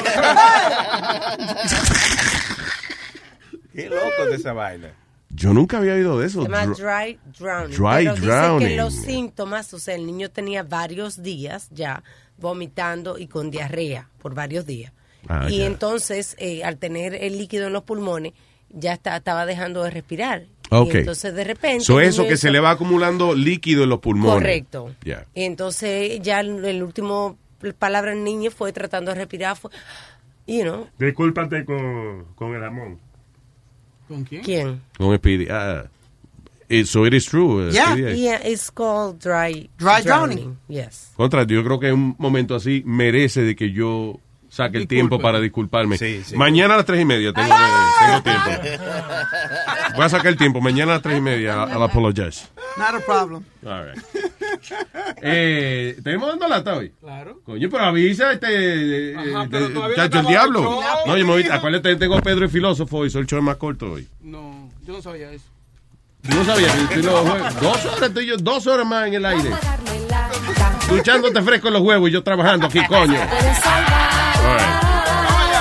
Qué loco de esa vaina. Yo nunca había oído de eso. Se llama Dr- dry drowning. Dry Pero dice drowning. que los síntomas, o sea, el niño tenía varios días ya vomitando y con diarrea por varios días. Ah, y ya. entonces, eh, al tener el líquido en los pulmones, ya está- estaba dejando de respirar. Ok. Y entonces, de repente... So eso que se hizo- le va acumulando líquido en los pulmones. Correcto. Ya. Y entonces, ya el, el último palabra del niño fue tratando de respirar, fue, you know, Discúlpate con, con el jamón. ¿Con quién? ¿quién? Con Speedy. Ah, it- so it is true. Speedy. Yeah, it's called dry, Dry drowning. Yes. Contra, yo creo que un momento así merece de que yo saque el tiempo para disculparme. Mañana a las tres y media tengo, tengo tiempo. Voy a sacar el tiempo. Mañana a las tres y media. I'll apologize. Not a problem. All right. Eh, ¿Tenemos dando lata hoy? Claro. Coño, pero avisa este. eh, Ajá, eh, pero de- todavía chacho, no el diablo. No, yo me voy. Acuérdate, tengo a Pedro el filósofo hoy. Soy el show más corto hoy. No, yo no sabía eso. Tú no sabías. tú- tú los dos horas estoy yo, dos horas más en el aire. Escuchándote fresco en los huevos y yo trabajando aquí, coño.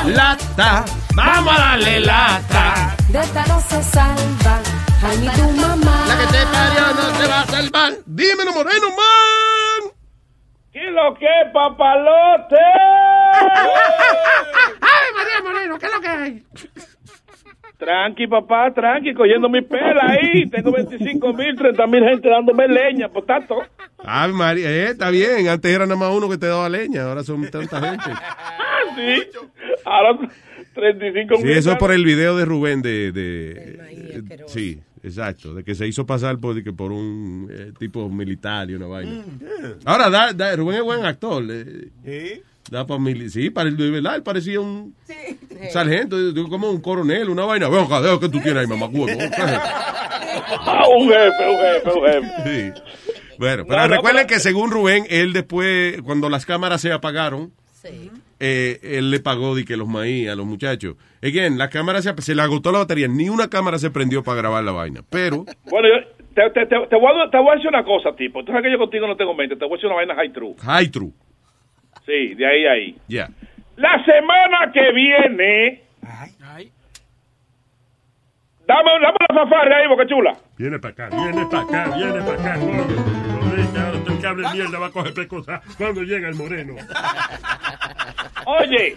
Lata. Vamos a darle lata. De esta no se salva. Ay, ni tu mamá. La que te parió no te va a salvar. Dímelo, Moreno, man. ¿Qué lo que, papalote? ¡Ay, María Moreno! ¿Qué es lo que hay? Tranqui, papá, tranqui, cogiendo mi pela ahí. Tengo 25 mil, 30 mil gente dándome leña, por tanto. Ay, María, eh, está bien. Antes era nada más uno que te daba leña. Ahora son tanta gente. Ah, sí. Ahora 35 Sí, eso es por el video de Rubén de... de eh, sí, exacto. De que se hizo pasar por, de que por un eh, tipo militar y una vaina. Ahora, da, da- Rubén es buen actor. eh, Da pa mili- sí, para el de verdad, él parecía un sargento, digo, como un coronel, una vaina. Veo acá, veo que tú tienes ahí, mamá Ah, un jefe, un jefe, un jefe. Sí. Bueno, pero No, no, recuerden pero- que según Rubén, él después, cuando las cámaras se apagaron, eh, él le pagó de que los maíz a los muchachos. Again, las cámaras se, se le agotó la batería, ni una cámara se prendió para grabar la vaina. Pero, Bueno, yo te, te, te, te voy a, te voy a decir una cosa, tipo. Tú sabes que yo contigo no tengo mente. Te voy a decir una vaina high true. high true, Sí, de ahí a ahí. ya. La semana que viene. Dame, dame la safari ahí, boca chula. Viene para acá, viene para acá, viene para acá, cable de mierda va a coger pecosa cuando llega el moreno. Oye,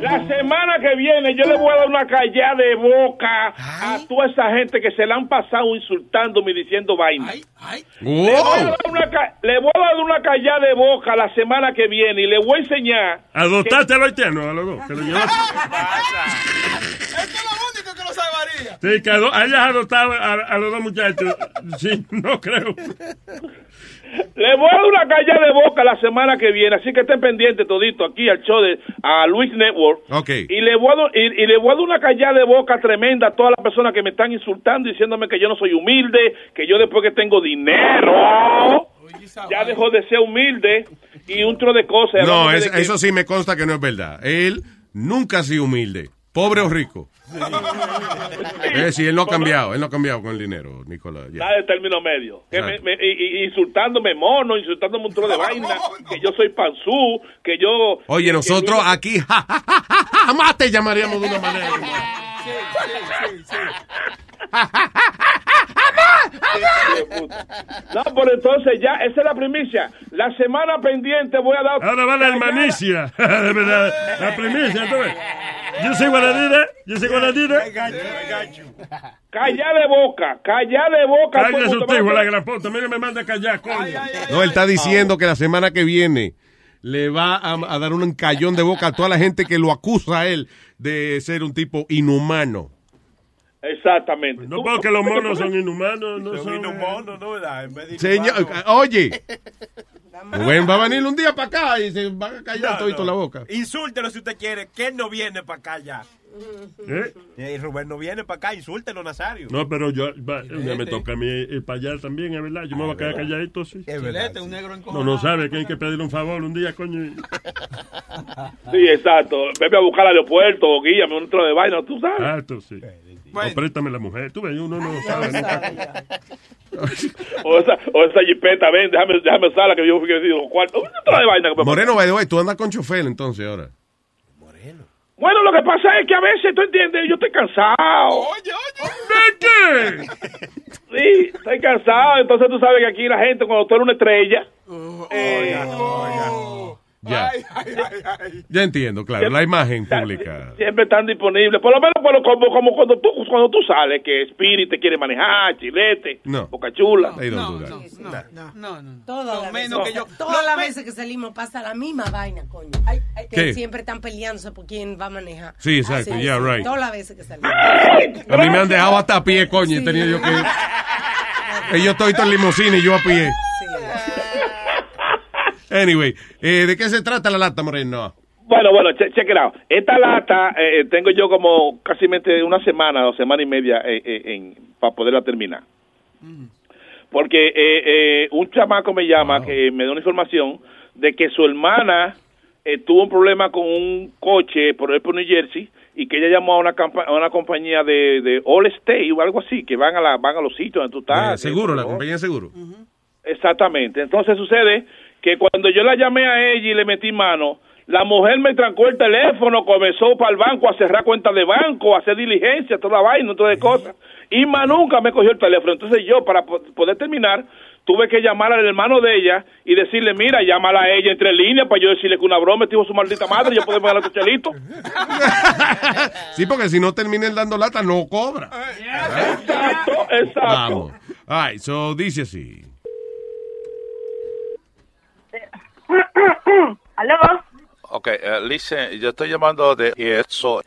la semana que viene yo le voy a dar una callada de boca a toda esa gente que se la han pasado insultándome y diciendo vaina. Le, voy a dar una, ca- le voy a dar una callada de boca la semana que viene y le voy a enseñar. Adoptaste a los haitianos, a los dos, que lo llevaste. Sí, que ado- hayas adoptado a, a los dos muchachos. Sí, no creo. Le voy a dar una callada de boca la semana que viene, así que estén pendientes todito aquí al show de a Luis Network. Ok. Y le, voy a, dar- y, y le voy a dar una callada de boca tremenda a todas las personas que me están insultando, diciéndome que yo no soy humilde, que yo después que tengo dinero, ya dejo de ser humilde y un tro de cosas. No, es- de que- eso sí me consta que no es verdad. Él nunca ha sido humilde, pobre o rico. Es decir, él no ha cambiado, él no ha cambiado con el dinero, Nicolás. ya. Nada de término medio. Que me, me- y- y- insultándome mono, insultándome un tro de vaina, que yo soy panzú, que yo... Oye, que nosotros aquí ja, ja, ja, ja, ja, jamás te llamaríamos de una manera. No, por entonces ya, esa es la primicia. La semana pendiente voy a dar... Ahora va la hermanicia. De verdad, la primicia, ¿tú ves? Yo soy guanadina, yo soy guanadina. Calla de boca, calla de boca. Cállese mundo usted, la gran puta. No me manda a callar, coño. No, él está diciendo que la semana que viene le va a, a dar un encallón de boca a toda la gente que lo acusa a él de ser un tipo inhumano. Exactamente. No porque los monos son inhumanos, no son... inhumanos, ¿no? ¿verdad? En vez de Señor, inhumanos. oye, Rubén va a venir un día para acá y se va a callar No, todito no. la boca. Insúltelo si usted quiere, que él no viene para acá ya. ¿Eh? Y Rubén no viene para acá, insúltelo, Nazario. No, pero yo, va, me toca a mí ir para allá también, es verdad. Yo me voy a quedar calladito, sí. Es verdad. un negro No, no sabe que hay que pedirle un favor un día, coño. Sí, exacto. Vete a buscar al aeropuerto, guíame un tro de vaina, tú sabes. Ah, tú sí. O préstame la mujer. Tú ves, uno no sabe nunca. O esa, o esa jipeta, ven, déjame, déjame usarla que yo fui que digo, cuarto. Un tro de vaina. que me- Moreno, by the way, tú andas con chofer entonces ahora. Bueno, lo que pasa es que a veces, tú entiendes, yo estoy cansado. ¿De qué? Sí, estoy cansado. Entonces tú sabes que aquí la gente, cuando tú eres una estrella... eh, Ya. Ya entiendo, claro. La imagen pública. siempre están disponibles. Por lo menos por lo- como, como cuando, tú, cuando tú sales, que Spirit te quiere manejar, Chilete, No. Boca Chula. Do that. No, no. Todas las veces, que yo- salimos pasa la misma vaina, coño. que ¿Qué? siempre están peleándose por quién va a manejar. Sí, exacto, Así, yeah, sí, right. Todas las veces que salimos. A mí me han dejado hasta a pie, coño, y he tenido yo que... Ellos estoy en limusina y yo a pie. Anyway, eh, ¿de qué se trata la lata, Moreno? Bueno, bueno, che- check it out. Esta lata eh, tengo yo como casi una semana o semana y media eh, eh, en, para poderla terminar. Porque eh, eh, un chamaco me llama que me da una información de que su hermana eh, tuvo un problema con un coche por por New Jersey y que ella llamó a una, a una compañía de, de All State o algo así, que van a, la, van a los sitios donde tú estás. Eh, seguro, la compañía de seguro. Exactamente. Entonces sucede que cuando yo la llamé a ella y le metí mano, la mujer me trancó el teléfono, comenzó para el banco a cerrar cuentas de banco, a hacer diligencia, toda la vaina, toda de cosas. Y más nunca me cogió el teléfono. Entonces yo, para po- poder terminar, tuve que llamar al hermano de ella y decirle, mira, llámala a ella entre líneas para yo decirle que una broma estuvo su maldita madre, yo puedo pagar a tu chelito. Sí, porque si no termina el dando lata, no cobra. Exacto, exacto. Vamos. All right, so dice así. ¿Aló? Ok, eh, listen, yo estoy llamando de eso,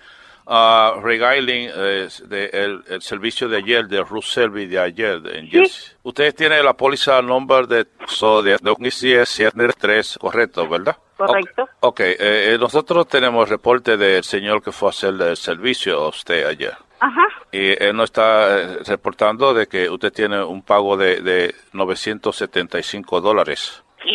uh, regarding eh, de el, el servicio de ayer, de Rousselby de ayer, de- Jersey. Ustedes tienen la póliza number de, so, de 2010 correcto, ¿verdad? Correcto. Ok, eh, eh, nosotros tenemos reporte del señor que fue a hacer el servicio a usted ayer. Ajá. Y él nos está eh, reportando de que usted tiene un pago de, de 975 dólares. ¿Qué?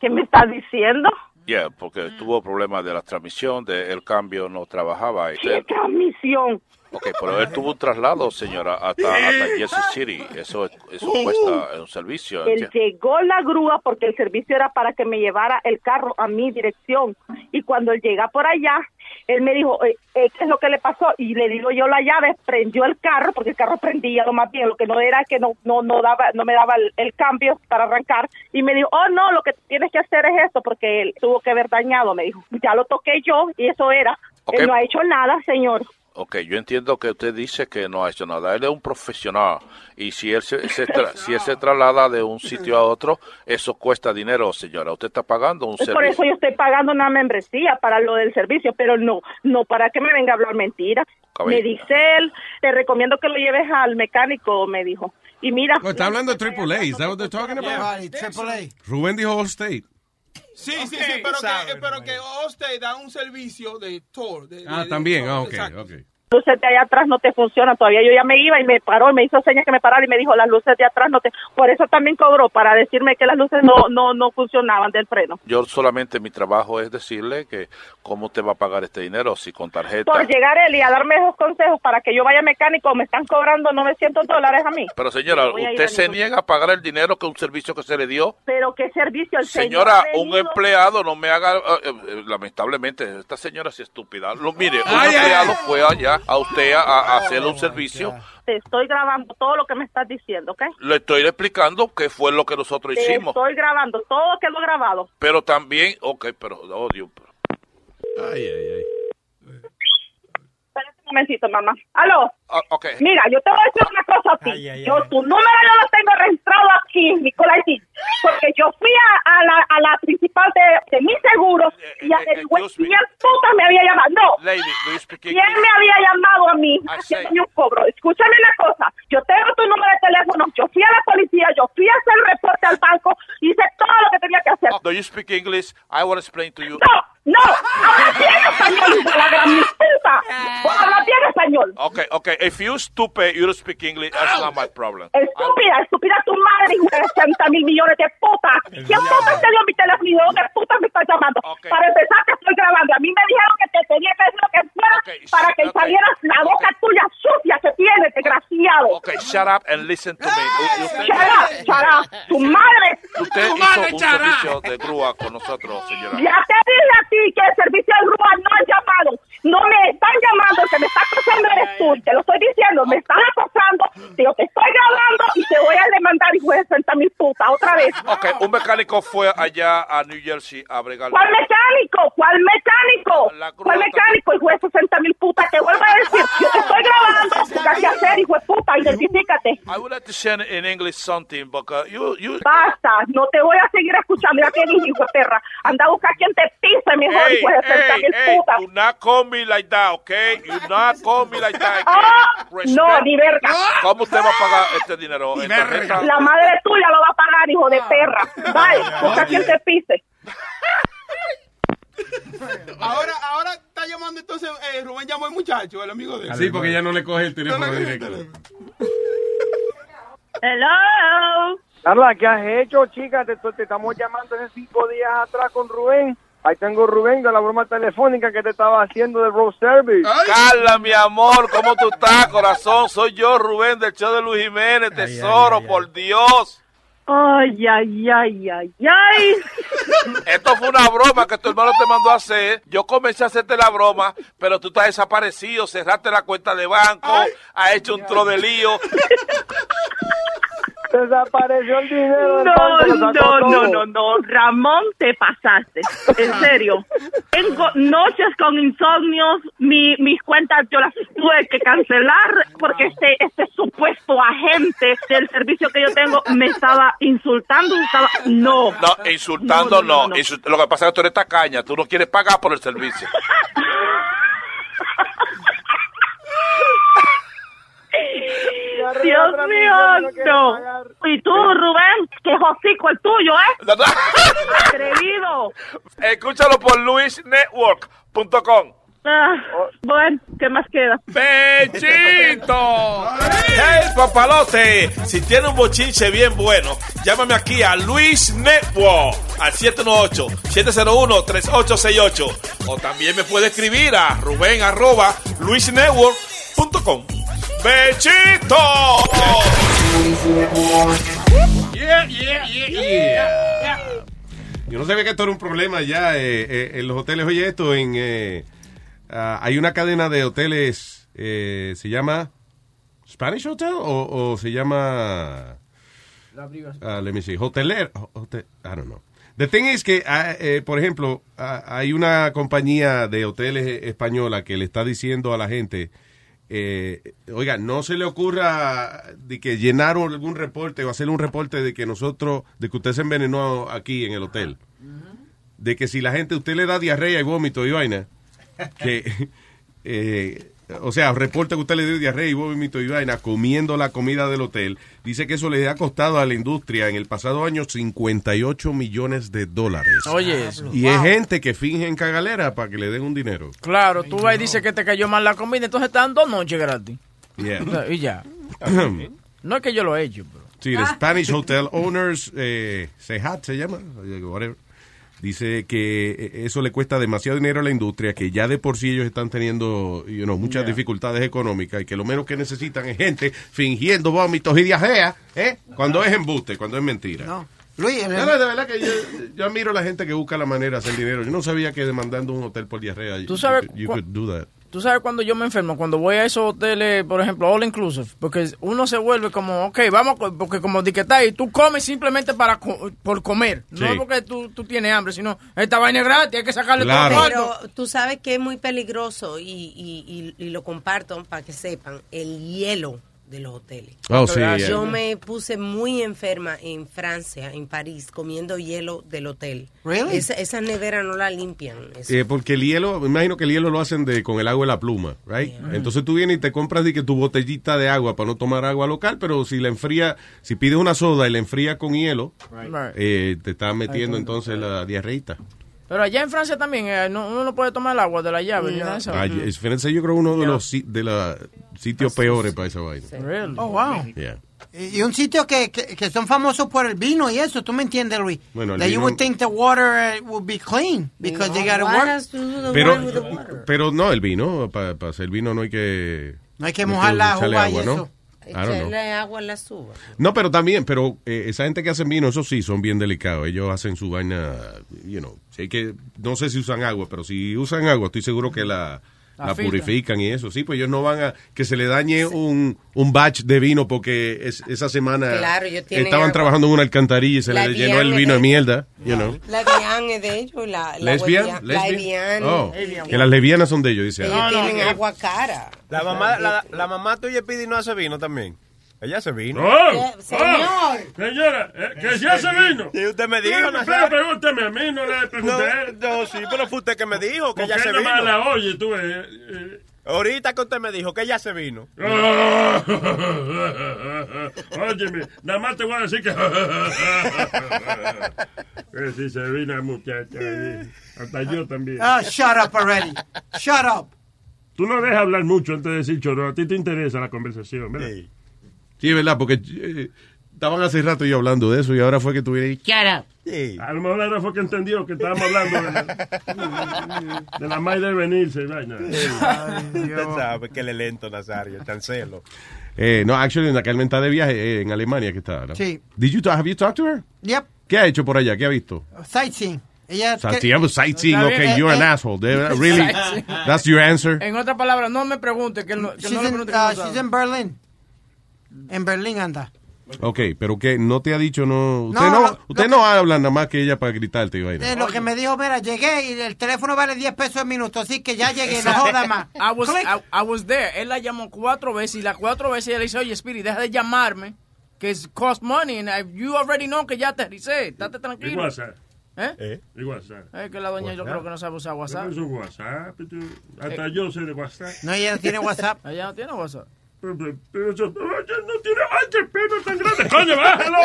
¿Qué me estás diciendo? Yeah, porque tuvo problemas de la transmisión, de el cambio no trabajaba. ¿Qué transmisión? Ok, pero él tuvo un traslado, señora, hasta, hasta Jersey City. Eso, eso cuesta un servicio. Él ¿entiende? llegó la grúa porque el servicio era para que me llevara el carro a mi dirección. Y cuando él llega por allá, él me dijo, eh, eh, ¿qué es lo que le pasó? Y le digo yo la llave, prendió el carro, porque el carro prendía lo más bien, lo que no era que no no no daba no me daba el, el cambio para arrancar. Y me dijo, oh no, lo que tienes que hacer es esto, porque él tuvo que haber dañado. Me dijo, ya lo toqué yo y eso era. Ok. Él no ha hecho nada, señor. Ok, yo entiendo que usted dice que no ha hecho nada. Él es un profesional. Y si él se, se tra- si él se traslada de un sitio a otro, eso cuesta dinero, señora. Usted está pagando un Es por servicio. eso yo estoy pagando una membresía para lo del servicio, pero no, no para que me venga a hablar mentira. Caballero. Me dice él, te recomiendo que lo lleves al mecánico, me dijo. Y mira, No, está hablando de Triple A. ¿Is that what they're talking about? Rubén dijo Allstate. Sí, sí, sí, pero que, pero que Allstate da un servicio de tour. de- Ah, de- también. de- Ah, ok, exacto. ok. Luces de allá atrás no te funcionan todavía. Yo ya me iba y me paró y me hizo señas que me parara y me dijo, las luces de atrás no te... Por eso también cobró, para decirme que las luces no, no, no funcionaban del freno. Yo solamente mi trabajo es decirle que cómo usted va a pagar este dinero, si con tarjeta. Por llegar él y a darme esos consejos para que yo vaya mecánico, me están cobrando 900 dólares a mí. Pero señora, ¿usted se ningún- niega a pagar el dinero que un servicio que se le dio? Pero qué servicio el Señora, señor un empleado no me haga, eh, eh, lamentablemente, esta señora es estúpida. Lo, mire, un Ay, ay, empleado ay. fue allá a usted a, a hacerle un servicio. Te estoy grabando todo lo que me estás diciendo, ¿ok? Le estoy explicando qué fue lo que nosotros Te hicimos. estoy grabando, todo quedó grabado. Pero también, ok, pero, oh Dios. Ay, ay, ay. Espérate un momentito, mamá. ¿Aló? Ah, ok. Mira, yo te voy a decir una cosa a ti. Ay, ay, yo ay. tu número yo lo tengo registrado aquí, Nicolás, porque yo fui a, a la, a la principal de, de mi seguro y averigüé quién puta me había llamado. No, Lady, do you speak ¿quién me había llamado a mí haciéndome un cobro? Escúchame una cosa, yo tengo tu número de teléfono, yo fui a la policía, yo fui a hacer el reporte al banco, hice todo lo que tenía que hacer. Do you speak English? I want to explain to you. No, no, habla bien español, la gran puta. Vos hablas bien español. Okay, okay. If you stupid, you don't speak English. That's not my problem. Estúpida, estúpida tu madre, hijo de 60 mil millones de puta. ¿Quién puta te dio mi teléfono de dónde puta me estás llamando? Para empezar, te estoy grabando. A mí me dijeron que te tenía que decir lo que fuera para que salieras la boca tuya sucia que tienes, desgraciado. Okay, shut up and listen to me. U- Usted, Shut up, shut up. Tu madre. usted tu hizo madre, un servicio de grúa con nosotros, señora. Ya te dije a ti que el servicio de grúa no ha llamado. No me están llamando, el que me está acosando eres tú. Te lo estoy diciendo, me están acosando. Digo, te estoy grabando y te voy a demandar, hijo de 60 mil putas, otra vez. Ok, un mecánico fue allá a New Jersey a bregar. ¿Cuál mecánico? ¿Cuál mecánico? ¿Cuál mecánico, hijo de 60 mil putas? Te vuelvo a decir, yo te estoy grabando. ¿Qué hacer, hijo de puta? Identifícate. I would like to send in English something, but uh, you, you... Basta, no te voy a seguir escuchando. Ya te dije, hijo de perra. Anda a buscar quien te pise, mejor, Hey, hijo de 60 hey, mil hey, putas. do not call me like that, okay? You not call me like that. Ah, Respect. no, ni verga. ¿Cómo usted va a pagar este dinero? La madre tuya lo va a pagar, hijo de perra. Bye, busca quien te pise. Ahora, ahora está llamando entonces, eh, Rubén llamó al muchacho, el amigo de él. Sí, porque ya no le coge el teléfono directo. Hello. Carla, ¿qué has hecho, chica? Te, te estamos llamando hace cinco días atrás con Rubén. Ahí tengo Rubén de la broma telefónica que te estaba haciendo de Road Service. Carla, mi amor, ¿cómo tú estás, corazón? Soy yo, Rubén, del show de Luis Jiménez, tesoro, por Dios. Ay, ay, ay, ay, ay. Esto fue una broma que tu hermano te mandó a hacer. Yo comencé a hacerte la broma, pero tú estás desaparecido, cerraste la cuenta de banco, has hecho un tro de lío. Desapareció el dinero. No, no, no, no, no, Ramón, te pasaste. En serio. Tengo noches con insomnios, mi, mis cuentas yo las tuve que cancelar porque este, este supuesto agente del servicio que yo tengo me estaba insultando, estaba, no. No, insultando no. insult- Lo que pasa es que tú eres tacaña, tú no quieres pagar por el servicio. Dios mío, no. Y tú, Rubén, que hocico el tuyo, ¿eh? Atrevido. Escúchalo por luisnetwork.com. Ah, bueno, ¿qué más queda? ¡Bechito! ¡Hey, papalote! Si tiene un bochinche bien bueno, llámame aquí a Luis Network al 718-701-3868. O también me puede escribir a Rubén arroba luisnetwork.com. ¡Bechito! Yeah, yeah, yeah, yeah. Yo no sabía que esto era un problema ya eh, eh, en los hoteles. Oye, esto en... eh, ah, hay una cadena de hoteles, eh, se llama Spanish Hotel o, o se llama... ah, let me see, hoteler, hotel, I don't know. The thing is que, eh, por ejemplo, hay una compañía de hoteles española que le está diciendo a la gente, eh, oiga, no se le ocurra de que llenar algún reporte o hacer un reporte de que nosotros, de que usted se envenenó aquí en el hotel. De que si la gente, usted le da diarrea y vómito y vaina, que, eh, o sea, reporta que usted le dio diarrea y vómito y vaina comiendo la comida del hotel, dice que eso le ha costado a la industria en el pasado año 58 millones de dólares. Oye, eso. Y es gente que finge en cagalera para que le den un dinero. Claro, tú vas y dices que te cayó mal la comida, entonces te dan dos noches gratis. Yeah. Y ya. No es que yo lo he hecho, pero. Sí, el Spanish Hotel Owners, eh, Sehat se llama, whatever, dice que eh, eso le cuesta demasiado dinero a la industria, que ya de por sí ellos están teniendo you know, muchas Yeah. dificultades económicas y que lo menos que necesitan es gente fingiendo vómitos y diarrea, ¿eh? Cuando es embuste, cuando es mentira. No. Luis, el- No, no, de verdad que yo, yo admiro a la gente que busca la manera de hacer dinero. Yo no sabía que demandando un hotel por diarrea, Tú sabes you, cu- could do that. Tú sabes cuando yo me enfermo, cuando voy a esos hoteles, por ejemplo, all inclusive, porque uno se vuelve como, ok, vamos, porque como di que está ahí, tú comes simplemente para co- por comer, Sí. no porque tú, tú tienes hambre, sino esta vaina es gratis, hay que sacarle Claro. todo el Pero tú sabes que es muy peligroso y, y, y, y lo comparto para que sepan, el hielo de los hoteles. Oh, sí, yeah. Yo me puse muy enferma en Francia, en París, comiendo hielo del hotel. Really? Esa, esa nevera no la limpian. Eh, porque el hielo, me imagino que el hielo lo hacen de con el agua de la pluma, right? Entonces tú vienes y te compras di que tu botellita de agua para no tomar agua local, pero si la enfría, si pides una soda y la enfría con hielo, Right. eh, te está metiendo entonces la diarreíta. Pero allá en Francia también, eh, no, uno no puede tomar el agua de la llave. ni nada de eso. Ah, es- Francia yo creo uno de los de los sitios peores para esa vaina. Really? Oh, wow. Yeah. Y un sitio que, que, que son famosos por el vino y eso, ¿tú me entiendes, Luis? Bueno, el That you vino- would think the water uh, would be clean because they gotta work. the Pero, pero no, el vino, para hacer vino no hay que... No hay que mojar la uva y ¿no? eso. Echarle agua a las uvas. No, pero también, pero eh, esa gente que hacen vino, eso sí, son bien delicados. Ellos hacen su vaina, you know, si hay que, no sé si usan agua, pero si usan agua, estoy seguro que la, la, La purifican y eso. Sí, pues ellos no van a que se le dañe un, un batch de vino porque es- esa semana Claro, estaban agua. trabajando en una alcantarilla y se le llenó el vino de es- mierda, you know. La Evian es de ellos, la, la ¿Lesbian? ¿Lesbian? Evian. Oh, que las lesbianas son de ellos, dice. Ellos tienen agua cara. La mamá, la, la mamá tuya pide y no hace vino también. Ella hace vino. ¡Oh! Eh, señor. ¡Oh! Señora, eh, que ya se vino. Y usted me dijo, Nazario. pero pregúntame a mí, no le pregunté. No, no, sí, pero fue usted que me dijo que ella se vino. la oye, tú eh, eh. Ahorita que usted me dijo que ella se vino. Ah. Óyeme, nada más te voy a decir que... que si se vino la muchacha. Hasta yo también. Ah, shut up already. Shut up. Tú no dejas hablar mucho antes de decir choro. A ti te interesa la conversación, ¿verdad? Sí, es verdad, porque eh, estaban hace rato yo hablando de eso y ahora fue que tuviera Shut up. A lo mejor ahora fue que entendió que estábamos hablando de la, de la madre de venirse. vaina. Usted sabe que él es lento, Nazario, chancelo. Eh, no, actually, la Carmen está de viaje eh, en Alemania que está. ¿no? Sí. Did you talk, have you talked to her? Yep. ¿Qué ha hecho por allá? ¿Qué ha visto? Sightseeing. Ella Sightseeing, sightseeing, okay, bien. you're an Eh, eh. asshole. Really? That's your answer? En otras palabras, no me pregunte que, no, que She's no le in, pregunte uh, she's in Berlin. En Berlín anda. Ok, pero que no te ha dicho, no. Usted No, no, usted no habla nada más que ella para gritarte y vaina. Eh, lo que me dijo, mira, llegué y el teléfono vale 10 pesos el minuto, así que ya llegué, no joda más. I was. I, I was there. Él la llamó cuatro veces y las cuatro veces ella le dice, oye, Spirit, deja de llamarme, que es cost money, and I- you already know que ya aterricé, estate Y tranquilo. WhatsApp. ¿Eh? Y WhatsApp. Es que la doña yo creo que no sabe usar WhatsApp. Eso es WhatsApp. Hasta Eh. yo sé de WhatsApp. No, ella no tiene WhatsApp. Ella no tiene WhatsApp. Pero, no tiene. ¡Ay, qué pelo tan grande! ¡Coño, bájalo!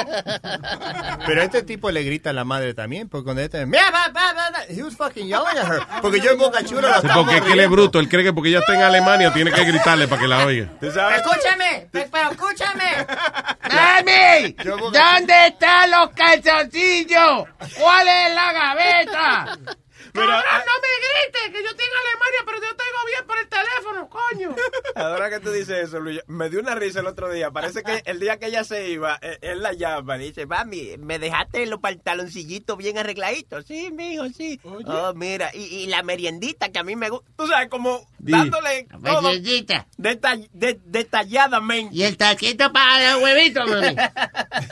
Pero este tipo le grita a la madre también, porque cuando ella Mira, va, va, va, va", he was fucking yelling at her. Porque yo en Boca Chula la estaba porque es que él es bruto. Él cree que porque ella está en Alemania tiene que gritarle para que la oiga. Escúchame, pe- pero escúchame. ¡Mami! ¿Dónde están los calzoncillos? ¿Cuál es la gaveta? Pero, Cabrón, ah- no me grites, que yo estoy en Alemania, pero yo tengo bien por el teléfono, coño. Ahora que tú dices eso, Luis, me dio una risa el otro día. Parece que el día que ella se iba, eh, él la llama y dice, mami, ¿me dejaste los pantaloncillitos bien arregladitos? Sí, mijo, sí. Oh, mira, y, y la meriendita que a mí me gusta. Tú sabes, como dándole La todo meriendita. detall- de- detalladamente. Y el taquito para los huevitos, mami.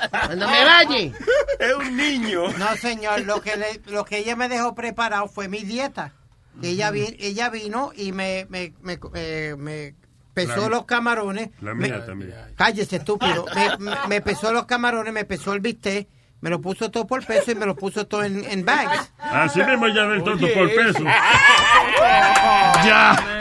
Cuando me vaya. Es un niño. No, señor, lo que, le- lo que ella me dejó preparado fue mi dieta. Ella, vi- ella vino y me, me, me, eh, me pesó La- los camarones. La Me- mía también. Cállese, estúpido. Me, me- me pesó los camarones, me pesó el bistec, me lo puso todo por peso y me lo puso todo en, en bags. Así mismo ya del tonto Oye, por peso. Ya.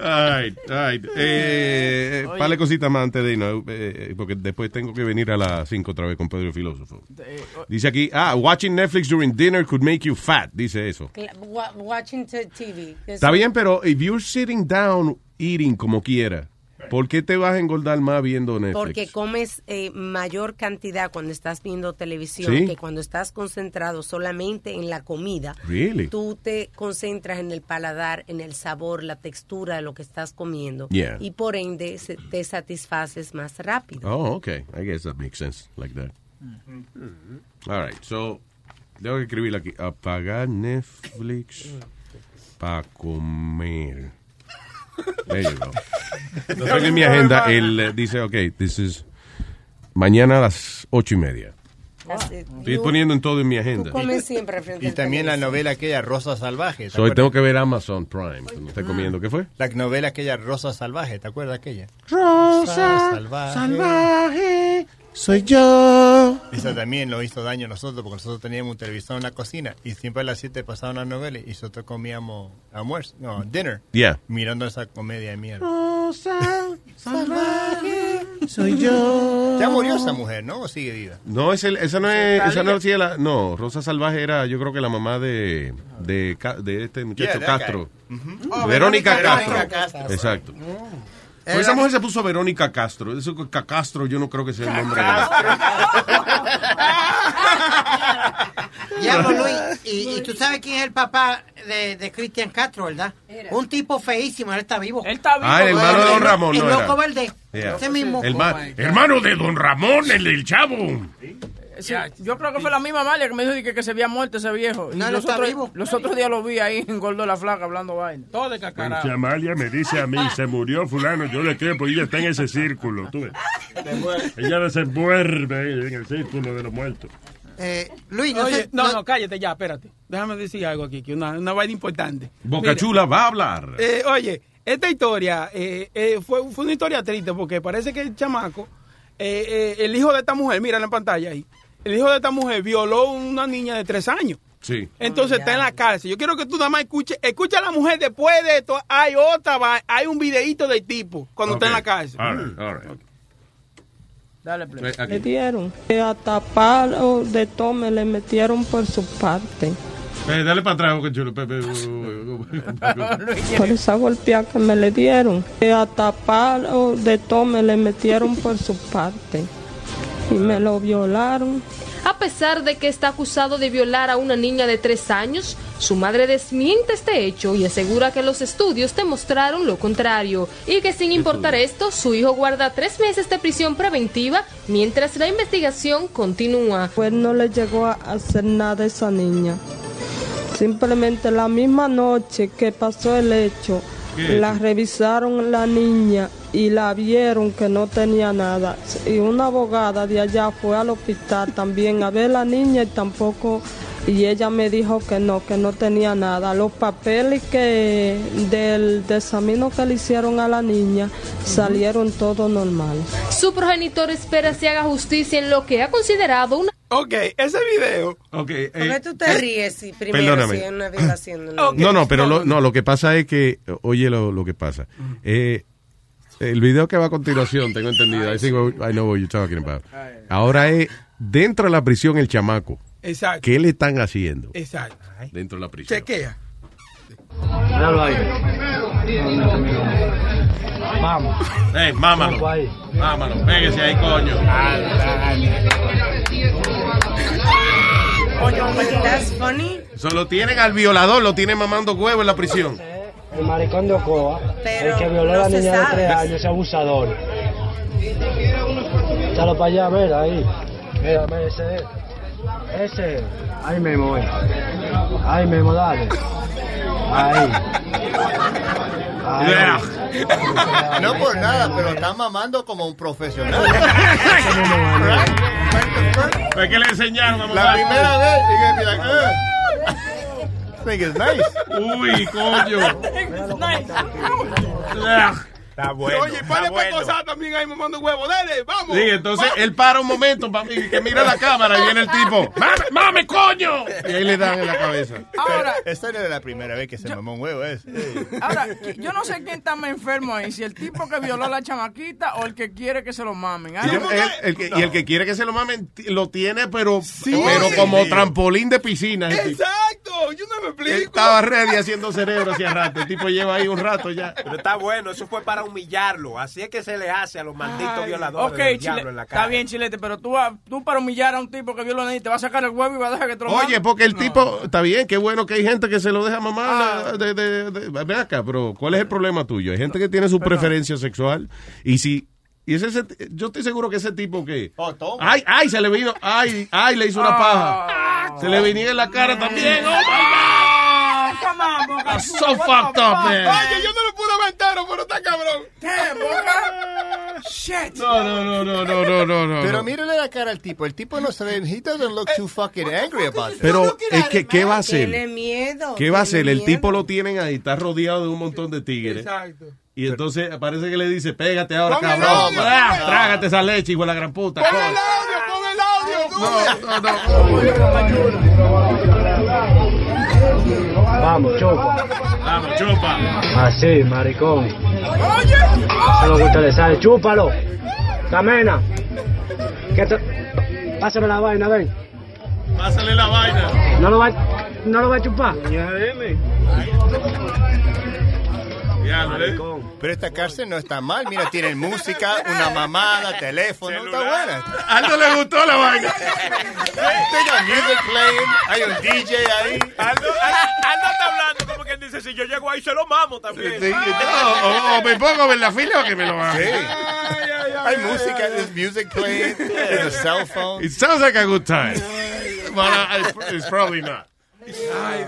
Ay, ay. Eh, Oye. Vale cositas más antes de irnos, eh, porque después tengo que venir a las 5 otra vez con Pedro el Filósofo. Dice aquí, ah, watching Netflix during dinner could make you fat, dice eso. Watching TV. Está bien, pero if you're sitting down eating como quiera, ¿por qué te vas a engordar más viendo Netflix? Porque comes eh, mayor cantidad cuando estás viendo televisión Sí. que cuando estás concentrado solamente en la comida. Really? Tú te concentras en el paladar, en el sabor, la textura de lo que estás comiendo. Yeah. Y por ende se- te satisfaces más rápido. Oh, okay. I guess that makes sense like that. All right, so tengo que escribir aquí. Apagar Netflix para comer. There you go. Entonces en mi agenda él eh, dice, ok, this is mañana a las ocho y media. Estoy poniendo en todo en mi agenda. comes siempre frente Y al también la televisor. novela aquella Rosa Salvaje. ¿te acuerdas? tengo que ver Amazon Prime. No estoy comiendo. ¿Qué fue? La novela aquella Rosa Salvaje, ¿te acuerdas aquella? Rosa Salvaje. Soy yo. Esa también lo hizo daño a nosotros porque nosotros teníamos un televisor en la cocina y siempre a las 7 pasaban las novelas y nosotros comíamos almuerzo, no, dinner. Yeah. Mirando esa comedia de mierda. Rosa salvaje, soy yo. Ya murió esa mujer, ¿no? ¿O sigue viva? No, es el, esa no es, esa no, sí, la, no, Rosa Salvaje era, yo creo que la mamá de, de, de este muchacho Yeah, Castro. guy. Oh, Verónica, Verónica Castro. Castro. Exacto. Mm. Pues esa mujer se puso Verónica Castro. Eso Castro yo no creo que sea el nombre de Diablo, Luis. Y, y tú sabes quién es el papá de, de Cristian Castro, ¿verdad? Un tipo feísimo, él está vivo. Él está Ah, el hermano de Don Ramón, El ¿no loco era? verde. Yeah. Ese mismo. El ma- Hermano de Don Ramón, el del chavo. Sí, yo creo que fue la misma Amalia que me dijo que, que se había muerto ese viejo. No, los, está otros, vivo. los otros días lo vi ahí en Gordo la Flaca hablando vaina. Todo de Bueno, si Amalia me dice a mí, se murió fulano, yo le creo, porque ella está en ese círculo, tú ves. Ella desenvuelve en el círculo de los muertos. Eh, Luis, no Oye, sé- no, no- no, cállate ya, espérate. Déjame decir algo aquí, que una, una vaina importante. Boca Mira, Chula va a hablar. eh, oye, esta historia eh, eh, fue, fue una historia triste porque parece que el chamaco, eh, eh, el hijo de esta mujer, mira en la pantalla ahí, el hijo de esta mujer violó a una niña de tres años. Sí. Entonces está en la cárcel. Yo quiero que tú nada más escuches, escucha a la mujer después de esto. Hay otra, va- hay un videíto del tipo cuando está en la cárcel. All right, all right. Dale, play. Le dieron. Eh, A tapar de tome le metieron por su parte. Eh, dale para atrás. Pe- pe- Por esa golpeada que me le dieron. Eh, A tapar de tome le metieron por su parte. Y me lo violaron. A pesar de que está acusado de violar a una niña de tres años, su madre desmiente este hecho y asegura que los estudios demostraron lo contrario y que sin importar esto, su hijo guarda tres meses de prisión preventiva mientras la investigación continúa. Pues no le llegó a hacer nada a esa niña. Simplemente la misma noche que pasó el hecho, ¿Qué la revisaron la niña y la vieron que no tenía nada. Y una abogada de allá fue al hospital también a ver la niña y tampoco, y ella me dijo que no, que no tenía nada. Los papeles que del examino que le hicieron a la niña salieron todo normal. Su progenitor espera se haga justicia en lo que ha considerado una... Ok, ese video. Ok, eh, ¿Por qué tú te ríes si primero perdóname. si es una violación? No, no, pero lo, no, lo que pasa es que, oye lo, lo que pasa. Eh, el video que va a continuación, tengo entendido, I, think I know what you're talking about. Ahora es dentro de la prisión el chamaco. Exacto. ¿Qué le están haciendo Exacto. dentro de la prisión? Chequea. Míralo ahí. Vamos. Eh, mámalo. Mámalo, pégese ahí, coño. That's funny. So, lo tienen al violador, lo tienen mamando huevo en la prisión. El maricón de Ocoa, Pero el que violó a la niña de sabe. tres años, ese abusador. Échalo para allá, mira ahí. Mira, mira, ese es. Ese. Ahí mismo, ahí. Ahí mismo, dale. Ahí. Ahí. No por nada, pero está mamando como un profesional. Es que le enseñaron a La primera vez, y que be like, "Ugh, think it's nice. Uy, coño. Está bueno. Oye, está para bueno. cosas también ahí mamando huevo. Dale, vamos. Sí, entonces él para un momento pa- y que mira la cámara y viene el tipo. ¡Mame, mame, coño! Y ahí le dan en la cabeza. Ahora, Esta no era la primera vez que se mamó un huevo, es. ahora, yo no sé quién está más enfermo ahí, si el tipo que violó a la chamaquita o el que quiere que se lo mamen. Y, yo- Ay, él- el que, y el que quiere que se lo mamen lo tiene, pero, Sí. pero como Sí. trampolín de piscina. Exacto, yo no me Él explico. estaba ready haciendo cerebro hacía rato. El tipo lleva ahí un rato ya. Pero está bueno, eso fue para humillarlo. Así es que se le hace a los malditos Ay, violadores Ok, del Chile, diablo en la cara. está bien, Chilete, pero tú, vas- tú para humillar a un tipo que viola a nadie te va a sacar el huevo y va a dejar que te lo Oye, porque el No. tipo, está bien, qué bueno que hay gente que se lo deja mamar. Ah. de, de- de- ven acá, pero ¿cuál es el problema tuyo? Hay gente que tiene su preferencia sexual y si... Y ese, ese- yo estoy seguro que ese tipo que... Oh. Ay, ay, se le vino, ay, ay, le hizo una Ah. paja. Se le venía en la cara también. Oh my Ah, Boca so fucked up, man. Oye, yo no lo pude aventar, pero está cabrón. Damn, Boca. Shit. No, no, no, no, no, no, no, no. Pero mírale la cara al tipo. El tipo no se ve, he doesn't look too fucking angry about it. Pero es que, ¿qué va a Tiene hacer? miedo. ¿Qué va a hacer? tiene El tipo lo tienen ahí, está rodeado de un montón de tigres. Exacto. Y entonces parece que le dice, pégate ahora, Pon el cabrón. audio, Ah, pon el trágate esa leche, hijo de la gran puta. Pon el audio, pon el audio. Vamos, chupa. Vamos, chupa. Así, maricón. Oye. Eso es lo que usted le sale. Chúpalo. Camena. ¿Qué te... Pásame la vaina, ven. Pásale la vaina. No lo va, no lo va a chupar. Ya, ¿no ves? Pero esta cárcel no está mal. Mira, tienen música, una mamada, teléfono. Está buena. A Aldo le gustó la vaina. Tenga music playing. Hay un DJ ahí. Aldo, Aldo está hablando como él dice, si yo llego ahí se lo mamo también. Sí, o, o- o me pongo en la fila o que me lo haga. Hay música, there's music playing, there's a cell phone. It sounds like a good time. But it's probably not.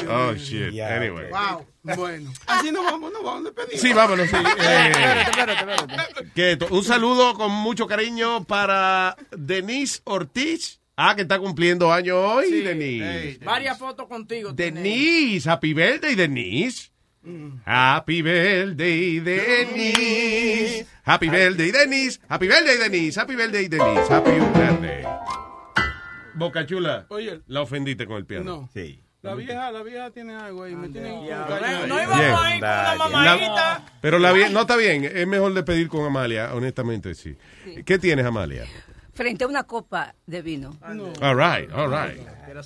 Oh, shit. Anyway. Wow. Bueno. Así nos vamos, nos vamos a despedir. Sí, vámonos. Sí. Eh, Espérate, espérate, espérate. un saludo con mucho cariño para Denise Ortiz. Ah, que está cumpliendo años hoy, Denise. Varias fotos contigo. Denise, happy birthday, Denise. Happy birthday, Denise. Happy birthday, Denise. Happy birthday, Denise. Happy birthday, Denise. Happy birthday. Boca Chula, Oye. la ofendiste con el piano. No. Sí. La vieja, la vieja tiene algo ahí. Me tiene No, no Bien. íbamos ahí con una mamadita. La- pero la vie- no está bien, es mejor despedir con Amalia, honestamente sí. ¿Qué tienes, Amalia? Frente a una copa de vino. All right, all right.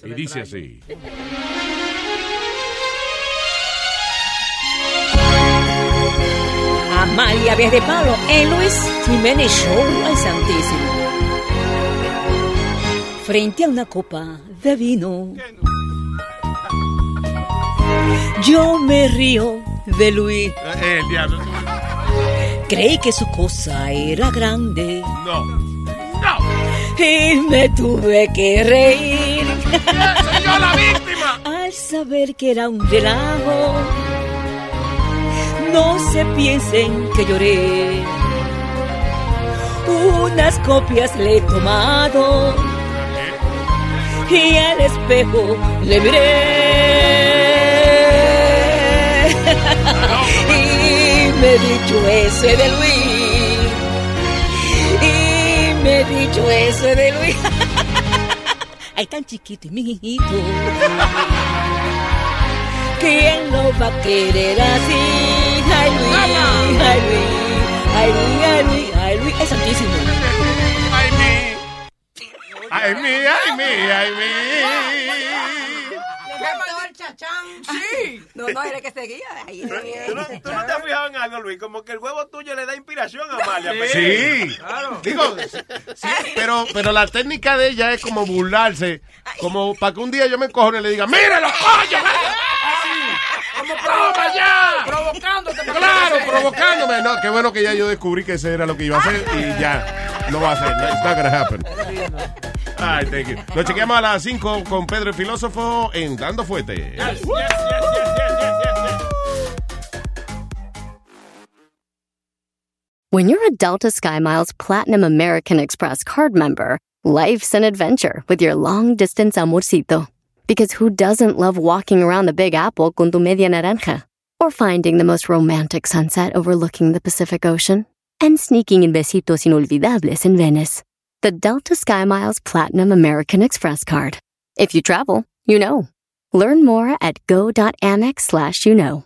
Y dice así. Amalia Vez de Palo en Luis Jiménez Show al Santísimo. Frente a una copa de vino. Yo me río de Luis. Eh, el diablo. Creí que su cosa era grande. No. Y me tuve que reír. ¡Soy yo la víctima! Al saber que era un relajo. No se piensen que lloré. Unas copias le he tomado. Y al espejo le miré. Me he dicho ese de Luis. Y me he dicho ese de Luis. Ay, tan chiquito y mi hijito. ¿Quién lo va a querer así? Ay, Luis, ay, Luis, ay, Luis, ay, Luis, ay, Luis, es santísimo. Ay, mi. Ay, mi, ay, mi, ay, mi. Chachán. Sí. No, no, era que seguía. Ahí, ¿Tú no, tú no te has fijado en algo, Luis? Como que el huevo tuyo le da inspiración a Amalia. pues. Sí. Digo, sí, pero, pero la técnica de ella es como burlarse, como para que un día yo me cojo y le diga, ¡míralo, coño! Como ¡Toma ya! provocándote. Claro, provocándome. No, qué bueno que ya yo descubrí que ese era lo que iba a hacer y ya no va a hacer. It's not gonna happen. Ay, thank you. Nos chequeamos a las 5 con Pedro el Filósofo en Dando Fuete. When you're a Delta SkyMiles Platinum American Express card member, life's an adventure with your long distance amorcito. Because who doesn't love walking around the Big Apple con tu media naranja? Or finding the most romantic sunset overlooking the Pacific Ocean? And sneaking in besitos inolvidables in Venice. The Delta SkyMiles Platinum American Express card. If you travel, you know. Learn more at go.amex slash you know.